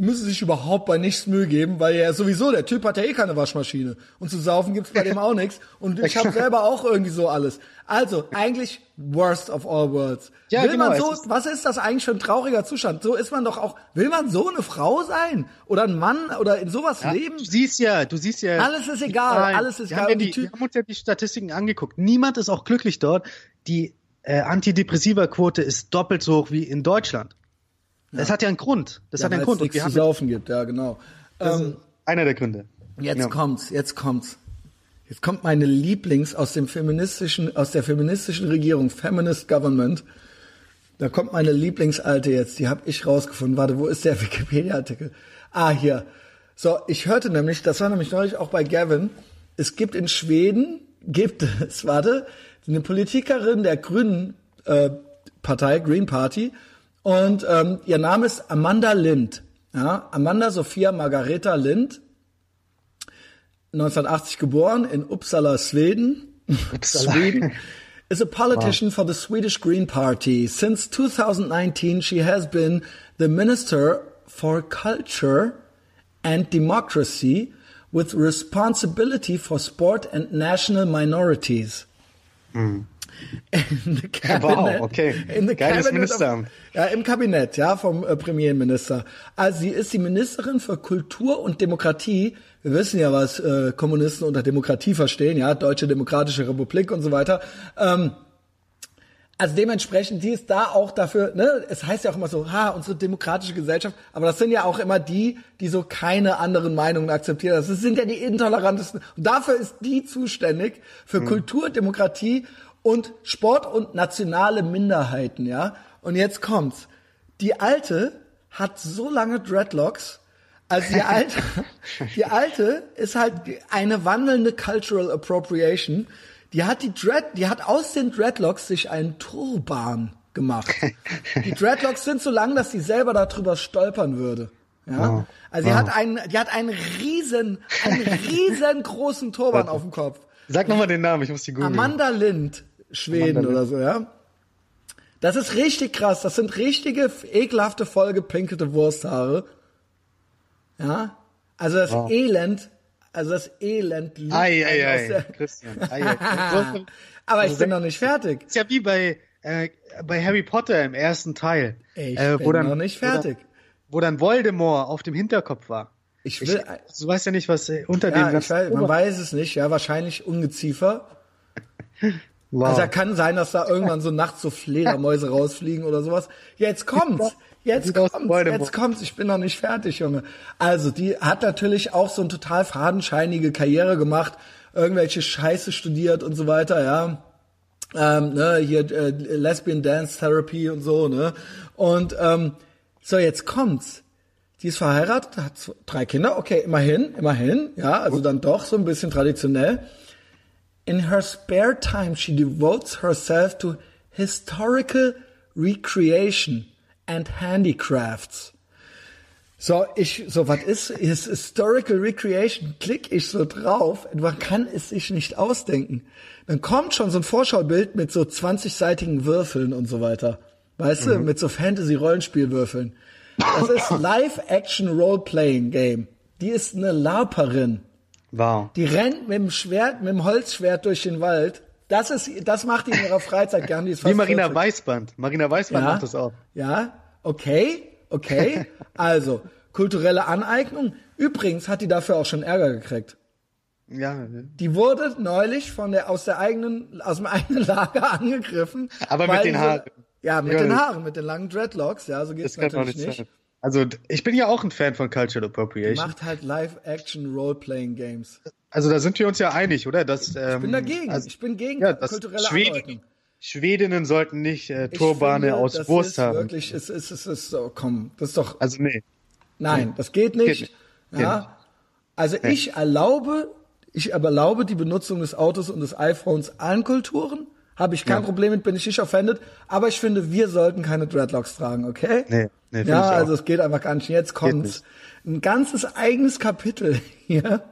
müssen sich überhaupt bei nichts Mühe geben, weil ja sowieso, der Typ hat ja eh keine Waschmaschine. Und zu saufen gibt's bei dem auch nichts. Und ich habe selber auch irgendwie so alles. Also, eigentlich worst of all worlds. Ja, will genau, man so, ist- was ist das eigentlich für ein trauriger Zustand? So ist man doch auch, will man so eine Frau sein? Oder ein Mann oder in sowas leben? Du siehst ja, du siehst ja. Alles ist egal, alles ist wir egal. Haben ja die wir haben uns ja die Statistiken angeguckt. Niemand ist auch glücklich dort. Die äh, Antidepressiva-Quote ist doppelt so hoch wie in Deutschland. Das hat ja einen Grund. Das Ja, hat einen Grund. Und wir zu haben saufen gibt, ja, genau. Ähm, einer der Gründe. jetzt Ja. kommt's, jetzt kommt's. Jetzt kommt meine Lieblings aus dem feministischen, aus der feministischen Regierung, Feminist Government. Da kommt meine Lieblingsalte jetzt, die habe ich rausgefunden. Warte, wo ist der Wikipedia-Artikel? Ah, hier. So, ich hörte nämlich, das war nämlich neulich auch bei Gavin, es gibt in Schweden, gibt es, warte, eine Politikerin der Grünen äh, Partei, Green Party, und ähm, ihr Name ist Amanda Lind. Ja, Amanda Sophia Margareta Lind, 1980 geboren in Uppsala, Schweden. Sweden. Is a politician for the Swedish Green Party. Since 2019, she has been the Minister for Culture and Democracy with responsibility for sport and national minorities. In cabinet, okay. In the Geiles cabinet Ministeramt. Ja, im Kabinett, ja, vom äh, Premierminister. Also sie ist die Ministerin für Kultur und Demokratie. Wir wissen ja, was äh, Kommunisten unter Demokratie verstehen, ja, Deutsche Demokratische Republik und so weiter. Ähm, also dementsprechend, die ist da auch dafür, ne, es heißt ja auch immer so, ha, unsere demokratische Gesellschaft, aber das sind ja auch immer die, die so keine anderen Meinungen akzeptieren. Das sind ja die intolerantesten. Und dafür ist die zuständig für Kultur, Demokratie und Sport und nationale Minderheiten, ja. Und jetzt kommt's. Die Alte hat so lange Dreadlocks, also die Alte, die Alte ist halt eine wandelnde Cultural Appropriation. Die hat die Dread, die hat aus den Dreadlocks sich einen Turban gemacht. Die Dreadlocks sind so lang, dass sie selber darüber stolpern würde. Ja? Also die hat einen, die hat einen riesen, einen riesengroßen Turban auf dem Kopf. Sag nochmal den Namen, ich muss die googeln. Amanda Lind, Schweden oder so, ja. Das ist richtig krass. Das sind richtige, ekelhafte, vollgepinkelte Wursthaare. Ja. Also das Wow. Elend, also das Elend liegt Ei, ei, ei, der- Christian. Ei, ei. Aber ich Also bin noch nicht fertig. ist ja wie bei, äh, bei Harry Potter im ersten Teil. Ich äh, bin noch nicht fertig. Wo dann, wo dann Voldemort auf dem Hinterkopf war. Ich Ich, will, du weißt ja nicht, was äh, unter ja, dem ich weiß, man weiß es nicht, ja, wahrscheinlich Ungeziefer. Wow. Also kann sein, dass da irgendwann so nachts so Fledermäuse rausfliegen oder sowas. Jetzt kommt's. Jetzt kommt's. Jetzt kommt's. Ich bin noch nicht fertig, Junge. Also, die hat natürlich auch so eine total fadenscheinige Karriere gemacht, irgendwelche Scheiße studiert und so weiter, ja. Ähm, ne, hier äh, Lesbian Dance Therapy und so, ne? Und ähm, so, jetzt kommt's. Die ist verheiratet, hat drei Kinder, okay, immerhin, immerhin, ja, also dann doch so ein bisschen traditionell. In her spare time, she devotes herself to historical recreation and handicrafts. So, ich, so, was ist, ist Historical Recreation? Klick ich so drauf. Man kann es sich nicht ausdenken. Dann kommt schon so ein Vorschaubild mit so 20-seitigen Würfeln und so weiter. Weißt du, mit so Fantasy-Rollenspielwürfeln. Das ist Live-Action-Role-Playing-Game. Die ist eine Larperin. Wow. Die rennt mit dem Schwert, mit dem Holzschwert durch den Wald. Das ist, das macht die in ihrer Freizeit gern. Die ist Wie Marina 40. Weißband. Marina Weißband macht das auch. Ja, okay, okay. Also, kulturelle Aneignung. Übrigens hat die dafür auch schon Ärger gekriegt. Ja, ne? Die wurde neulich von der, aus der eigenen, aus dem eigenen Lager angegriffen. Aber mit den Haaren. Ja, mit Ja, den Haaren, mit den langen Dreadlocks. Ja, so geht's natürlich nicht nicht. Also, ich bin ja auch ein Fan von Cultural Die Appropriation. macht halt Live-Action-Role-Playing-Games. Also, da sind wir uns ja einig, oder? Dass, ähm, Ich bin dagegen. Also, ich bin gegen ja, kulturelle Schweden, Aneignung. Schwedinnen sollten nicht äh, Turbane finde, aus das Wurst ist haben. Wirklich, es ist, es ist so, komm, das ist doch, Also, nee. Nein, das geht nicht. nicht. Geht Ja. Also ich erlaube, ich erlaube die Benutzung des Autos und des iPhones allen Kulturen. Habe ich kein Ja. Problem mit, bin ich nicht offended. Aber ich finde, wir sollten keine Dreadlocks tragen, okay? Nee, nee, Ja, also es geht einfach gar nicht. Jetzt kommt's. Ein ganzes eigenes Kapitel hier.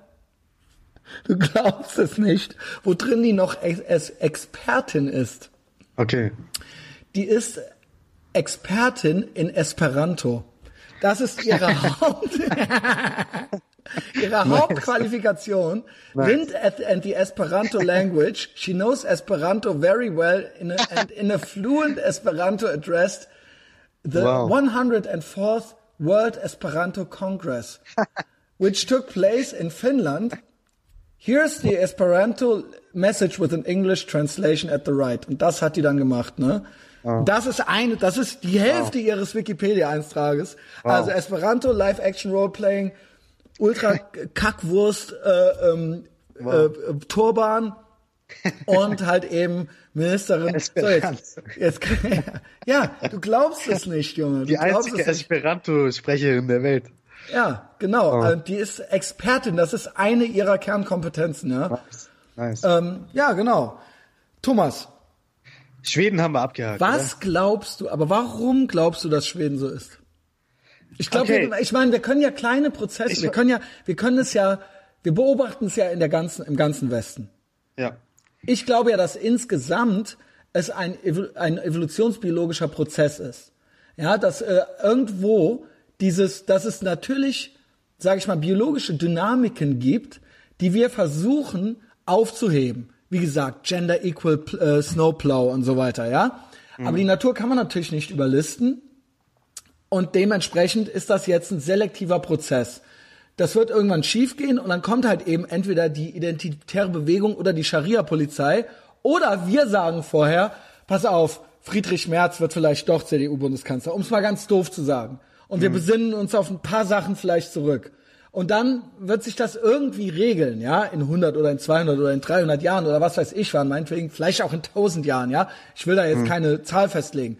Du glaubst es nicht, wo drin die noch Ex- Expertin ist. Okay. Die ist Expertin in Esperanto. Das ist ihre Haupt ihre Hauptqualifikation. Lind at, and the Esperanto language. She knows Esperanto very well in a, and in a fluent Esperanto addressed the Wow. 104th World Esperanto Congress, which took place in Finland. Here's the Esperanto message with an English translation at the right. Und das hat die dann gemacht, ne? Das ist eine, das ist die Hälfte ihres Wikipedia-Eintrages. Also Esperanto, Live-Action Roleplaying, Ultra Kackwurst, äh, ähm, äh, Turban und halt eben Ministerin. So, jetzt, jetzt, ja, du glaubst es nicht, Junge. Du Die einzige. Esperanto-Sprecherin der Welt. Ja, genau. Äh, die ist Expertin. Das ist eine ihrer Kernkompetenzen, ja. Nice. Ähm, ja, genau. Thomas, Schweden haben wir abgehakt. was glaubst du, aber warum glaubst du, dass Schweden so ist? Ich glaube, Okay. ich meine, wir können ja kleine Prozesse, Ich- wir können ja, wir können es ja, wir beobachten es ja in der ganzen, im ganzen Westen. Ja. Ich glaube ja, dass insgesamt es ein, ein evolutionsbiologischer Prozess ist. Ja, dass äh, irgendwo dieses, dass es natürlich, sage ich mal, biologische Dynamiken gibt, die wir versuchen aufzuheben. Wie gesagt, Gender Equal äh, Snowplow und so weiter, ja. Aber die Natur kann man natürlich nicht überlisten. Und dementsprechend ist das jetzt ein selektiver Prozess. Das wird irgendwann schiefgehen und dann kommt halt eben entweder die identitäre Bewegung oder die Scharia-Polizei oder wir sagen vorher, pass auf, Friedrich Merz wird vielleicht doch CDU-Bundeskanzler, um es mal ganz doof zu sagen. Und wir besinnen uns auf ein paar Sachen vielleicht zurück. Und dann wird sich das irgendwie regeln, ja, in 100 oder in 200 oder in 300 Jahren oder was weiß ich wann, meinetwegen, vielleicht auch in 1000 Jahren, ja. Ich will da jetzt keine Zahl festlegen.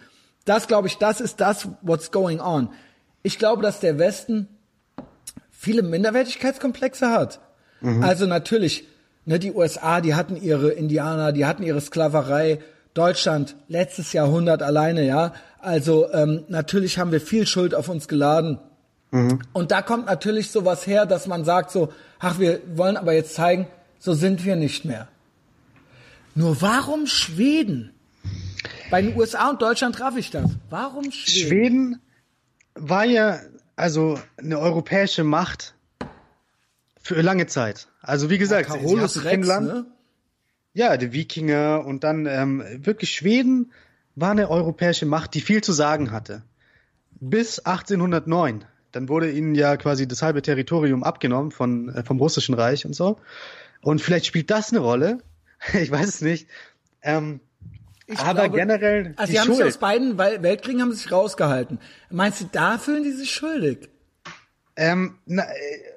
Das glaube ich, das ist das, what's going on. Ich glaube, dass der Westen viele Minderwertigkeitskomplexe hat. Also natürlich, ne, die USA, die hatten ihre Indianer, die hatten ihre Sklaverei. Deutschland letztes Jahrhundert alleine, ja. Also ähm, natürlich haben wir viel Schuld auf uns geladen. Und da kommt natürlich sowas her, dass man sagt so, ach, wir wollen aber jetzt zeigen, so sind wir nicht mehr. Nur warum Schweden? Bei den USA und Deutschland traf ich das. Warum Schweden? Schweden war ja also eine europäische Macht Für lange Zeit. Also wie gesagt, Ja, Carolus Rex, Finnland, ne? ja, die Wikinger und dann ähm, wirklich Schweden war eine europäische Macht, die viel zu sagen hatte. Bis 1809. Dann wurde ihnen ja quasi das halbe Territorium abgenommen von, äh, vom Russischen Reich und so. Und vielleicht spielt das eine Rolle. ich weiß es nicht. Ähm, Ich aber glaube- generell Also die sie haben sich aus beiden Wel- Weltkriegen haben sich rausgehalten. Meinst du, da fühlen die sich schuldig? Ähm, na, äh,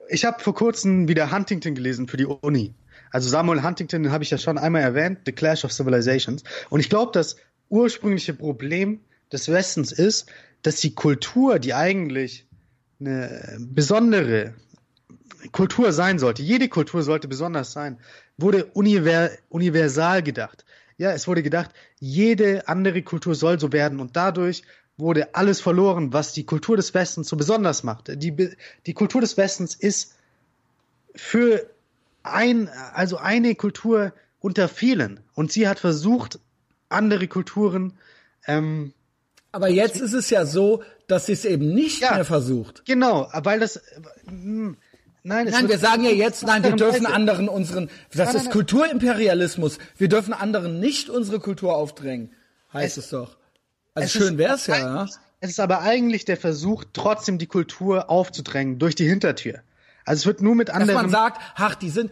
ich habe vor kurzem wieder Huntington gelesen für die Uni. Also Samuel Huntington den habe ich ja schon einmal erwähnt, The Clash of Civilizations. Und ich glaube, das ursprüngliche Problem des Westens ist, dass die Kultur, die eigentlich eine besondere Kultur sein sollte, jede Kultur sollte besonders sein, wurde univer universal gedacht. Ja, es wurde gedacht, jede andere Kultur soll so werden und dadurch wurde alles verloren, was die Kultur des Westens so besonders macht. Die, die Kultur des Westens ist für ein, also eine Kultur unter vielen und sie hat versucht, andere Kulturen ähm, Aber jetzt ist es ja so, dass sie es eben nicht Ja. mehr versucht. Genau, weil das. Nein, es Nein, wir sagen ja jetzt, nein, wir dürfen Weise. anderen unseren, das Nein, ist nein, nein. Kulturimperialismus. Wir dürfen anderen nicht unsere Kultur aufdrängen, heißt es, doch. Also Es schön ist wär's ja, ja. Es ist aber eigentlich der Versuch, trotzdem die Kultur aufzudrängen durch die Hintertür. Also es wird nur mit Dass anderen. man sagt, ach, die sind,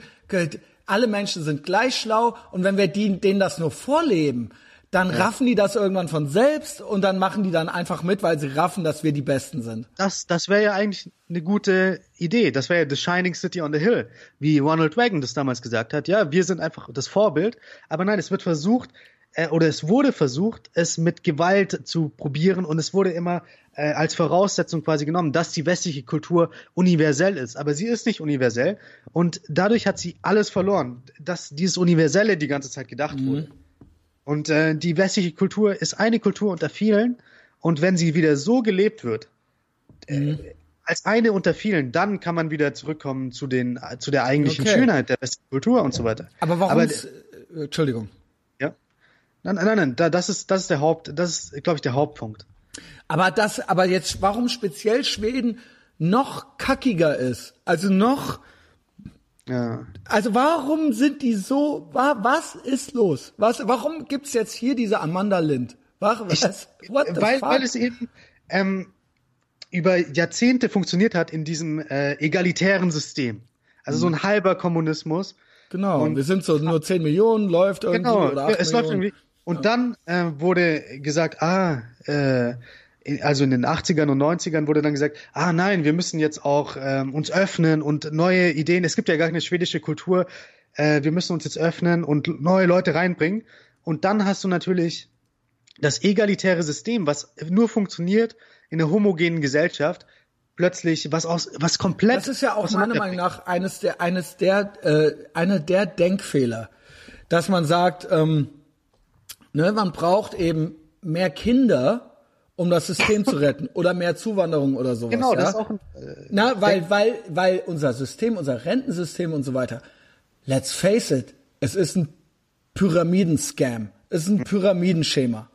alle Menschen sind gleich schlau und wenn wir denen das nur vorleben, dann raffen die das irgendwann von selbst und dann machen die dann einfach mit, weil sie raffen, dass wir die Besten sind. das, das wäre ja eigentlich eine gute Idee. Das wäre ja The Shining City on the Hill, wie Ronald Reagan das damals gesagt hat. Ja, wir sind einfach das Vorbild. Aber nein, es wird versucht, äh, oder es wurde versucht, es mit Gewalt zu probieren und es wurde immer äh, als Voraussetzung quasi genommen, dass die westliche Kultur universell ist. Aber sie ist nicht universell und dadurch hat sie alles verloren, dass dieses Universelle die ganze Zeit gedacht wurde. Und äh, die westliche Kultur ist eine Kultur unter vielen und wenn sie wieder so gelebt wird, als eine unter vielen, dann kann man wieder zurückkommen zu den äh, zu der eigentlichen Okay. Schönheit der westlichen Kultur und so weiter. Aber warum? Aber, äh, Entschuldigung. ja. Nein, nein, nein, nein, da, das ist das ist der Haupt, das ist glaube ich der Hauptpunkt. Aber das, aber jetzt, warum speziell Schweden noch kackiger ist? Also noch, Ja. also warum sind die so, wa, was ist los? Was, warum gibt's jetzt hier diese Amanda Lind? What the weil, fuck? weil es eben ähm, über Jahrzehnte funktioniert hat in diesem äh, egalitären System. Also so ein halber Kommunismus. genau, und- wir sind so nur 10 Millionen, läuft irgendwie, Genau, oder 8 es läuft Millionen. irgendwie. Und dann äh, wurde gesagt, ah, äh, also in den 80ern und 90ern wurde dann gesagt, ah nein, wir müssen jetzt auch ähm, uns öffnen und neue Ideen. Es gibt ja gar keine schwedische Kultur. Äh, wir müssen uns jetzt öffnen und neue Leute reinbringen. Und dann hast du natürlich das egalitäre System, was nur funktioniert in einer homogenen Gesellschaft, plötzlich was aus, was komplett. Das ist ja auch meiner. Meinung nach eines der, eines der, äh, eine der Denkfehler, dass man sagt, ähm, ne, man braucht eben mehr Kinder, um das System zu retten oder mehr Zuwanderung oder sowas. Genau, ja? das ist auch ein, äh, Na, weil, weil, weil unser System, unser Rentensystem und so weiter, let's face it, es ist ein Pyramidenscam. Es ist ein Pyramidenschema.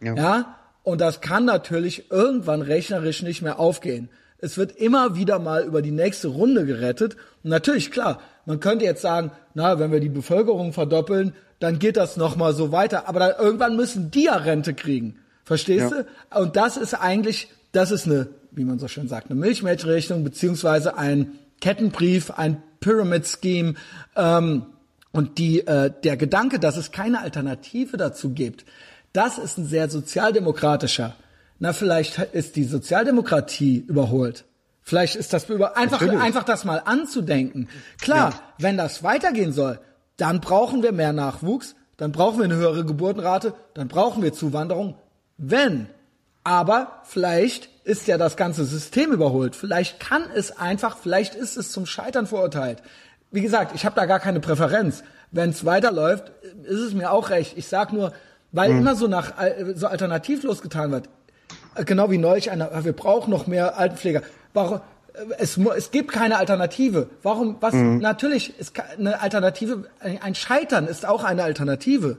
Ja. Ja. Und das kann natürlich irgendwann rechnerisch nicht mehr aufgehen. Es wird immer wieder mal über die nächste Runde gerettet. Und natürlich, klar, man könnte jetzt sagen, na, wenn wir die Bevölkerung verdoppeln, dann geht das nochmal so weiter. Aber dann, irgendwann müssen die ja Rente kriegen. Verstehst Ja. du? Und das ist eigentlich, das ist eine, wie man so schön sagt, eine Milchmädchenrechnung beziehungsweise ein Kettenbrief, ein Pyramid Scheme. Ähm, und die, äh, der Gedanke, dass es keine Alternative dazu gibt, das ist ein sehr sozialdemokratischer. Na, vielleicht ist die Sozialdemokratie überholt. Vielleicht ist das über, einfach, Natürlich. einfach das mal anzudenken. Klar, wenn das weitergehen soll, dann brauchen wir mehr Nachwuchs, dann brauchen wir eine höhere Geburtenrate, dann brauchen wir Zuwanderung. Wenn. Aber vielleicht ist ja das ganze System überholt. Vielleicht kann es einfach, vielleicht ist es zum Scheitern verurteilt. Wie gesagt, ich habe da gar keine Präferenz. Wenn es weiterläuft, ist es mir auch recht. Ich sag nur, weil immer so nach äh, so alternativlos getan wird. Äh, Genau wie neulich einer, äh, wir brauchen noch mehr Altenpfleger. Warum? äh, Es, es gibt keine Alternative. Warum? Was? Natürlich ist eine Alternative. Ein Scheitern ist auch eine Alternative.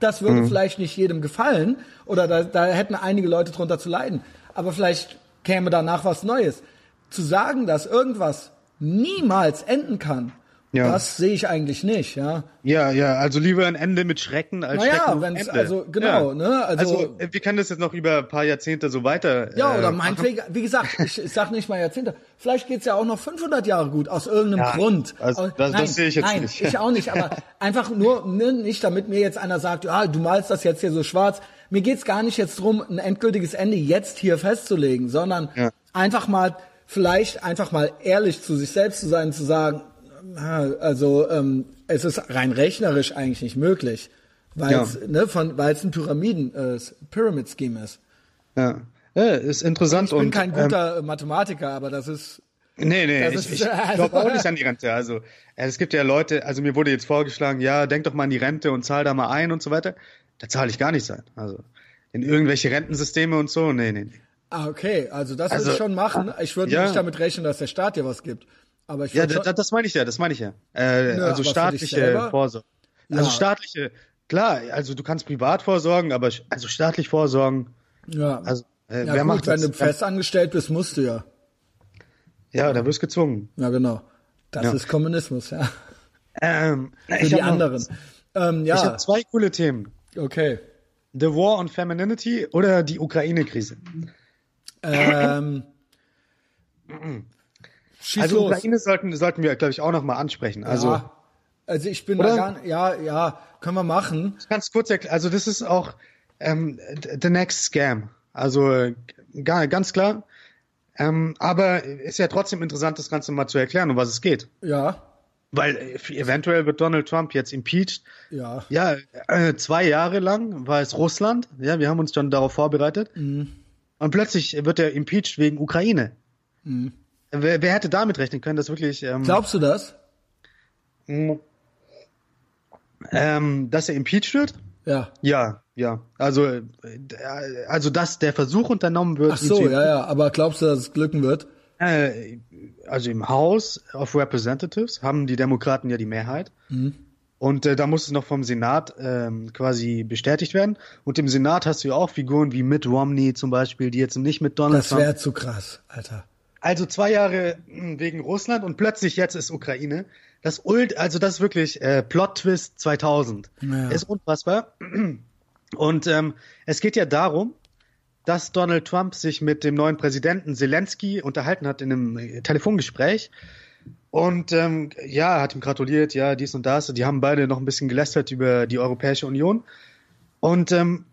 Das würde vielleicht nicht jedem gefallen oder da, da hätten einige Leute drunter zu leiden. Aber vielleicht käme danach was Neues. Zu sagen, dass irgendwas niemals enden kann, Ja. das sehe ich eigentlich nicht, ja. Ja, ja, also lieber ein Ende mit Schrecken als Naja, Schrecken wenn's- Ende. also, genau, ja. ne, also- äh, wir können das jetzt noch über ein paar Jahrzehnte so weiter. Ja, äh, oder machen. meinetwegen, wie gesagt, ich, ich sag nicht mal Jahrzehnte. Vielleicht geht's ja auch noch 500 Jahre gut, aus irgendeinem Ja, Grund. also das- das nein, sehe ich jetzt nein, nicht. ich auch nicht, aber einfach nur, ne, nicht damit mir jetzt einer sagt, ja, du malst das jetzt hier so schwarz. Mir geht's gar nicht jetzt drum, ein endgültiges Ende jetzt hier festzulegen, sondern Ja. einfach mal, vielleicht einfach mal ehrlich zu sich selbst zu sein, zu sagen, also ähm, es ist rein rechnerisch eigentlich nicht möglich, weil Ja. es ne, von weil es ein Pyramiden äh, Pyramid Scheme ist. Ja. ja, ist interessant Ich bin und kein ähm, guter äh, Mathematiker, aber das ist Nee, nee, Das ich, ist- ich also- glaube auch nicht an die Rente. Also äh, es gibt ja Leute, also mir wurde jetzt vorgeschlagen, ja, denk doch mal an die Rente und zahl da mal ein und so weiter. Da zahle ich gar nicht sein. Also in irgendwelche Rentensysteme und so, nee, nee, nee. Ah, okay, also das Also, würde ich schon machen. Ich würde ja. nicht damit rechnen, dass der Staat dir was gibt. Aber ich Ja, das, das meine ich ja, das meine ich ja. Äh, aber also staatliche? Vorsorge. Also Ja. staatliche, klar, also du kannst privat vorsorgen, aber also staatlich vorsorgen, ja, also äh, ja wer gut, macht wenn das? du festangestellt bist, musst du ja. Ja, da wirst du gezwungen. Ja, genau. Das Ja. ist Kommunismus, ja. Ähm, Für ich die hab noch- anderen. Ähm, Ich ja, habe zwei coole Themen. okay. The War on Femininity oder die Ukraine-Krise. Ähm, schieß Also los. Ukraine sollten, sollten wir, glaube ich, auch noch mal ansprechen. Also ja, also ich bin Oder? da gar ja, ja, können wir machen. ganz kurz erklären, also das ist auch ähm, the next scam. Also ga- ganz klar. Ähm, aber ist ja trotzdem interessant, das Ganze mal zu erklären, um was es geht. Ja, Weil äh, eventuell wird Donald Trump jetzt impeached. ja. Ja, äh, zwei Jahre lang war es Russland. Ja, wir haben uns schon darauf vorbereitet. Mhm. Und plötzlich wird er impeached wegen Ukraine. Wer, wer hätte damit rechnen können, dass wirklich ähm, Glaubst du das? ähm, dass er impeached wird? Ja. Ja, ja. Also, äh, also dass der Versuch unternommen wird. Ach so, ja, ja. Aber glaubst du, dass es glücken wird? Äh, also im House of Representatives haben die Demokraten ja die Mehrheit. Mhm. Und äh, da muss es noch vom Senat ähm, quasi bestätigt werden. Und im Senat hast du ja auch Figuren wie Mitt Romney zum Beispiel, die jetzt nicht mit Donald Das Trump. wäre zu krass, Alter. Also zwei Jahre mh, wegen Russland und plötzlich jetzt ist Ukraine. Das Ult, also das ist wirklich äh, Plot Twist 2000. Ja. Ist unfassbar. Und ähm, es geht ja darum, dass Donald Trump sich mit dem neuen Präsidenten Zelensky unterhalten hat in einem äh, Telefongespräch. Und ähm, ja, hat ihm gratuliert, ja, dies und das. Die haben beide noch ein bisschen gelästert über die Europäische Union. Und ähm,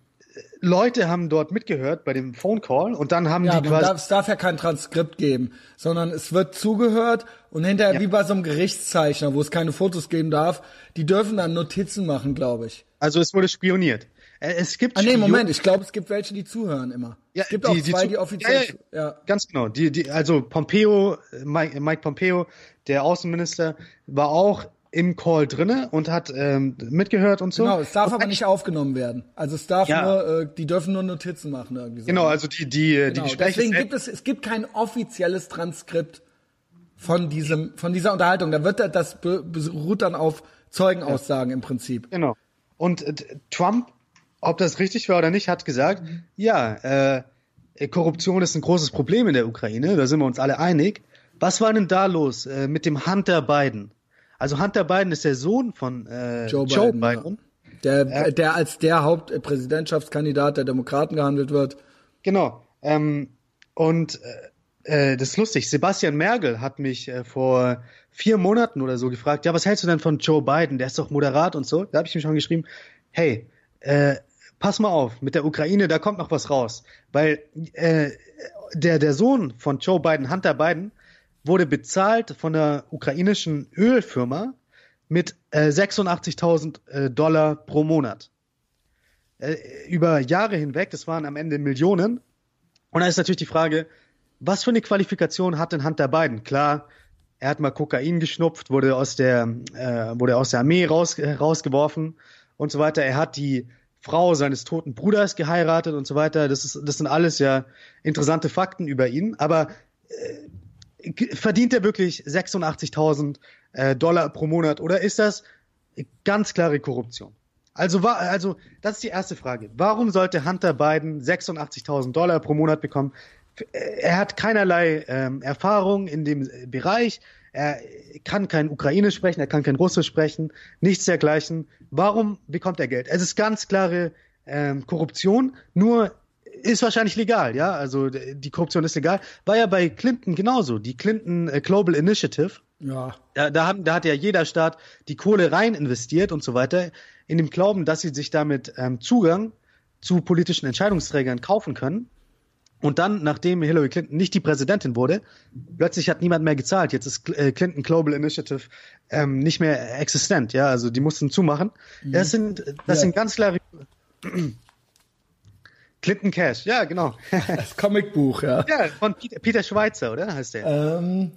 Leute haben dort mitgehört bei dem Phone Call und dann haben Ja, die quasi. darf, es darf ja kein Transkript geben, sondern es wird zugehört und hinterher Ja. wie bei so einem Gerichtszeichner, wo es keine Fotos geben darf, die dürfen dann Notizen machen, glaube ich. Also es wurde spioniert. Äh, Es gibt Ah nee, Moment, ich glaube, es gibt welche, die zuhören immer. Ja, es gibt auch zwei, zu- die offiziell, Ja, ja, ja. Ganz genau. Die, die, also Pompeo, äh, Mike, Mike Pompeo, der Außenminister, war auch im Call drinne und hat ähm, mitgehört und so. Genau, es darf und aber nicht aufgenommen werden. Also es darf Ja. nur, äh, die dürfen nur Notizen machen irgendwie so. Genau, also die, die, die Genau, Gespräche. deswegen gibt es, es gibt kein offizielles Transkript von diesem, von dieser Unterhaltung. Da wird da- das be- beruht dann auf Zeugenaussagen im Prinzip. Genau. Und äh, Trump, ob das richtig war oder nicht, hat gesagt, ja, äh, Korruption ist ein großes Problem in der Ukraine, da sind wir uns alle einig. Was war denn da los äh, mit dem Hunter Biden? Also Hunter Biden ist der Sohn von äh, Joe Joe Biden, Biden. ja. Der, der als der Hauptpräsidentschaftskandidat der Demokraten gehandelt wird. Genau. Ähm, und äh, äh, das ist lustig. Sebastian Merkel hat mich äh, vor vier Monaten oder so gefragt, ja, was hältst du denn von Joe Biden? Der ist doch moderat und so. Da habe ich ihm schon geschrieben, hey, äh, pass mal auf, mit der Ukraine, da kommt noch was raus. Weil äh, der, der Sohn von Joe Biden, Hunter Biden, wurde bezahlt von der ukrainischen Ölfirma mit äh, 86.000 äh, Dollar pro Monat äh, über Jahre hinweg, das waren am Ende Millionen. Und da ist natürlich die Frage, was für eine Qualifikation hat denn Hunter Biden? Klar, er hat mal Kokain geschnupft, wurde aus der, äh, wurde aus der Armee raus, äh, rausgeworfen und so weiter. Er hat die Frau seines toten Bruders geheiratet und so weiter. Das, ist, das sind alles ja interessante Fakten über ihn. Aber äh, verdient er wirklich 86.000 äh, Dollar pro Monat oder ist das ganz klare Korruption? Also, war, also, das ist die erste Frage. Warum sollte Hunter Biden 86.000 Dollar pro Monat bekommen? Er hat keinerlei ähm, Erfahrung in dem Bereich. Er kann kein Ukrainisch sprechen, er kann kein Russisch sprechen, nichts dergleichen. Warum bekommt er Geld? Es ist ganz klare ähm, Korruption, nur ist wahrscheinlich legal, ja. Also die Korruption ist legal. War ja bei Clinton genauso. Die Clinton äh, Global Initiative. Ja. Da, da, haben, da hat ja jeder Staat die Kohle rein investiert und so weiter, in dem Glauben, dass sie sich damit ähm, Zugang zu politischen Entscheidungsträgern kaufen können. Und dann, nachdem Hillary Clinton nicht die Präsidentin wurde, plötzlich hat niemand mehr gezahlt. Jetzt ist äh, Clinton Global Initiative ähm, nicht mehr existent. Ja, also die mussten zumachen. Mhm. Das sind, das ja. sind ganz klare Clinton Cash. Ja, genau. Das Comicbuch, ja. Ja, von Peter, Peter Schweitzer, oder heißt der? Ähm,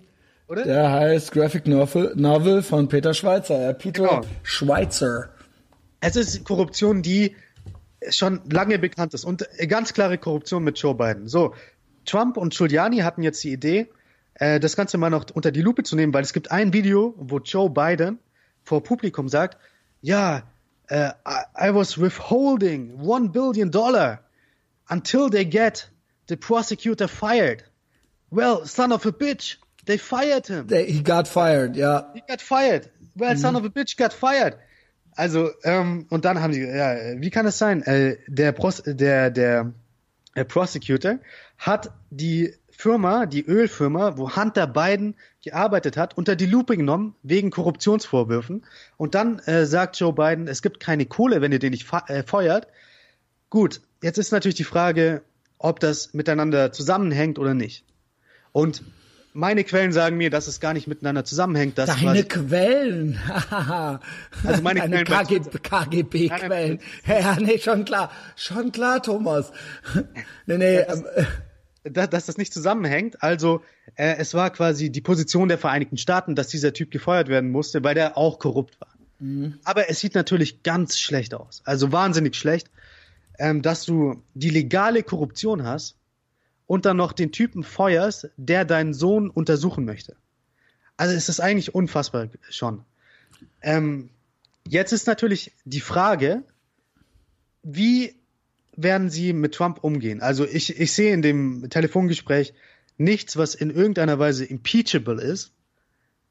oder? Der heißt Graphic Novel, Novel von Peter Schweitzer. Ja, Peter genau. Schweitzer. Es ist Korruption, die schon lange bekannt ist und ganz klare Korruption mit Joe Biden. So, Trump und Giuliani hatten jetzt die Idee, äh, das Ganze mal noch unter die Lupe zu nehmen, weil es gibt ein Video, wo Joe Biden vor Publikum sagt, ja, uh, I, I was withholding one billion dollar until they get the prosecutor fired. Well, son of a bitch, they fired him. They, he got fired, ja. He got fired. Well, mhm. son of a bitch got fired. Also, ähm, und dann haben sie, ja, wie kann es sein? Äh, der, Pros der, der, der Prosecutor hat die Firma, die Ölfirma, wo Hunter Biden gearbeitet hat, unter die Lupe genommen wegen Korruptionsvorwürfen. Und dann äh, sagt Joe Biden, es gibt keine Kohle, wenn ihr den nicht äh, feuert. Gut, jetzt ist natürlich die Frage, ob das miteinander zusammenhängt oder nicht. Und meine Quellen sagen mir, dass es gar nicht miteinander zusammenhängt. Dass Deine Quellen. also meine Deine Quellen. KGB-Quellen. Ja, nee, schon klar. Schon klar, Thomas. nee, nee. Dass, ähm, dass, dass das nicht zusammenhängt. Also äh, es war quasi die Position der Vereinigten Staaten, dass dieser Typ gefeuert werden musste, weil der auch korrupt war. Mhm. Aber es sieht natürlich ganz schlecht aus. Also wahnsinnig schlecht, ähm, dass du die legale Korruption hast und dann noch den Typen feuerst, der deinen Sohn untersuchen möchte. Also ist eigentlich unfassbar schon. Ähm, jetzt ist natürlich die Frage, wie werden sie mit Trump umgehen? Also ich, ich sehe in dem Telefongespräch nichts, was in irgendeiner Weise impeachable ist.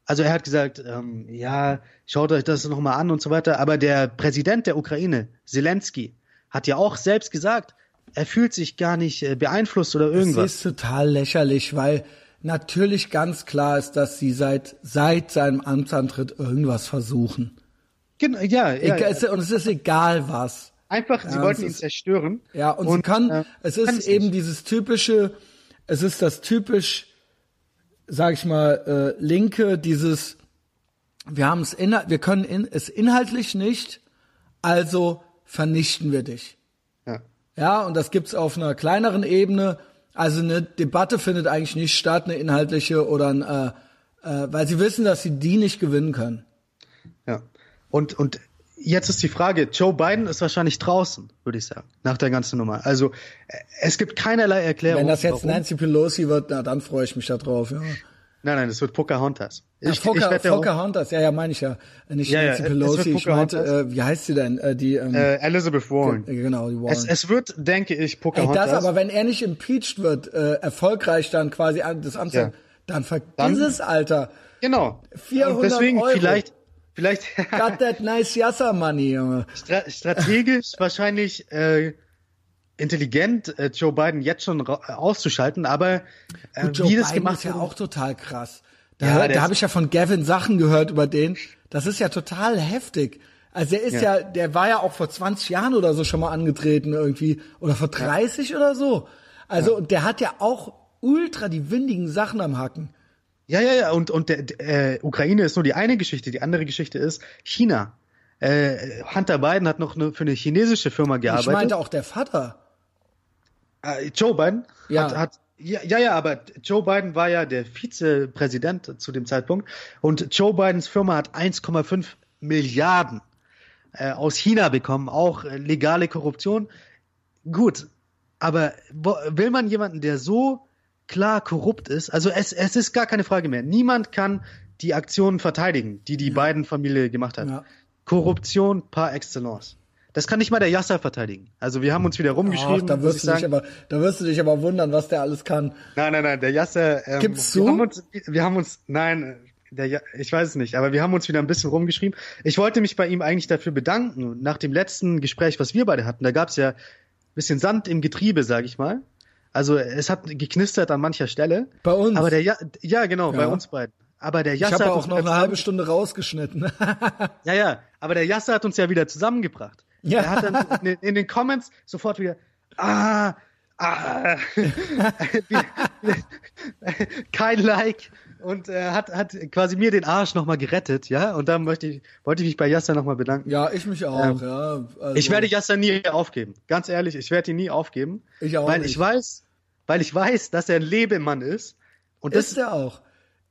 Also er hat gesagt, ähm, ja, schaut euch das nochmal an und so weiter. Aber der Präsident der Ukraine, Zelensky, hat ja auch selbst gesagt, er fühlt sich gar nicht äh, beeinflusst oder irgendwas. Das ist total lächerlich, weil natürlich ganz klar ist, dass sie seit, seit seinem Amtsantritt irgendwas versuchen. Genau, ja, ja, ja. Und es ist egal was. Einfach, sie ja, wollten ihn zerstören. Ja, und, und sie kann, äh, es ist eben nicht. dieses typische, es ist das typisch, sag ich mal, äh, linke, dieses, wir haben es, wir können in, es inhaltlich nicht, also vernichten wir dich. Ja, und das gibt's auf einer kleineren Ebene. Also eine Debatte findet eigentlich nicht statt, eine inhaltliche oder ein, äh, äh, weil sie wissen, dass sie die nicht gewinnen können. Ja. Und, und jetzt ist die Frage, Joe Biden ist wahrscheinlich draußen, würde ich sagen, nach der ganzen Nummer. Also es gibt keinerlei Erklärung. Wenn das jetzt warum. Nancy Pelosi wird, na, dann freue ich mich da drauf, ja. Nein, nein, das wird Pocahontas. Ich, Ach, Poca, ich Pocahontas, ja, ja, meine ich ja. Nicht ja, Nancy ja, Pelosi, ich meinte, äh, wie heißt sie denn? Äh, die, ähm, äh, Elizabeth Warren. Genau, die Warren. Es, es wird, denke ich, Pocahontas. Ey, das aber, wenn er nicht impeached wird, äh, erfolgreich dann quasi das Amt, ja. dann vergiss dann, es, Alter. Genau. 400 Und deswegen Euro. vielleicht, vielleicht. Got that nice Yassa money, Junge. strategisch wahrscheinlich, äh, intelligent, äh, Joe Biden jetzt schon auszuschalten, aber äh, Gut, Joe wie das Biden gemacht ist ja auch total krass. Da, ja, da habe ich ja von Gavin Sachen gehört über den. Das ist ja total heftig. Also der ist ja. ja, der war ja auch vor 20 Jahren oder so schon mal angetreten irgendwie oder vor 30 ja. oder so. Also und der hat ja auch ultra die windigen Sachen am Hacken. Ja, ja, ja. Und und der, der äh, Ukraine ist nur die eine Geschichte. Die andere Geschichte ist China. Äh, Hunter Biden hat noch eine, für eine chinesische Firma gearbeitet. Ich meinte auch der Vater. Äh, Joe Biden ja. hat, hat ja, ja, ja, aber Joe Biden war ja der Vizepräsident zu dem Zeitpunkt und Joe Bidens Firma hat 1,5 Milliarden äh, aus China bekommen, auch äh, legale Korruption. Gut, aber wo, will man jemanden, der so klar korrupt ist, also es, es ist gar keine Frage mehr. Niemand kann die Aktionen verteidigen, die die ja. beiden Familie gemacht hat. Ja. Korruption par excellence. Das kann nicht mal der Yasser verteidigen. Also wir haben uns wieder rumgeschrieben. Ach, da wirst du dich aber, da wirst du dich aber wundern, was der alles kann. Nein, nein, nein, der Yasser. Ähm, Gibt's zu? Wir haben uns, wir haben uns, nein, Der, ich weiß es nicht, aber wir haben uns wieder ein bisschen rumgeschrieben. Ich wollte mich bei ihm eigentlich dafür bedanken. Nach dem letzten Gespräch, was wir beide hatten, da gab es ja ein bisschen Sand im Getriebe, sag ich mal. Also es hat geknistert an mancher Stelle. Bei uns? Aber der ja, ja genau, Ja. bei uns beiden. Aber der Ich Jasse habe auch noch eine halbe Stunde rausgeschnitten. Ja, ja, aber der Jasse hat uns ja wieder zusammengebracht. Ja. Er hat dann in, in den Comments sofort wieder, ah, ah, kein Like und äh, hat, hat quasi mir den Arsch nochmal gerettet, ja, und da möchte ich, wollte ich mich bei Yasser nochmal bedanken. ja, ich mich auch, Ähm, ja. Also, Ich werde Yasser nie aufgeben, ganz ehrlich, ich werde ihn nie aufgeben, Ich auch weil nicht. ich weiß, weil ich weiß, dass er ein Lebemann ist und das ist der auch.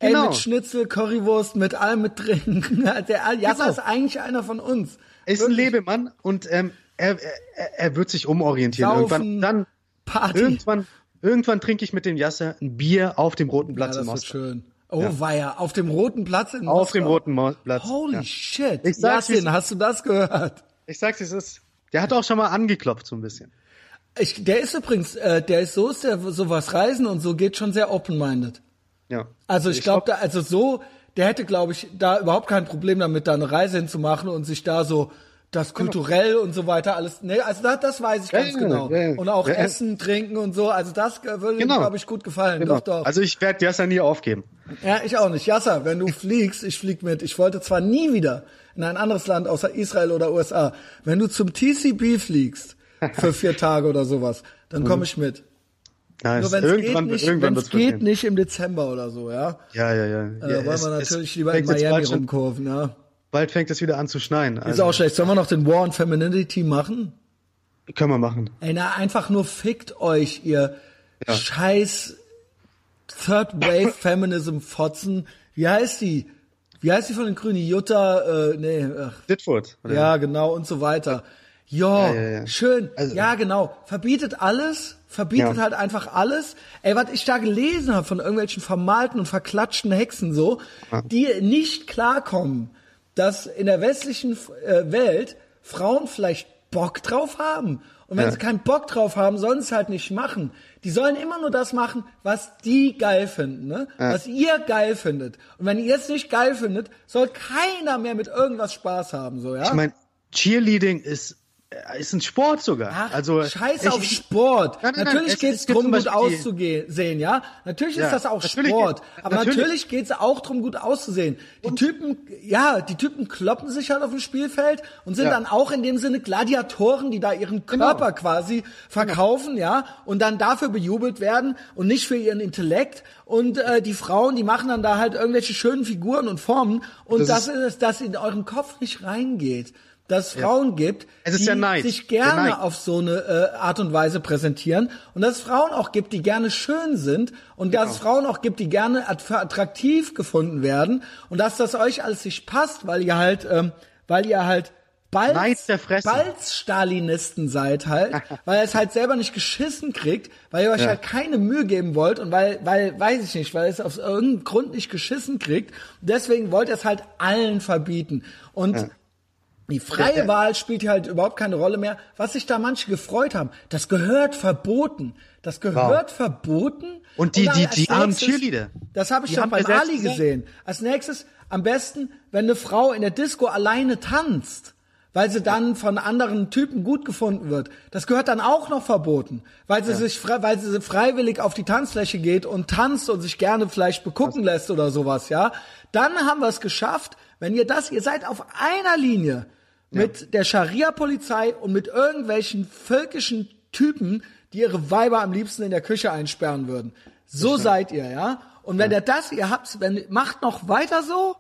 Ey, Genau. mit Schnitzel, Currywurst, mit allem mit drin. Der Jasser Genau. ist eigentlich einer von uns. Ist ein. Lebemann und ähm, er, er, er wird sich umorientieren Saufen, irgendwann. Dann Party. irgendwann, irgendwann trinke ich mit dem Yasser ein Bier auf dem Roten ja, Platz das in Moskau. schön. Oh, weia, auf dem roten Platz in Auf Moskau. dem Roten Mo Platz. Holy ja. shit. Ich sag's, wie's- hast du das gehört? Ich sag's, es ist. Der hat auch schon mal angeklopft so ein bisschen. Ich, der ist übrigens, äh, der ist so, ist der sowas Reisen und so geht schon sehr open-minded. Ja. Also ich, glaube, da, also so, der hätte, glaube ich, da überhaupt kein Problem damit, da eine Reise hinzumachen und sich da so das kulturell und so weiter alles. Nee, also das, das weiß ich Ja, ganz genau. ja. Und auch Ja. Essen, Trinken und so. Also das würde Genau. ihm, glaube ich, gut gefallen. Genau. Doch, doch. Also ich werde Yasser nie aufgeben. ja, ich auch nicht. Yasser, wenn du fliegst, ich flieg mit. Ich wollte zwar nie wieder in ein anderes Land außer Israel oder USA. Wenn du zum TCB fliegst für vier Tage oder sowas, dann komme ich mit. Ja, Nur wenn es geht, nicht, wenn's geht nicht im Dezember oder so, ja. Ja, ja, ja. Äh, ja wollen es- wir natürlich lieber in Miami rumkurven, ja. Bald fängt es wieder an zu schneien. Ist Also, auch schlecht. Sollen wir noch den War on Femininity machen? können wir machen. Ey, na, einfach nur fickt euch, ihr Ja. scheiß Third Wave Feminism Fotzen. Wie heißt die? Wie heißt die von den Grünen? Jutta, äh, nee, ach, Ditford. oder? ja, genau, und so weiter. Ja, Ja, ja, schön. Also- ja, genau. Verbietet alles, verbietet Ja. halt einfach alles. Ey, was ich da gelesen habe von irgendwelchen vermalten und verklatschten Hexen so, die nicht klarkommen, dass in der westlichen äh, Welt Frauen vielleicht Bock drauf haben. Und wenn sie keinen Bock drauf haben, sollen sie es halt nicht machen. Die sollen immer nur das machen, was die geil finden, ne? Was ihr geil findet. Und wenn ihr es nicht geil findet, soll keiner mehr mit irgendwas Spaß haben, so, ja? Ich meine, Cheerleading ist, ist ein Sport sogar. Ach, also scheiß auf Sport. Nein, nein, nein, natürlich es- geht's drum, gut auszusehen, ja. Natürlich Ja, ist das auch Sport. geht- Aber natürlich. natürlich, geht's auch drum, gut auszusehen. Die Typen, ja, die Typen kloppen sich halt auf dem Spielfeld und sind Ja. dann auch in dem Sinne Gladiatoren, die da ihren Körper quasi verkaufen, ja, und dann dafür bejubelt werden und nicht für ihren Intellekt. Und äh, die Frauen, die machen dann da halt irgendwelche schönen Figuren und Formen. Und Das das, ist- dass in euren Kopf nicht reingeht. Dass es Frauen gibt, Es ist die Neid. sich gerne auf so eine äh, Art und Weise präsentieren und dass es Frauen auch gibt, die gerne schön sind und dass es Genau. Frauen auch gibt, die gerne attraktiv gefunden werden und dass das euch alles nicht passt, weil ihr halt, ähm, weil ihr halt Balz. Balz-Stalinisten seid halt, weil ihr es halt selber nicht geschissen kriegt, weil ihr euch Ja. halt keine Mühe geben wollt und weil, weil, weiß ich nicht, weil ihr es aus irgendeinem Grund nicht geschissen kriegt. Deswegen wollt ihr es halt allen verbieten. Und die freie Der- der- Wahl spielt hier halt überhaupt keine Rolle mehr. Was sich da manche gefreut haben, das gehört verboten. Das gehört verboten. Und die- dann die- die armen nächstes- Cheerleader. Das habe ich Die haben beim ja Ali gesagt- gesehen. Als nächstes am besten, wenn eine Frau in der Disco alleine tanzt, weil sie dann von anderen Typen gut gefunden wird. Das gehört dann auch noch verboten, weil sie sich, frei- weil sie freiwillig auf die Tanzfläche geht und tanzt und sich gerne vielleicht begucken lässt oder sowas, ja. Dann haben wir es geschafft, wenn ihr das, ihr seid auf einer Linie mit der Scharia-Polizei und mit irgendwelchen völkischen Typen, die ihre Weiber am liebsten in der Küche einsperren würden. So seid ihr, ja. Und wenn ihr das, ihr habt, wenn macht noch weiter so,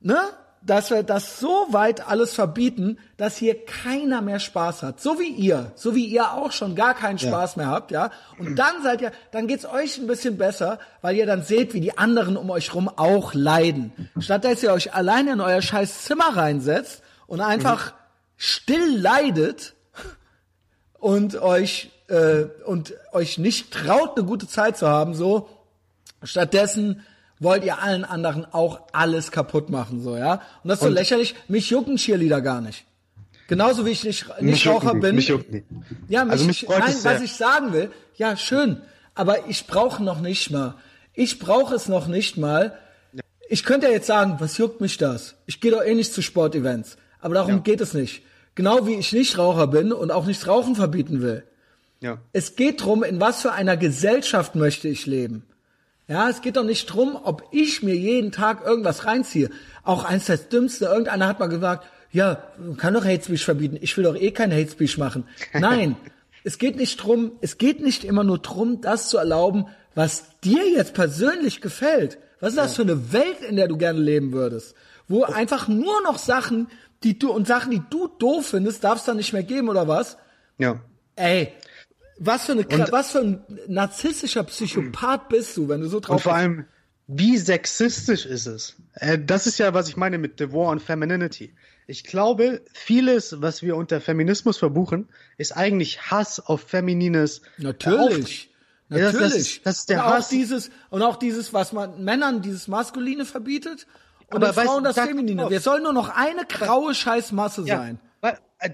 ne? Dass wir das so weit alles verbieten, dass hier keiner mehr Spaß hat. So wie ihr. So wie ihr auch schon gar keinen Spaß mehr habt, ja. Und dann seid ihr, dann geht's euch ein bisschen besser, weil ihr dann seht, wie die anderen um euch rum auch leiden. Statt dass ihr euch alleine in euer scheiß Zimmer reinsetzt und einfach still leidet und euch, äh, und euch nicht traut, eine gute Zeit zu haben, so, Stattdessen wollt ihr allen anderen auch alles kaputt machen, so, ja? Und das ist so Und- lächerlich. Mich jucken Cheerleader gar nicht. Genauso wie ich nicht, nicht Raucher bin. mich jucken die. Ja, mich, Also mich freut nein, es sehr. was ich sagen will, ja, schön, aber ich brauche noch nicht mal, ich brauche es noch nicht mal, ich könnte ja jetzt sagen, was juckt mich das? Ich gehe doch eh nicht zu Sportevents. Aber darum Ja. geht es nicht. Genau wie ich nicht Raucher bin und auch nicht Rauchen verbieten will. Ja. Es geht drum, in was für einer Gesellschaft möchte ich leben. Ja, es geht doch nicht drum, ob ich mir jeden Tag irgendwas reinziehe. Auch eins das Dümmste, irgendeiner hat mal gesagt, ja, man kann doch Hate Speech verbieten. Ich will doch eh kein Hate Speech machen. Nein, es geht nicht drum, es geht nicht immer nur drum, das zu erlauben, was dir jetzt persönlich gefällt. Was ist das für eine Welt, in der du gerne leben würdest? Wo einfach nur noch Sachen, die du, und Sachen, die du doof findest, darf es dann nicht mehr geben, oder was? Ja. Ey, was für, eine, Und- was für ein narzisstischer Psychopath bist du, wenn du so drauf Und vor allem, wie sexistisch ist es? Äh, das ist ja, was ich meine mit The War on Femininity. Ich glaube, vieles, was wir unter Feminismus verbuchen, ist eigentlich Hass auf feminines Natürlich. Ja, das- Natürlich. das ist- das ist der und auch Hass. dieses und auch dieses, was man Männern dieses Maskuline verbietet und Aber Frauen das Feminine. Wir sollen nur noch eine graue Scheißmasse sein. weil, äh,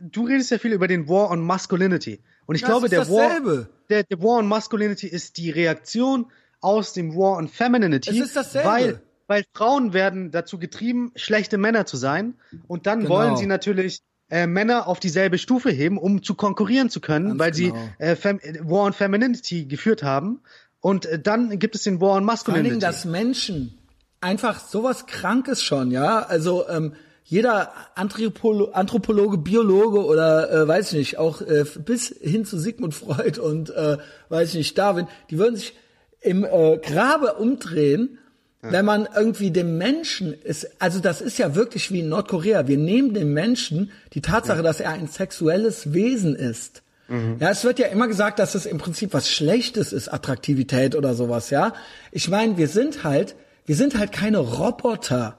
du redest ja viel über den War on Masculinity. Und ich Das glaube, der War, der, der War on Masculinity ist die Reaktion aus dem War on Femininity. Es ist dasselbe. Weil, weil Frauen werden dazu getrieben, schlechte Männer zu sein. Und dann Genau. wollen sie natürlich äh, Männer auf dieselbe Stufe heben, um zu konkurrieren zu können, Ganz weil genau. sie äh, Fem War on Femininity geführt haben. Und äh, dann gibt es den War on Vor Masculinity. Dingen, dass Menschen einfach sowas Krankes schon, ja. Also ähm, jeder Anthropolo Anthropologe, Biologe oder äh, weiß ich nicht, auch äh, bis hin zu Sigmund Freud und äh, weiß ich nicht, Darwin, die würden sich im äh, Grabe umdrehen, wenn man irgendwie dem Menschen ist, also das ist ja wirklich wie in Nordkorea. Wir nehmen dem Menschen die Tatsache, dass er ein sexuelles Wesen ist. Ja, es wird ja immer gesagt, dass es im Prinzip was Schlechtes ist, Attraktivität oder sowas, ja. Ich meine, wir sind halt, wir sind halt keine Roboter.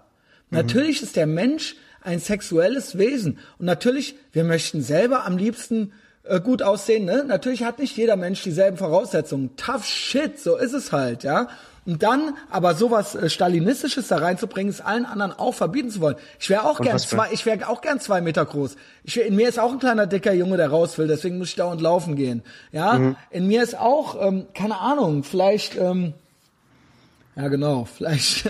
Natürlich ist der Mensch ein sexuelles Wesen. Und natürlich, wir möchten selber am liebsten äh, gut aussehen, ne? Natürlich hat nicht jeder Mensch dieselben Voraussetzungen. Tough shit, so ist es halt, ja. Und dann aber sowas äh, Stalinistisches da reinzubringen, ist allen anderen auch verbieten zu wollen. Ich wäre auch Und gern zwei, ich wäre auch gern zwei Meter groß. Ich, in mir ist auch ein kleiner dicker Junge, der raus will, deswegen muss ich dauernd laufen gehen. Ja, Mhm. in mir ist auch, ähm, keine Ahnung, vielleicht, ähm, ja genau, vielleicht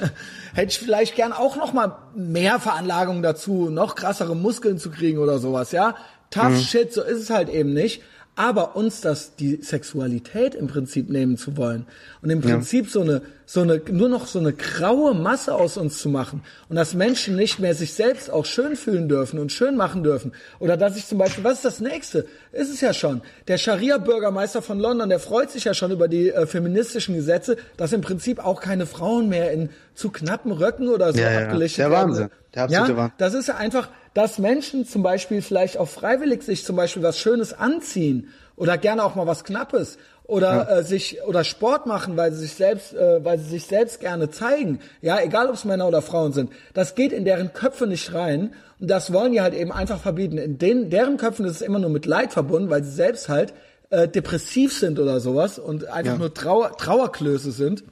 hätte ich vielleicht gern auch noch mal mehr Veranlagung dazu, noch krassere Muskeln zu kriegen oder sowas, ja. Tough shit, so ist es halt eben nicht. Aber uns das, die Sexualität im Prinzip nehmen zu wollen und im Prinzip so eine, so eine, nur noch so eine graue Masse aus uns zu machen und dass Menschen nicht mehr sich selbst auch schön fühlen dürfen und schön machen dürfen. Oder dass ich zum Beispiel, was ist das nächste? Ist es ja schon. Der Scharia-Bürgermeister von London, der freut sich ja schon über die äh, feministischen Gesetze, dass im Prinzip auch keine Frauen mehr in zu knappen Röcken oder so Ja, ja, abgelichtet der werden. Wahnsinn. Der absolute ja, Wahnsinn. das ist ja einfach, dass Menschen zum Beispiel vielleicht auch freiwillig sich zum Beispiel was Schönes anziehen oder gerne auch mal was Knappes oder äh, sich oder Sport machen, weil sie sich selbst, äh, weil sie sich selbst gerne zeigen. Ja, egal ob es Männer oder Frauen sind. Das geht in deren Köpfe nicht rein und das wollen die halt eben einfach verbieten. In den, deren Köpfen ist es immer nur mit Leid verbunden, weil sie selbst halt äh, depressiv sind oder sowas und einfach Ja. nur Trauer, Trauerklöße sind.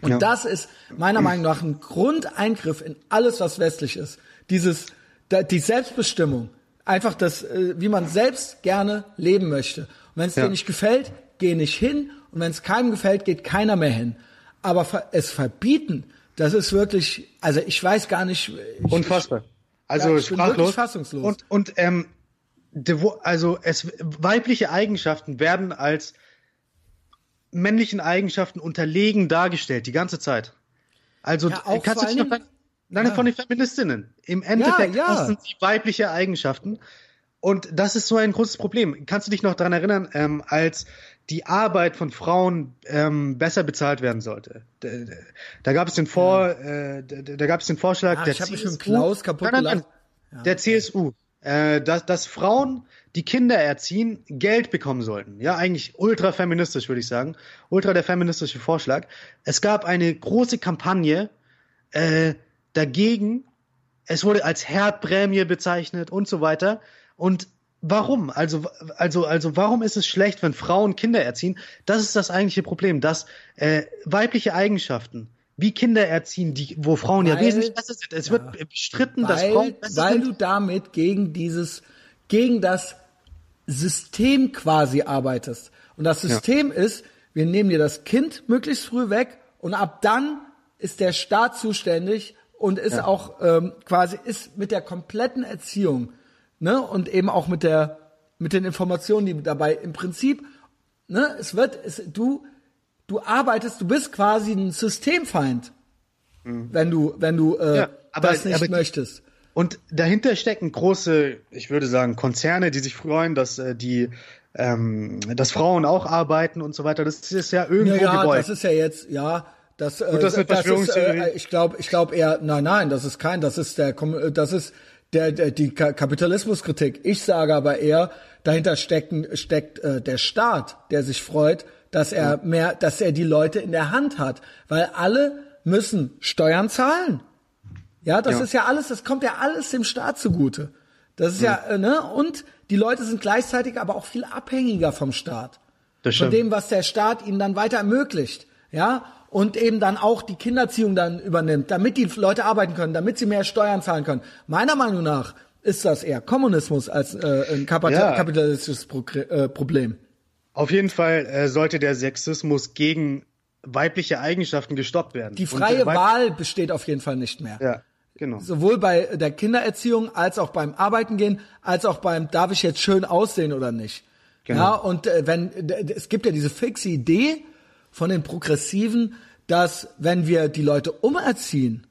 Und Ja. das ist meiner Meinung nach ein Grundeingriff in alles, was westlich ist. Dieses, die Selbstbestimmung. Einfach das, äh, wie man selbst gerne leben möchte. Und wenn es Ja. dir nicht gefällt, geh nicht hin. Und wenn es keinem gefällt, geht keiner mehr hin. Aber es verbieten, das ist wirklich, also ich weiß gar nicht. Ich, Unfassbar. Also Ja, ich bin sprachlos. wirklich fassungslos. Und, und ähm, also es weibliche Eigenschaften werden als männlichen Eigenschaften unterlegen dargestellt die ganze Zeit. Also Ja, auch kannst du dich noch nein, Ja. von den Feministinnen. Im Endeffekt ja. das sind sie weibliche Eigenschaften. Und das ist so ein großes Problem. Kannst du dich noch daran erinnern, ähm, als die Arbeit von Frauen ähm, besser bezahlt werden sollte? Da, da, gab es den Vor, äh, da, da gab es den Vorschlag Ach, der ich hab mich mit CSU. Klaus kaputt Nein, nein, nein. Der CSU, äh, dass, dass Frauen, die Kinder erziehen, Geld bekommen sollten. Ja, eigentlich ultra feministisch, würde ich sagen. Ultra der feministische Vorschlag. Es gab eine große Kampagne äh, dagegen. Es wurde als Herdprämie bezeichnet und so weiter. Und warum? Also, also, also, warum ist es schlecht, wenn Frauen Kinder erziehen? Das ist das eigentliche Problem, dass äh, weibliche Eigenschaften wie Kinder erziehen, die, wo Frauen ja Weil- wesentlich besser sind. Es wird bestritten, dass weil, Frauen besser weil sind. du damit gegen dieses, gegen das System quasi arbeitest. Und das System ist, wir nehmen dir das Kind möglichst früh weg und ab dann ist der Staat zuständig und ist auch ähm, quasi ist mit der kompletten Erziehung ne und eben auch mit der mit den Informationen, die dabei im Prinzip ne es wird es, du du arbeitest, du bist quasi ein Systemfeind, wenn du wenn du äh, Mhm. Ja, aber- das nicht aber möchtest. Und dahinter stecken große, ich würde sagen, Konzerne, die sich freuen, dass äh, die, ähm, dass Frauen auch arbeiten und so weiter. Das ist ja irgendwo Ja, ja, gewollt. das ist ja jetzt, ja, das, äh, Wird das eine ist, Verschwörungstheorie? äh, ich glaube, ich glaube eher, nein, nein, das ist kein, das ist der, äh, das ist der, der die Ka Kapitalismuskritik. Ich sage aber eher, dahinter stecken, steckt äh, der Staat, der sich freut, dass er mehr, dass er die Leute in der Hand hat, weil alle müssen Steuern zahlen. Ja, das Ja. ist ja alles, das kommt ja alles dem Staat zugute. Das ist ja, äh, ne, und die Leute sind gleichzeitig aber auch viel abhängiger vom Staat Das von stimmt. dem, was der Staat ihnen dann weiter ermöglicht, ja, und eben dann auch die Kinderziehung dann übernimmt, damit die Leute arbeiten können, damit sie mehr Steuern zahlen können. Meiner Meinung nach ist das eher Kommunismus als äh, ein Kapa Ja. kapitalistisches Pro äh, Problem. Auf jeden Fall äh, sollte der Sexismus gegen weibliche Eigenschaften gestoppt werden. Die Und freie Wahl besteht auf jeden Fall nicht mehr. Ja, genau. Sowohl bei der Kindererziehung als auch beim Arbeiten gehen, als auch beim darf ich jetzt schön aussehen oder nicht. Genau. Ja, und äh, wenn es gibt ja diese fixe Idee von den Progressiven, dass wenn wir die Leute umerziehen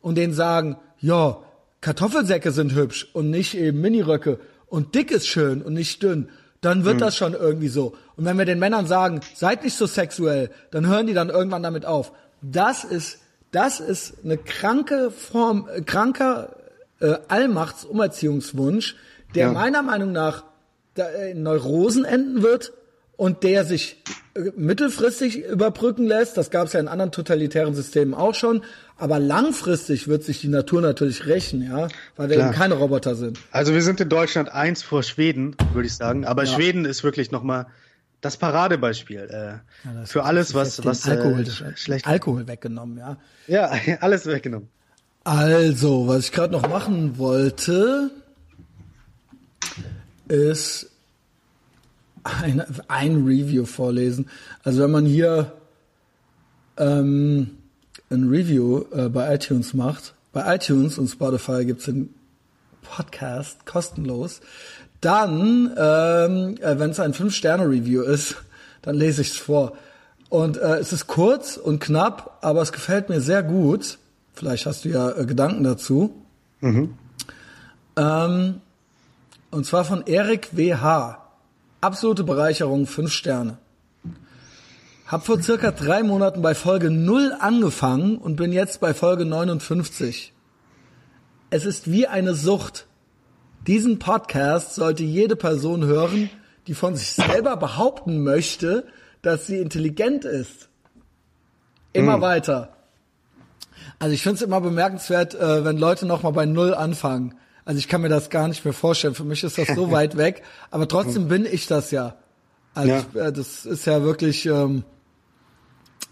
und denen sagen, ja, Kartoffelsäcke sind hübsch und nicht eben Miniröcke und dick ist schön und nicht dünn, dann wird das schon irgendwie so. Und wenn wir den Männern sagen, seid nicht so sexuell, dann hören die dann irgendwann damit auf. Das ist, das ist eine kranke Form, äh, kranker äh, Allmachts-Umerziehungswunsch, der Ja. meiner Meinung nach da, äh, in Neurosen enden wird und der sich äh, mittelfristig überbrücken lässt. Das gab es ja in anderen totalitären Systemen auch schon. Aber langfristig wird sich die Natur natürlich rächen, ja, weil wir Klar. eben keine Roboter sind. Also wir sind in Deutschland eins vor Schweden, würde ich sagen. Aber Schweden ist wirklich nochmal das Paradebeispiel äh, für alles, was, was Alkohol, äh, schlecht. Alkohol weggenommen, ja. ja, alles weggenommen. Also, was ich gerade noch machen wollte, ist ein, ein Review vorlesen. Also wenn man hier ähm, ein Review äh, bei iTunes macht, bei iTunes und Spotify gibt's den Podcast kostenlos, dann, ähm, äh, wenn es ein 5-Sterne-Review ist, dann lese ich es vor. Und äh, es ist kurz und knapp, aber es gefällt mir sehr gut. Vielleicht hast du ja äh, Gedanken dazu. Ähm, und zwar von Erik WH. Absolute Bereicherung, 5 Sterne. Hab vor circa drei Monaten bei Folge 0 angefangen und bin jetzt bei Folge 59. Es ist wie eine Sucht. Diesen Podcast sollte jede Person hören, die von sich selber behaupten möchte, dass sie intelligent ist. Immer weiter. Also ich finde es immer bemerkenswert, äh, wenn Leute nochmal bei Null anfangen. Also ich kann mir das gar nicht mehr vorstellen. Für mich ist das so weit weg. Aber trotzdem bin ich das ja. Also Ja. Ich, äh, das ist ja wirklich ähm,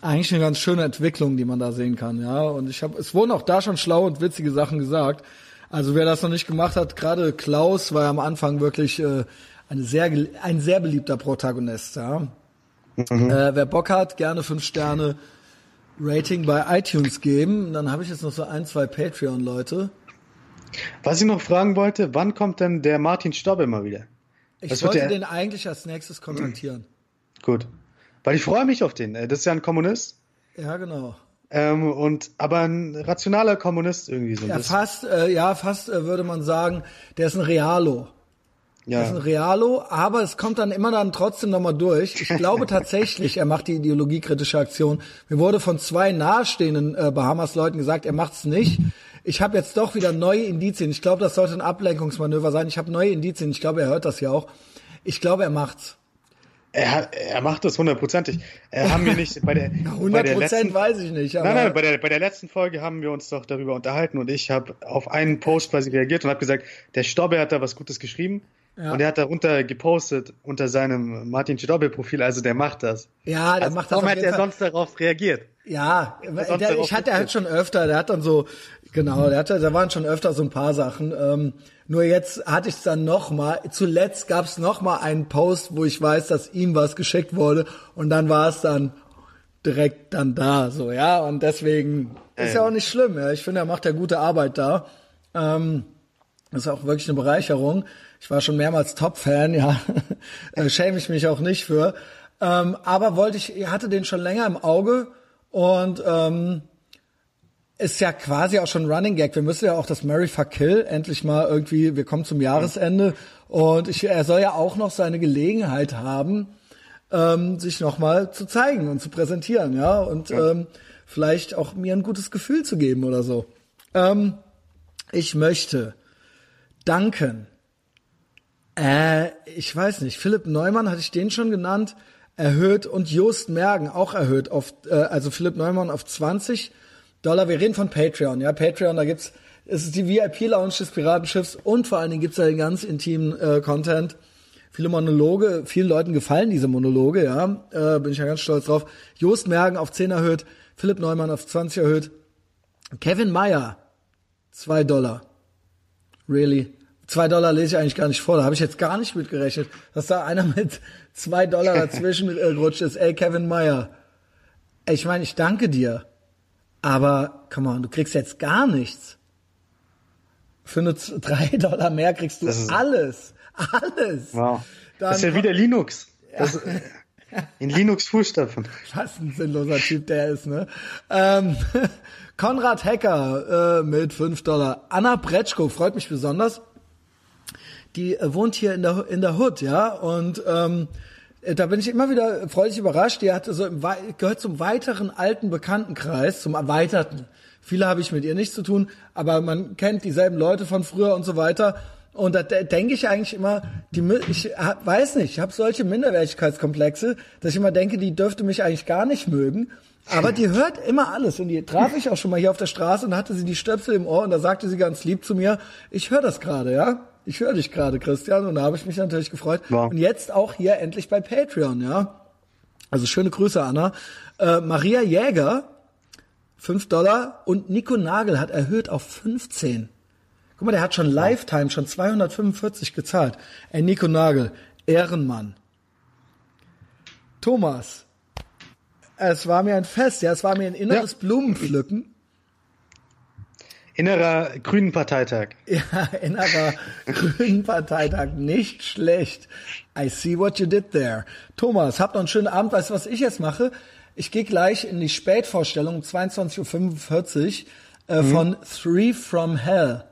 eigentlich eine ganz schöne Entwicklung, die man da sehen kann. Ja. Und ich habe, es wurden auch da schon schlaue und witzige Sachen gesagt. Also wer das noch nicht gemacht hat, gerade Klaus war ja am Anfang wirklich äh, eine sehr, ein sehr beliebter Protagonist. Ja. Äh, wer Bock hat, gerne fünf Sterne Rating bei iTunes geben. Dann habe ich jetzt noch so ein, zwei Patreon-Leute. Was ich noch fragen wollte, wann kommt denn der Martin Stobbe mal wieder? Ich wird wollte der- den eigentlich als nächstes kontaktieren. Gut. Weil ich freue mich auf den. Äh, Das ist ja ein Kommunist. Ja, genau. Ähm, und aber ein rationaler Kommunist irgendwie so ein Ja, bisschen. fast, äh, ja, fast äh, würde man sagen, der ist ein Realo. Der ist ein Ja. Realo, aber es kommt dann immer dann trotzdem nochmal durch. Ich glaube tatsächlich, er macht die ideologiekritische Aktion. Mir wurde von zwei nahestehenden äh, Bahamas-Leuten gesagt, er macht's nicht. Ich habe jetzt doch wieder neue Indizien. Ich glaube, das sollte ein Ablenkungsmanöver sein. Ich habe neue Indizien. Ich glaube, er hört das ja auch. Ich glaube, er macht's. Er, er macht das hundertprozentig. Haben wir nicht bei der, bei 100 der letzten, Prozent weiß ich nicht. Nein, nein, bei der, bei der letzten Folge haben wir uns doch darüber unterhalten und ich habe auf einen Post quasi reagiert und habe gesagt, der Stobbe hat da was Gutes geschrieben Ja. und er hat darunter gepostet unter seinem Martin Stobbe-Profil, also der macht das. ja, der Also macht das warum hat er sonst darauf reagiert? Ja, der, ich hatte halt schon öfter, der hat dann so, genau, der hatte, da waren schon öfter so ein paar Sachen. Ähm, nur jetzt hatte ich es dann noch mal. Zuletzt gab es noch mal einen Post, wo ich weiß, dass ihm was geschickt wurde und dann war es dann direkt dann da, so, ja. Und deswegen ist ja auch nicht schlimm, ja. Ich finde, er macht ja gute Arbeit da. Ähm, das ist auch wirklich eine Bereicherung. Ich war schon mehrmals Top-Fan, ja. Äh, schäme ich mich auch nicht für. Ähm, aber wollte ich, hatte den schon länger im Auge und ähm, ist ja quasi auch schon Running Gag. Wir müssen ja auch das Murray Fuck Kill endlich mal irgendwie, wir kommen zum Jahresende und ich, er soll ja auch noch seine Gelegenheit haben, ähm, sich nochmal zu zeigen und zu präsentieren, ja, und ja. Ähm, vielleicht auch mir ein gutes Gefühl zu geben oder so. Ähm, ich möchte danken. Äh, ich weiß nicht, Philipp Neumann, hatte ich den schon genannt, erhöht und Jost Mergen auch erhöht auf, äh, also Philipp Neumann auf 20 Dollar. Wir reden von Patreon, ja, Patreon, da gibt's, es ist die VIP-Lounge des Piratenschiffs und vor allen Dingen gibt's da den ganz intimen äh, Content viele Monologe, vielen Leuten gefallen diese Monologe, ja, äh, bin ich ja ganz stolz drauf. Jost Mergen auf 10 erhöht, Philipp Neumann auf 20 erhöht, Kevin Meyer, 2 Dollar. Really? 2 Dollar lese ich eigentlich gar nicht vor, da habe ich jetzt gar nicht mitgerechnet, dass da einer mit 2 Dollar dazwischen äh, gerutscht ist. Ey, Kevin Meyer, ich meine, ich danke dir, aber, come on, du kriegst jetzt gar nichts. Für nur 3 Dollar mehr kriegst du alles. Alles. Wow. Dann das ist ja wieder Linux. Das, in Linux-Fußstapfen. Was ein sinnloser Typ der ist, ne? Ähm, Konrad Hecker äh, mit 5 Dollar. Anna Bretschko freut mich besonders. Die äh, wohnt hier in der, in der Hood, ja, und ähm, äh, da bin ich immer wieder freudig überrascht. Die hat so im, gehört zum weiteren alten Bekanntenkreis, zum erweiterten. Viele habe ich mit ihr nichts zu tun, aber man kennt dieselben Leute von früher und so weiter. Und da denke ich eigentlich immer, die, ich weiß nicht, ich habe solche Minderwertigkeitskomplexe, dass ich immer denke, die dürfte mich eigentlich gar nicht mögen. Aber die hört immer alles. Und die traf ich auch schon mal hier auf der Straße und hatte sie die Stöpsel im Ohr und da sagte sie ganz lieb zu mir, ich höre das gerade, ja. Ich höre dich gerade, Christian. Und da habe ich mich natürlich gefreut. Wow. Und jetzt auch hier endlich bei Patreon, ja. Also schöne Grüße, Anna. Äh, Maria Jäger, 5 Dollar. Und Nico Nagel hat erhöht auf 15. Guck mal, der hat schon Lifetime, schon 245 gezahlt. Ey, Nico Nagel, Ehrenmann. Thomas, es war mir ein Fest, ja, es war mir ein inneres ja. Blumenpflücken. Innerer Grünen Parteitag. Ja, innerer Grünen Parteitag, nicht schlecht. I see what you did there. Thomas, habt noch einen schönen Abend. Weißt du, was ich jetzt mache? Ich gehe gleich in die Spätvorstellung um 22.45 Uhr äh, mhm. von Three from Hell.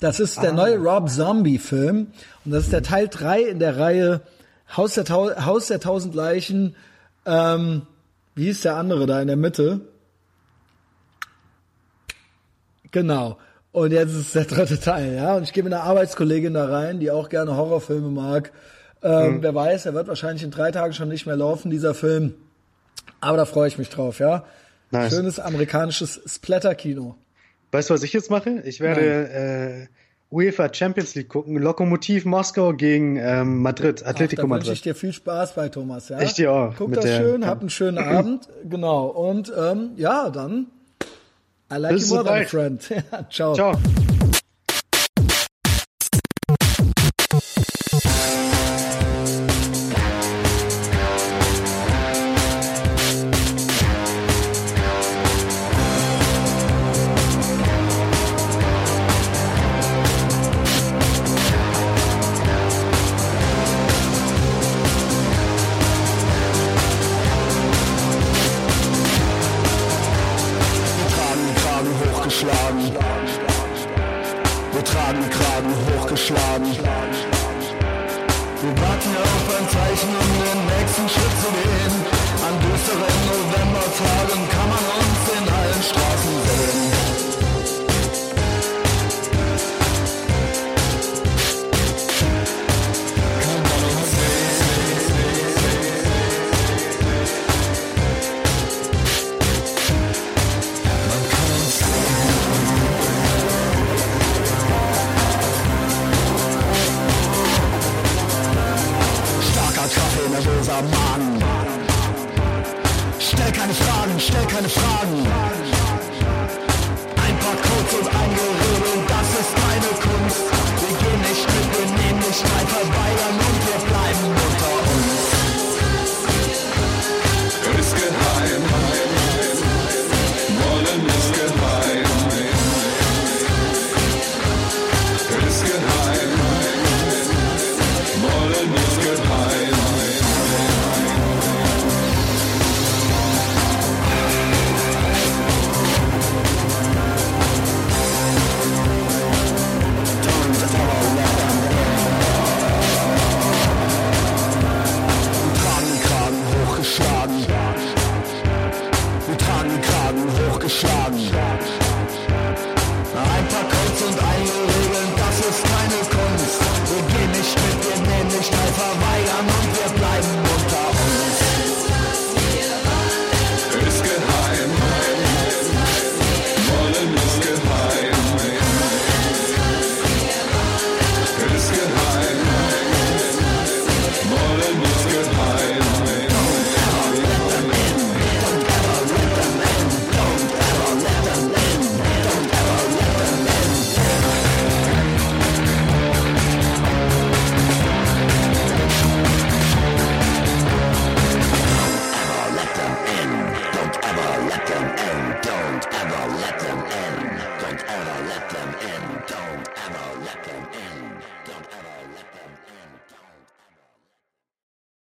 Das ist der ah. neue Rob Zombie-Film und das ist der Teil 3 in der Reihe Haus der, Haus der tausend Leichen. Ähm, wie ist der andere da in der Mitte? Genau. Und jetzt ist der dritte Teil, ja. Und ich gehe mit einer Arbeitskollegin da rein, die auch gerne Horrorfilme mag. Ähm, mhm. Wer weiß, er wird wahrscheinlich in drei Tagen schon nicht mehr laufen, dieser Film. Aber da freue ich mich drauf, ja. Nice. Schönes amerikanisches Splatter-Kino. Weißt du, was ich jetzt mache? Ich werde äh, UEFA Champions League gucken. Lokomotiv Moskau gegen ähm, Madrid, Atletico Ach, Madrid. wünsche ich dir viel Spaß bei Thomas. Ja? Ich dir auch. Guck das schön, hab einen schönen Abend. Genau. Und ähm, ja, dann I like Bis you more than a friend. Ciao. Ciao.